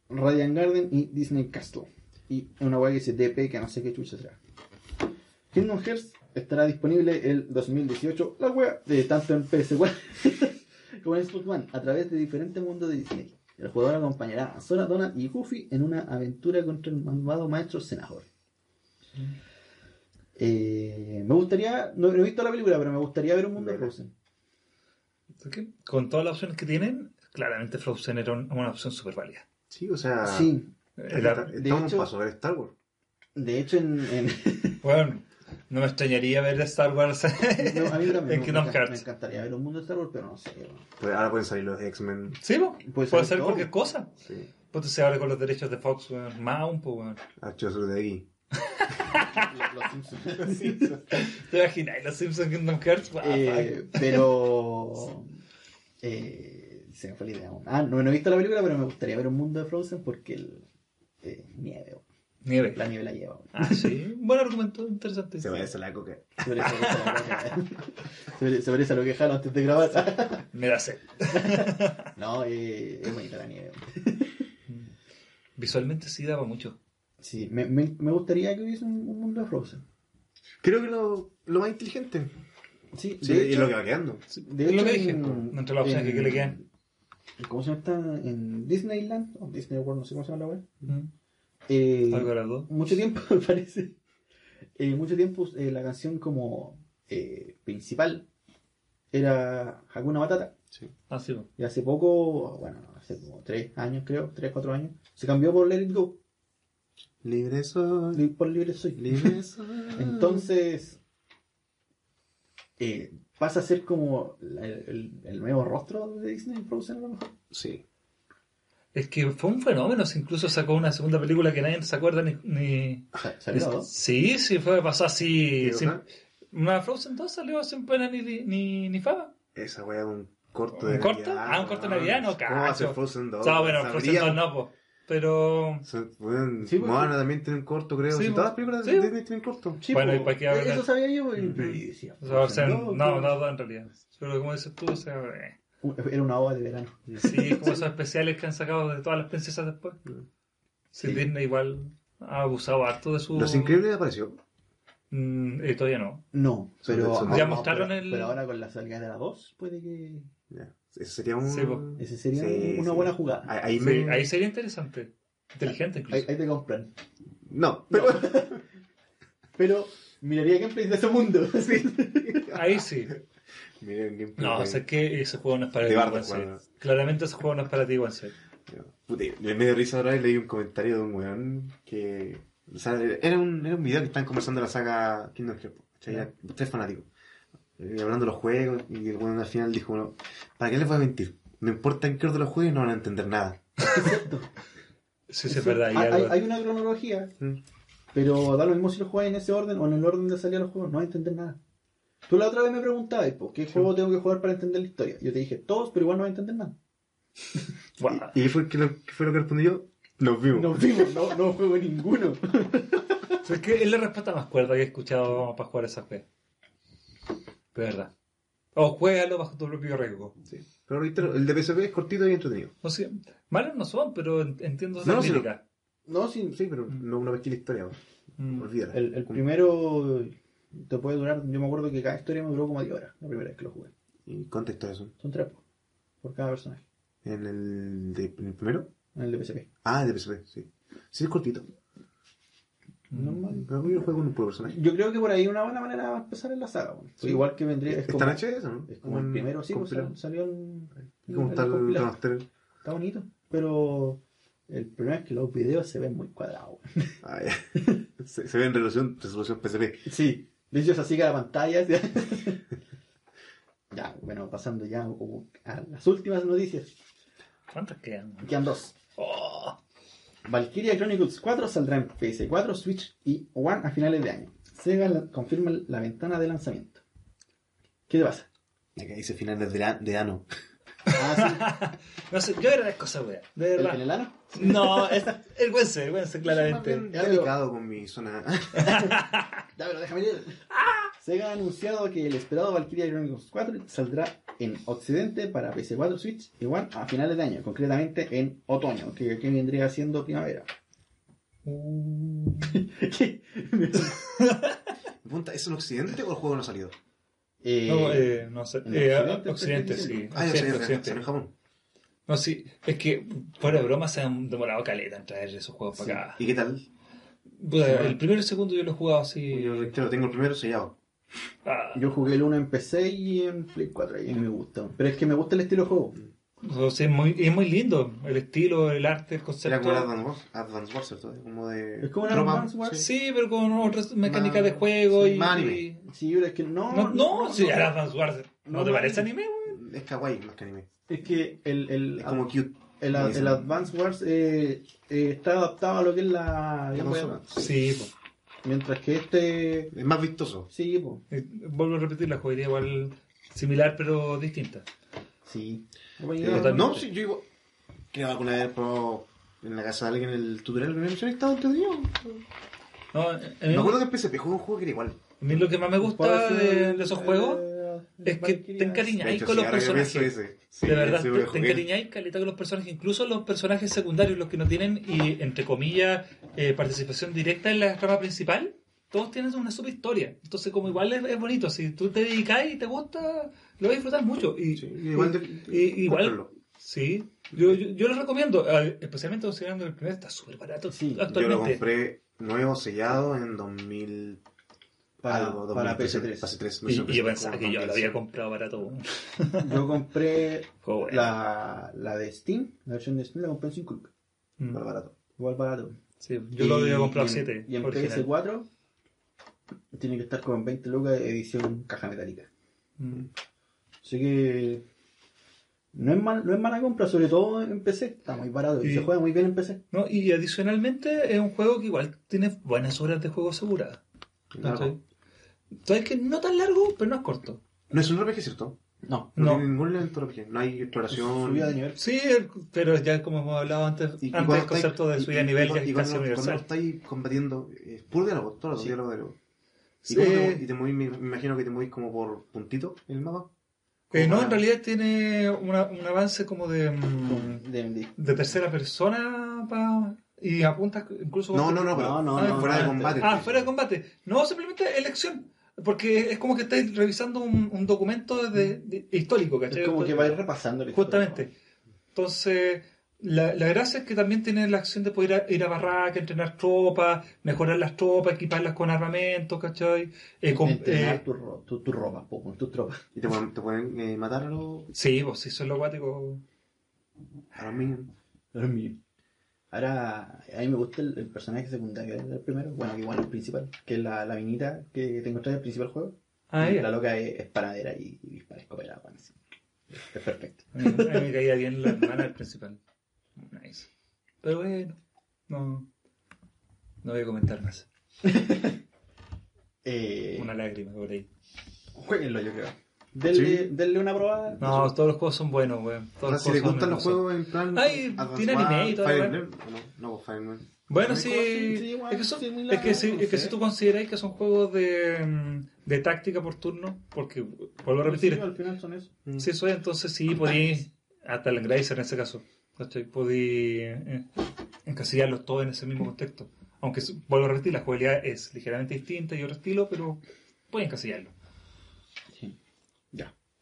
Radiant Garden y Disney Castle. Y una web que dice DP que no sé qué chucha será. Kingdom Hearts estará disponible el 2018, la web de tanto en PS4 como en Xbox a través de diferentes mundos de Disney. El jugador acompañará a Sora, Donald y Goofy en una aventura contra el malvado maestro Senador. Eh, me gustaría, no, no he visto la película, pero me gustaría ver un mundo de Frozen. Con todas las opciones que tienen, claramente Frozen era un- una opción súper válida. Sí, o sea. Sí, Era- está- de Estamos hecho- un paso a ver Star Wars. de hecho en, en- bueno, no me extrañaría ver Star Wars. no, a mí también En me, Kingdom me- Hearts. me encantaría ver un mundo de Star Wars, pero no sé. Pues ahora pueden salir los X-Men. sí. Puede todo. cualquier cosa. Sí. Pues se abre con los derechos de Fox. Más pues, weón. Archivos de aquí. Los- los Simpsons. ¿Te imaginas? Los Simpsons Kingdom Hearts, Wow, Eh, pero eh, se me fue la idea. Ah, no, no he visto la película, pero me gustaría ver un mundo de Frozen porque el eh, nieve, Nieve. la nieve la lleva. Ah, sí. Buen argumento, interesante. Se parece a la coca. Se parece, parece- se parece- se parece a lo que jalo antes de grabar. Me da sed. No, eh, es bonita la nieve. Visualmente sí daba mucho. Sí, me, me, me gustaría que hubiese un, un mundo de Frozen. Creo que lo, lo más inteligente. Sí, Sí, de y hecho, lo que va quedando. de es lo hecho, que dije, en- entre las opciones que le quedan. ¿Cómo se llama? esta? En Disneyland, o Disney World, no sé cómo se llama la web. Mm. Eh, Algo de las dos. mucho tiempo, me parece. eh, mucho tiempo eh, la canción como eh, principal era Hakuna Matata. Ah, sí. Y hace poco, bueno, hace como tres años creo, tres, cuatro años, se cambió por Let It Go, Libre soy. li- por Libre Soy. Libre soy. Entonces, eh, pasa a ser como la- el, el nuevo rostro de Disney Frozen a lo mejor. Sí. Es que fue un fenómeno. si Incluso sacó una segunda película que nadie se acuerda ni. ni... Sa- ¿Salió? Sí, sí, fue pasó así. ¿Qué sin-? Una Frozen 2 salió sin pena ni, ni, ni fama. Esa wea es un corto ¿Un de corto? Navidad, Ah, un corto de. Navidad, no, ¿Cómo va a ser cacho. Frozen 2? O sea, bueno, Frozen Sabría- 2 no, po. Pero. Sí, porque- Moana también tiene un corto, creo. Sí, po. todas las películas Sí, de. Disney tienen corto. Sí, Bueno, po, ¿y para qué hablar? Eso sabía yo, y decía, O sea, no, no, no, en realidad. Pero como dices tú, o sea, eh, Era una ova de verano. sí, como esos especiales que han sacado de todas las princesas después. Sí, Sí. Disney igual ha abusado harto de su. Los Increíbles apareció. Mm, eh, todavía no. No, pero. Ya mostraron pero- el- Pero ahora con la salida de la 2, puede que. Ese sería un. Sí. Ese sería Sí, una sí. buena jugada. Ahí, ahí Sí, me- ahí sería interesante. Inteligente Ahí, incluso. ahí te compran. No, pero. Pero miraría gameplays de ese mundo. Ahí sí. Miren, gameplay No, o sea, es que ese juego no es para ti. Claramente ese juego no es para ti, C. Puta, me dio risa ahora y leí un comentario de un weón que. O sea, era un, era un video que estaban conversando de la saga Kingdom Hearts. ¿cachai? Ya. Tres fanáticos. Eh, hablando de los juegos, y el weón al final dijo: bueno, ¿Para qué les voy a mentir? No importa en qué orden los juegos, no van a entender nada. Sí, sí, es verdad. y hay, algo- hay- hay una cronología, Mm. pero da lo mismo si lo juegas en ese orden o en el orden de salida de los juegos, no vas a entender nada. Tú la otra vez me preguntabas, ¿qué juego tengo que jugar para entender la historia? Yo te dije, todos, pero igual no vas a entender nada. ¿Y qué fue, qué lo, qué fue lo que respondí yo? Nos vimos. No, vimos, no, no juego ninguno. O sea, es que es la respuesta más cuerda que he escuchado para jugar esa juega. De verdad. O juégalo bajo tu propio riesgo. Sí. Pero reitero, el de PSP es cortito y entretenido. No sé, malos no son, pero en- entiendo esa No, crítica. No, sí, sí, pero no una bestia la historia. Mm. Olvídala. El, el primero te puede durar, yo me acuerdo que cada historia me duró como 10 horas, la primera vez que lo jugué. ¿Y contexto de eso? Son tres po, por cada personaje, ¿En el, de, en el primero? en el de PSP. Ah, el de PSP, sí. Sí, es cortito. Normal. Pero yo juego con un puro personaje. Yo creo que por ahí una buena manera de empezar en la saga. bueno. Sí. Igual que vendría. Es ¿Está como, en eso, no? es como el primero, sí, pues, salió en. ¿Y cómo está el compilado. remaster? Está bonito, pero el problema es que los videos se ven muy cuadrados. Ah, ya. se, se ve en resolución, resolución PSP. Sí, de hecho es así que la pantalla. ¿sí? ya, bueno, pasando ya a las últimas noticias. ¿Cuántas quedan? Quedan dos. Oh, Valkyria Chronicles 4 saldrá en PS4, Switch y One a finales de año. Sega la- confirma la ventana de lanzamiento. ¿Qué te pasa? Acá dice finales de, a- de ano. Ah, No sé, yo agradezco esa wea. De sí. ¿El, verdad. el enano? No, es el Wense, el Wense, claramente. Pero- delicado con mi zona. Ya, pero déjame leer. Sega ha anunciado que el esperado Valkyria Chronicles 4 saldrá en Occidente para PS4, Switch y One a finales de año, concretamente en otoño, que, que vendría siendo primavera. ¿Qué? Pregunta, ¿Es en Occidente o el juego no ha salido? Eh, no, eh, no sé. Eh, Occidente, Occidente, te estoy sí. Ah, yo Occidente, Occidente. en Japón. No, sí. Es que, fuera de broma, se han demorado caleta en traer esos juegos para acá. ¿Y qué tal? El primero y el segundo yo lo he jugado así. Yo claro, tengo el primero sellado. Ah, Yo jugué el 1 en PC y en Play 4 y me gusta. Pero es que me gusta el estilo de juego. sea, es, muy, es muy lindo. El estilo, el arte, el Era concepto. como el Advance Wars, Advance Wars, ¿cierto? Como de. Es como un Advance Wars. sí. Sí, pero con otras mecánicas de juego sí, y. más anime. y- Sí, pero es que no. No, no, sí, era Advance Wars. ¿No, No, te no, parece no. anime, güey? Es kawaii más que anime. Es que el, el, Es como cute. el, como el. Advance Wars eh, eh, está adaptado a lo que es la. La. Sí, pues. Mientras que este. Es más vistoso. Sí, pues. Eh, Vuelvo a repetir, la jugaría igual similar pero distinta. Sí. Eh, no, sí, yo igual. Creo que alguna vez probado en la casa de alguien el tutorial de animación y estaba entretenido. No, a mí, Me acuerdo que en PSP jugué un juego que era igual. a mí lo que más me gusta de, de esos juegos Eh, es que te encariñáis con los personajes. pienso ese. Sí, de verdad, te, encariñáis caleta con los personajes, incluso los personajes secundarios, los que no tienen, y entre comillas, eh, participación directa en la trama principal, todos tienen una super historia. Entonces, como igual es, es bonito, si tú te dedicas y te gusta, lo vas a disfrutar mucho. Y, Sí, igual de- y- igual, cómprenlo. sí, yo, yo, yo lo recomiendo, especialmente considerando que el primer está súper barato Sí, yo lo Yo lo actualmente. compré nuevo, sellado en 2000. Para, algo, para 2013, PS3. PS3. no Y, sé, y yo pensaba que yo lo 2010. había comprado barato. Yo compré bueno. la, la de Steam, la versión de Steam la compré en 5 lucas. Mm. Igual barato. Igual barato. Sí, yo lo había comprado y en- 7. Y en PS4 tiene que estar con 20 lucas de edición caja metálica. Mm. Así que no es, mal, no es mala compra, sobre todo en PC. Está muy barato y Y- se juega muy bien en PC. No, y adicionalmente es un juego que igual tiene buenas horas de juego aseguradas. Claro. Entonces que no tan largo, pero no es corto. No es un RPG, ¿cierto? No. No, No. tiene ningún elemento RPG. No hay exploración. Subida de nivel. Sí, pero ya como hemos hablado antes, Y- antes cuando el concepto estáis- de subida de nivel y- ya y es casi cuando, cuando universal. estáis combatiendo, es puro diálogo, todo los Sí. diálogos de diálogo. ¿Y, Sí. te, y te movís, me, imagino que te movís como por puntito en el mapa. Eh, no, en realidad tiene una- un avance como de, mm, De, de- de tercera persona pa- y apuntas incluso... No, no, no, pero No, no, Ah, no, fuera de no, combate. Ah, fuera de combate. No, simplemente elección. Porque es como que estáis revisando un, un documento de, de- histórico, ¿cachai? Es como que vais repasando la historia. Justamente. Entonces, la, la gracia es que también tiene la acción de poder ir a, ir a barraca, entrenar tropas, mejorar las tropas, equiparlas con armamento, ¿cachai? Eh, con- Entrenar eh, tu, ro- tu, tu ropa, po, con tus tropas. Y te pueden, te pueden eh, matar a los, sí, pues sí, eso es lo acuático. a los minions. Dios mío. Ahora, a mí me gusta el, el personaje secundario del primero, bueno, que igual el principal, que es la, la vinita que te encontrás en el principal juego. Ah, Y. La loca es, es panadera y, y dispara escopeta, bueno, sí. Es perfecto. A mí, a mí me caía bien la hermana del principal. Nice. Pero bueno, no, no voy a comentar más. Eh, Una lágrima por ahí. Jueguenlo, yo creo. Denle, Sí. denle una probada. No, todos los juegos son buenos, weón. O sea, si son gustan los juegos en plan. Ay, tiene anime y todo, Fire ¿verdad? Emblem, ¿o no, no, pues, Fire Emblem. Bueno, Sí, sí, sí, es, que son- similar, es que, sí, es si tú consideráis que son juegos de, mm, de táctica por turno, porque vuelvo a repetir, Sí, al final son eso. Mm. si eso es, entonces sí podéis, hasta el Engracer en ese caso, podéis eh, encasillarlos todos en ese mismo contexto. Aunque vuelvo a repetir, la jugabilidad es ligeramente distinta y otro estilo, pero pueden encasillarlo.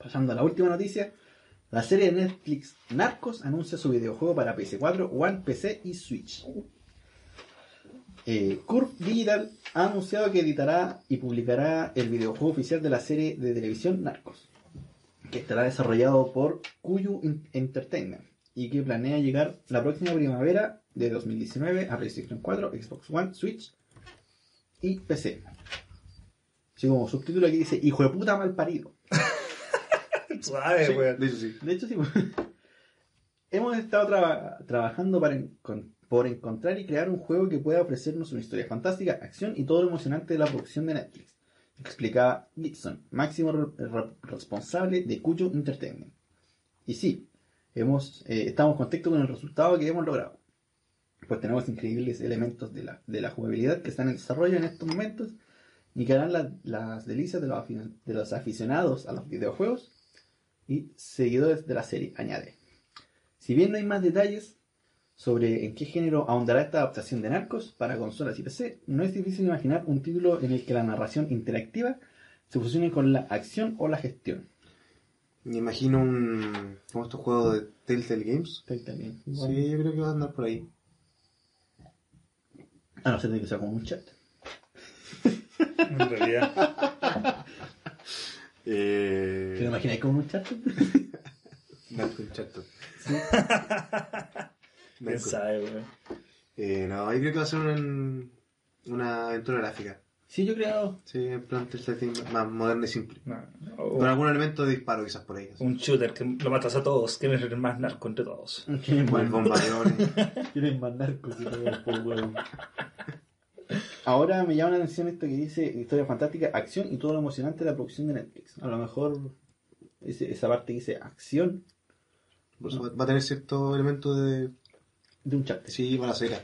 Pasando a la última noticia. La serie de Netflix Narcos anuncia su videojuego para PS4, One, PC y Switch. Eh, Curve Digital ha anunciado que editará y publicará el videojuego oficial de la serie de televisión Narcos, que estará desarrollado por Kuyu In- Entertainment y que planea llegar la próxima primavera de 2019 a PlayStation 4, Xbox One, Switch y PC. Así como subtítulo aquí dice, hijo de puta mal parido. Suave, Sí, weón. de hecho, sí. De hecho, sí. Hemos estado traba- trabajando para encon- por encontrar y crear un juego que pueda ofrecernos una historia fantástica, acción y todo lo emocionante de la producción de Netflix, explicaba Gibson, máximo re- re- responsable de Cuyo Entertainment. Y sí, hemos, eh, estamos contentos con el resultado que hemos logrado, pues tenemos increíbles elementos de la, de la jugabilidad que están en desarrollo en estos momentos y que harán la- las delicias de los, de los aficionados a los videojuegos y seguidores de la serie, añade. Si bien no hay más detalles sobre en qué género ahondará esta adaptación de Narcos para consolas y PC, no es difícil imaginar un título en el que la narración interactiva se fusione con la acción o la gestión. Me imagino un. como estos juegos de Telltale Games. También. Sí, yo creo que va a andar por ahí. A no ser de que sea como un chat. En realidad. Eh. ¿Te lo imagináis como un chat? Narco Chato. ¿Quién sabe, weón? Eh, no, yo creo que va a ser un- una aventura gráfica. Sí, yo he creado. Sí, en plan Games más moderno y simple. No, Con algún elemento de disparo quizás por ahí. así. un shooter que lo matas a todos, que eres el más narco entre todos. ¿Quieren Como el bombardeón. Quieren más narcos y todo, por huevo. Ahora me llama la atención esto que dice historia fantástica, acción y todo lo emocionante de la producción de Netflix. A lo mejor ese- esa parte que dice acción va a tener cierto elemento de. de un chat. Sí, para ser.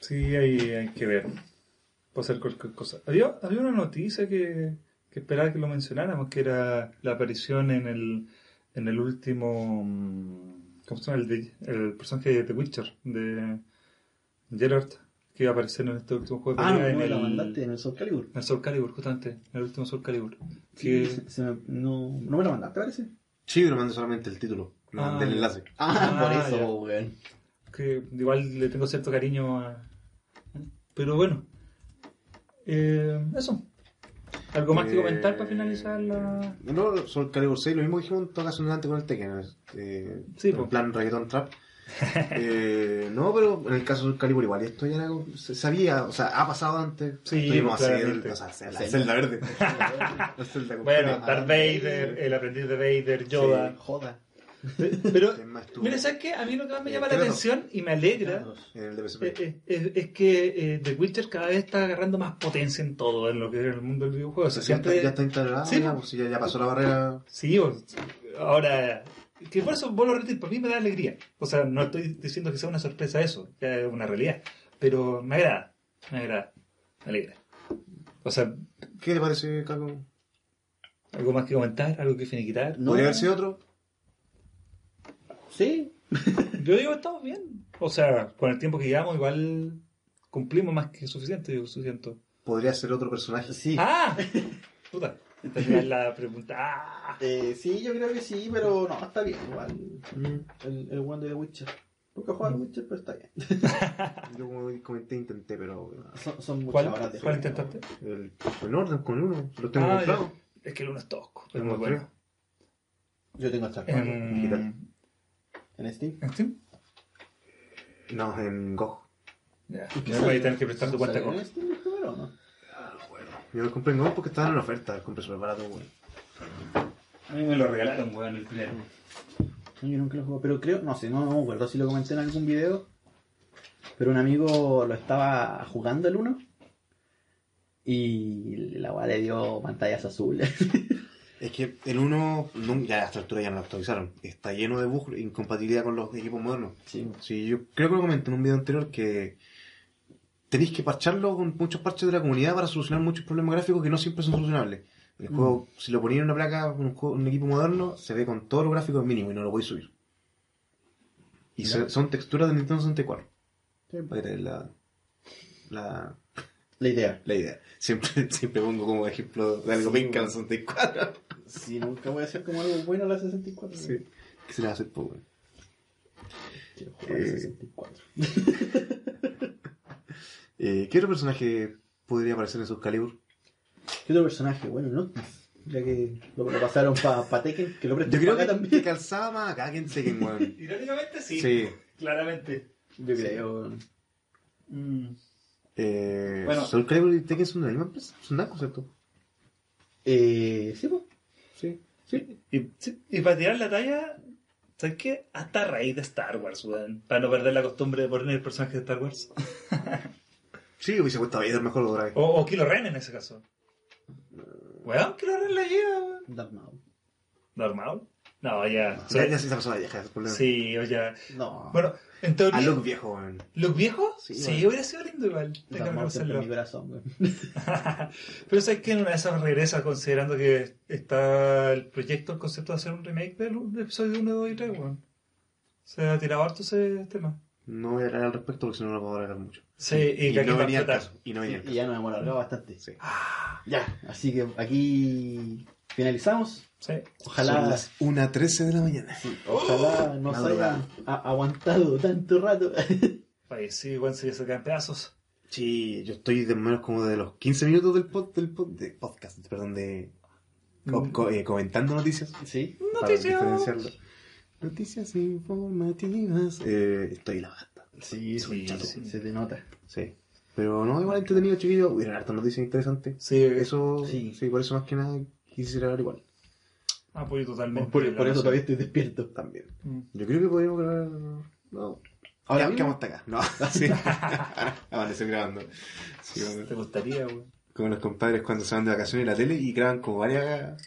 Sí, ahí hay que ver. Puede ser cualquier cosa. Había, había una noticia que, que esperaba que lo mencionáramos, que era la aparición en el, en el último... mm, ¿Cómo se llama? El, el personaje de The Witcher, de Gerard, que iba a aparecer en este último juego de Ah, no, pelea no, en, la mandaste en el Soul Calibur. en el Soul Calibur, justamente, en el último Soul Calibur. Sí, Que, se- se me- no, no me la mandaste, parece. Sí, pero mandé solamente el título, no Ah, mandé el enlace. Ah, Ah, por eso, weón. que igual le tengo cierto cariño a... Pero bueno, eh, eso. ¿Algo más que Eh, comentar para finalizar la...? No, Soul Calibur 6, lo mismo que dijimos en todo caso antes con el Tekken. Eh, Sí, en plan reggaeton trap. Eh, no, pero en el caso del Calibur igual, esto ya era se sabía, o sea, ha pasado antes. Sí, Tuvimos a claramente. Zelda, o sea, Zelda, Zelda. Zelda verde. La Zelda Bueno. Darth Vader, el aprendiz de Vader, Yoda. Sí, joda. Pero, mira, ¿sabes qué? A mí lo que más me Eh, llama la atención y me alegra eh, eh, es, es que eh, The Witcher cada vez está agarrando más potencia en todo, en lo que es el mundo del videojuego. O sea, ya, está, siempre... ya está integrado, Sí, ya, pues, ya, ya pasó la barrera. Sí, o- ahora... Que por eso, vuelvo a repetir, por mí me da alegría. O sea, no estoy diciendo que sea una sorpresa eso, que es una realidad. Pero me agrada, me agrada, me alegra. O sea, ¿Qué te parece, Caco? ¿algo más que comentar? ¿Algo que finiquitar? No. ¿Podría haber sido otro? Sí, Yo digo, estamos bien. O sea, con el tiempo que llevamos, igual cumplimos más que suficiente, yo siento. ¿Podría ser otro personaje? sí. ¡Ah! Puta. Esta es la pregunta. ¡Ah! Eh, sí, yo creo que sí, pero no, está bien igual. El, el one de The Witcher. Nunca he jugado a Witcher, pero está bien. Yo como comenté, intenté, pero... Son, son muchas ¿Cuál, horas de ¿Cuál juego. intentaste? El, el orden con uno, lo tengo Ah, comprado. ya. Es que el uno es tosco. Muy bueno. Yo tengo hasta el En, digital. en Steam. ¿En Steam? No, en GOG. Ya. ¿Y qué Me sale? voy a tener que prestar tu cuenta ¿Sale con. en Steam primero o no? Yo lo compré en GOG porque estaban en oferta, lo compré súper barato, güey. A mí me lo regalaron, weón, el primero. No, Yo nunca lo juego, pero creo, no sé, no, no me acuerdo si lo comenté en algún video, pero un amigo lo estaba jugando el 1 y la weá le dio pantallas azules. Es que el 1, ya a esta altura ya no lo actualizaron. Está lleno de bugs, incompatibilidad con los equipos modernos. sí. Sí, yo creo que lo comenté en un video anterior que tenéis que parcharlo con muchos parches de la comunidad para solucionar muchos problemas gráficos que no siempre son solucionables. El Mm. juego, si lo ponéis en una placa, un, juego- un equipo moderno, se ve con todos los gráficos mínimo y no lo podéis subir. Y se- son texturas de Nintendo 64. Sí. La, la, La idea. la idea. Siempre, siempre pongo como ejemplo de algo Sí, pinca en bueno. 64. Si nunca voy a hacer como algo bueno la 64. Sí. ¿Qué se le va a hacer, po, güey? Quiero jugar a la Eh. 64. Eh, ¿Qué otro personaje podría aparecer en sus Calibur? ¿Qué otro personaje? Bueno, no. Ya que lo, lo pasaron para Tekken, que lo Yo creo que, también. calzaba más acá que en Tekken, weón. Irónicamente sí. Sí. Claramente. Yo creo. Mm. Eh, Bueno. Soul Calibur y Tekken son de la misma empresa. Son Namco, ¿cierto? Eh, sí, pues. Sí. Sí. Y, sí, y para tirar la talla, ¿Sabes qué? Hasta raíz de Star Wars, weón. Para no perder la costumbre de poner el personaje de Star Wars. Sí, hubiese puesto a Vader mejor vez. O, o Kylo Ren en ese caso. Weón, Kylo Ren la lleva. Darth Maul. ¿Normal? No, ya. Ya, ya se esa persona vieja, es el problema. Sí, o ya. No. Bueno, en teoría. A Luke viejo, weón. ¿Luke viejo? Sí, Sí, bueno. hubiera sido lindo igual. Tengo Darth que Maul siempre en mi reconocerlo. corazón, weón. Pero sabes que en una de esas regresa considerando que está el proyecto, el concepto de hacer un remake del, del episodio 1, 2 y 3, weón. Se ha tirado harto ese tema. No voy a hablar al respecto porque si no no puedo hablar mucho. Sí, y, que aquí no venía caso. Y no venía al Y caso. ya nos hemos alargado bastante. Sí. Ya, así que aquí finalizamos. Sí. Son Ojalá, las 1.13 de la mañana. sí, ojalá nos Madrugada. hayan a- aguantado tanto rato. Oye, sí, weón, se sacan pedazos. Sí, yo estoy de menos como de los 15 minutos del, pod, del pod- de podcast, perdón, de co- Mm. co- eh, comentando noticias. sí, Para Noticias. diferenciarlo. Noticias informativas. Eh, estoy la basta. sí, Sí, sí, sí. se te nota. Sí. Pero no, igual entretenido, chiquillo. Hubieron hartas noticias interesantes. Sí, Eso, Sí. sí. por eso más que nada quisiera hablar igual. apoyo totalmente. Por, eso todavía estoy despierto. También. Mm. Yo creo que podríamos grabar. No. Ahora ya, mismo. que vamos hasta acá. No, sí. Amanecer grabando. Sí. ¿Te gustaría, weón? Como los compadres cuando se van de vacaciones en la tele y graban como varias,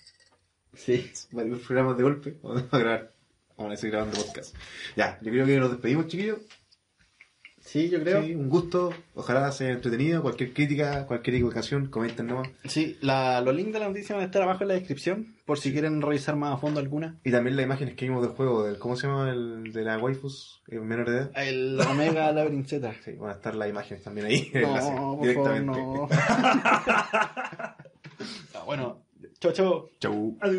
Sí. varios programas de golpe. Vamos a grabar. Vamos a seguir grabando podcast. Ya, yo creo que nos despedimos, chiquillos. Sí, yo creo. Sí, un gusto. Ojalá sea entretenido. Cualquier crítica, cualquier equivocación, comenten nomás. Sí, la, los links de la noticia van a estar abajo en la descripción, por si quieren revisar más a fondo alguna. Y también las imágenes que vimos del juego, del, ¿cómo se llama? El de la waifus eh, menor de edad. El Omega Z. Sí, van a estar las imágenes también ahí. No, enlace, por favor, directamente. no. Ah, bueno, chao, chao. Chau. Adiós.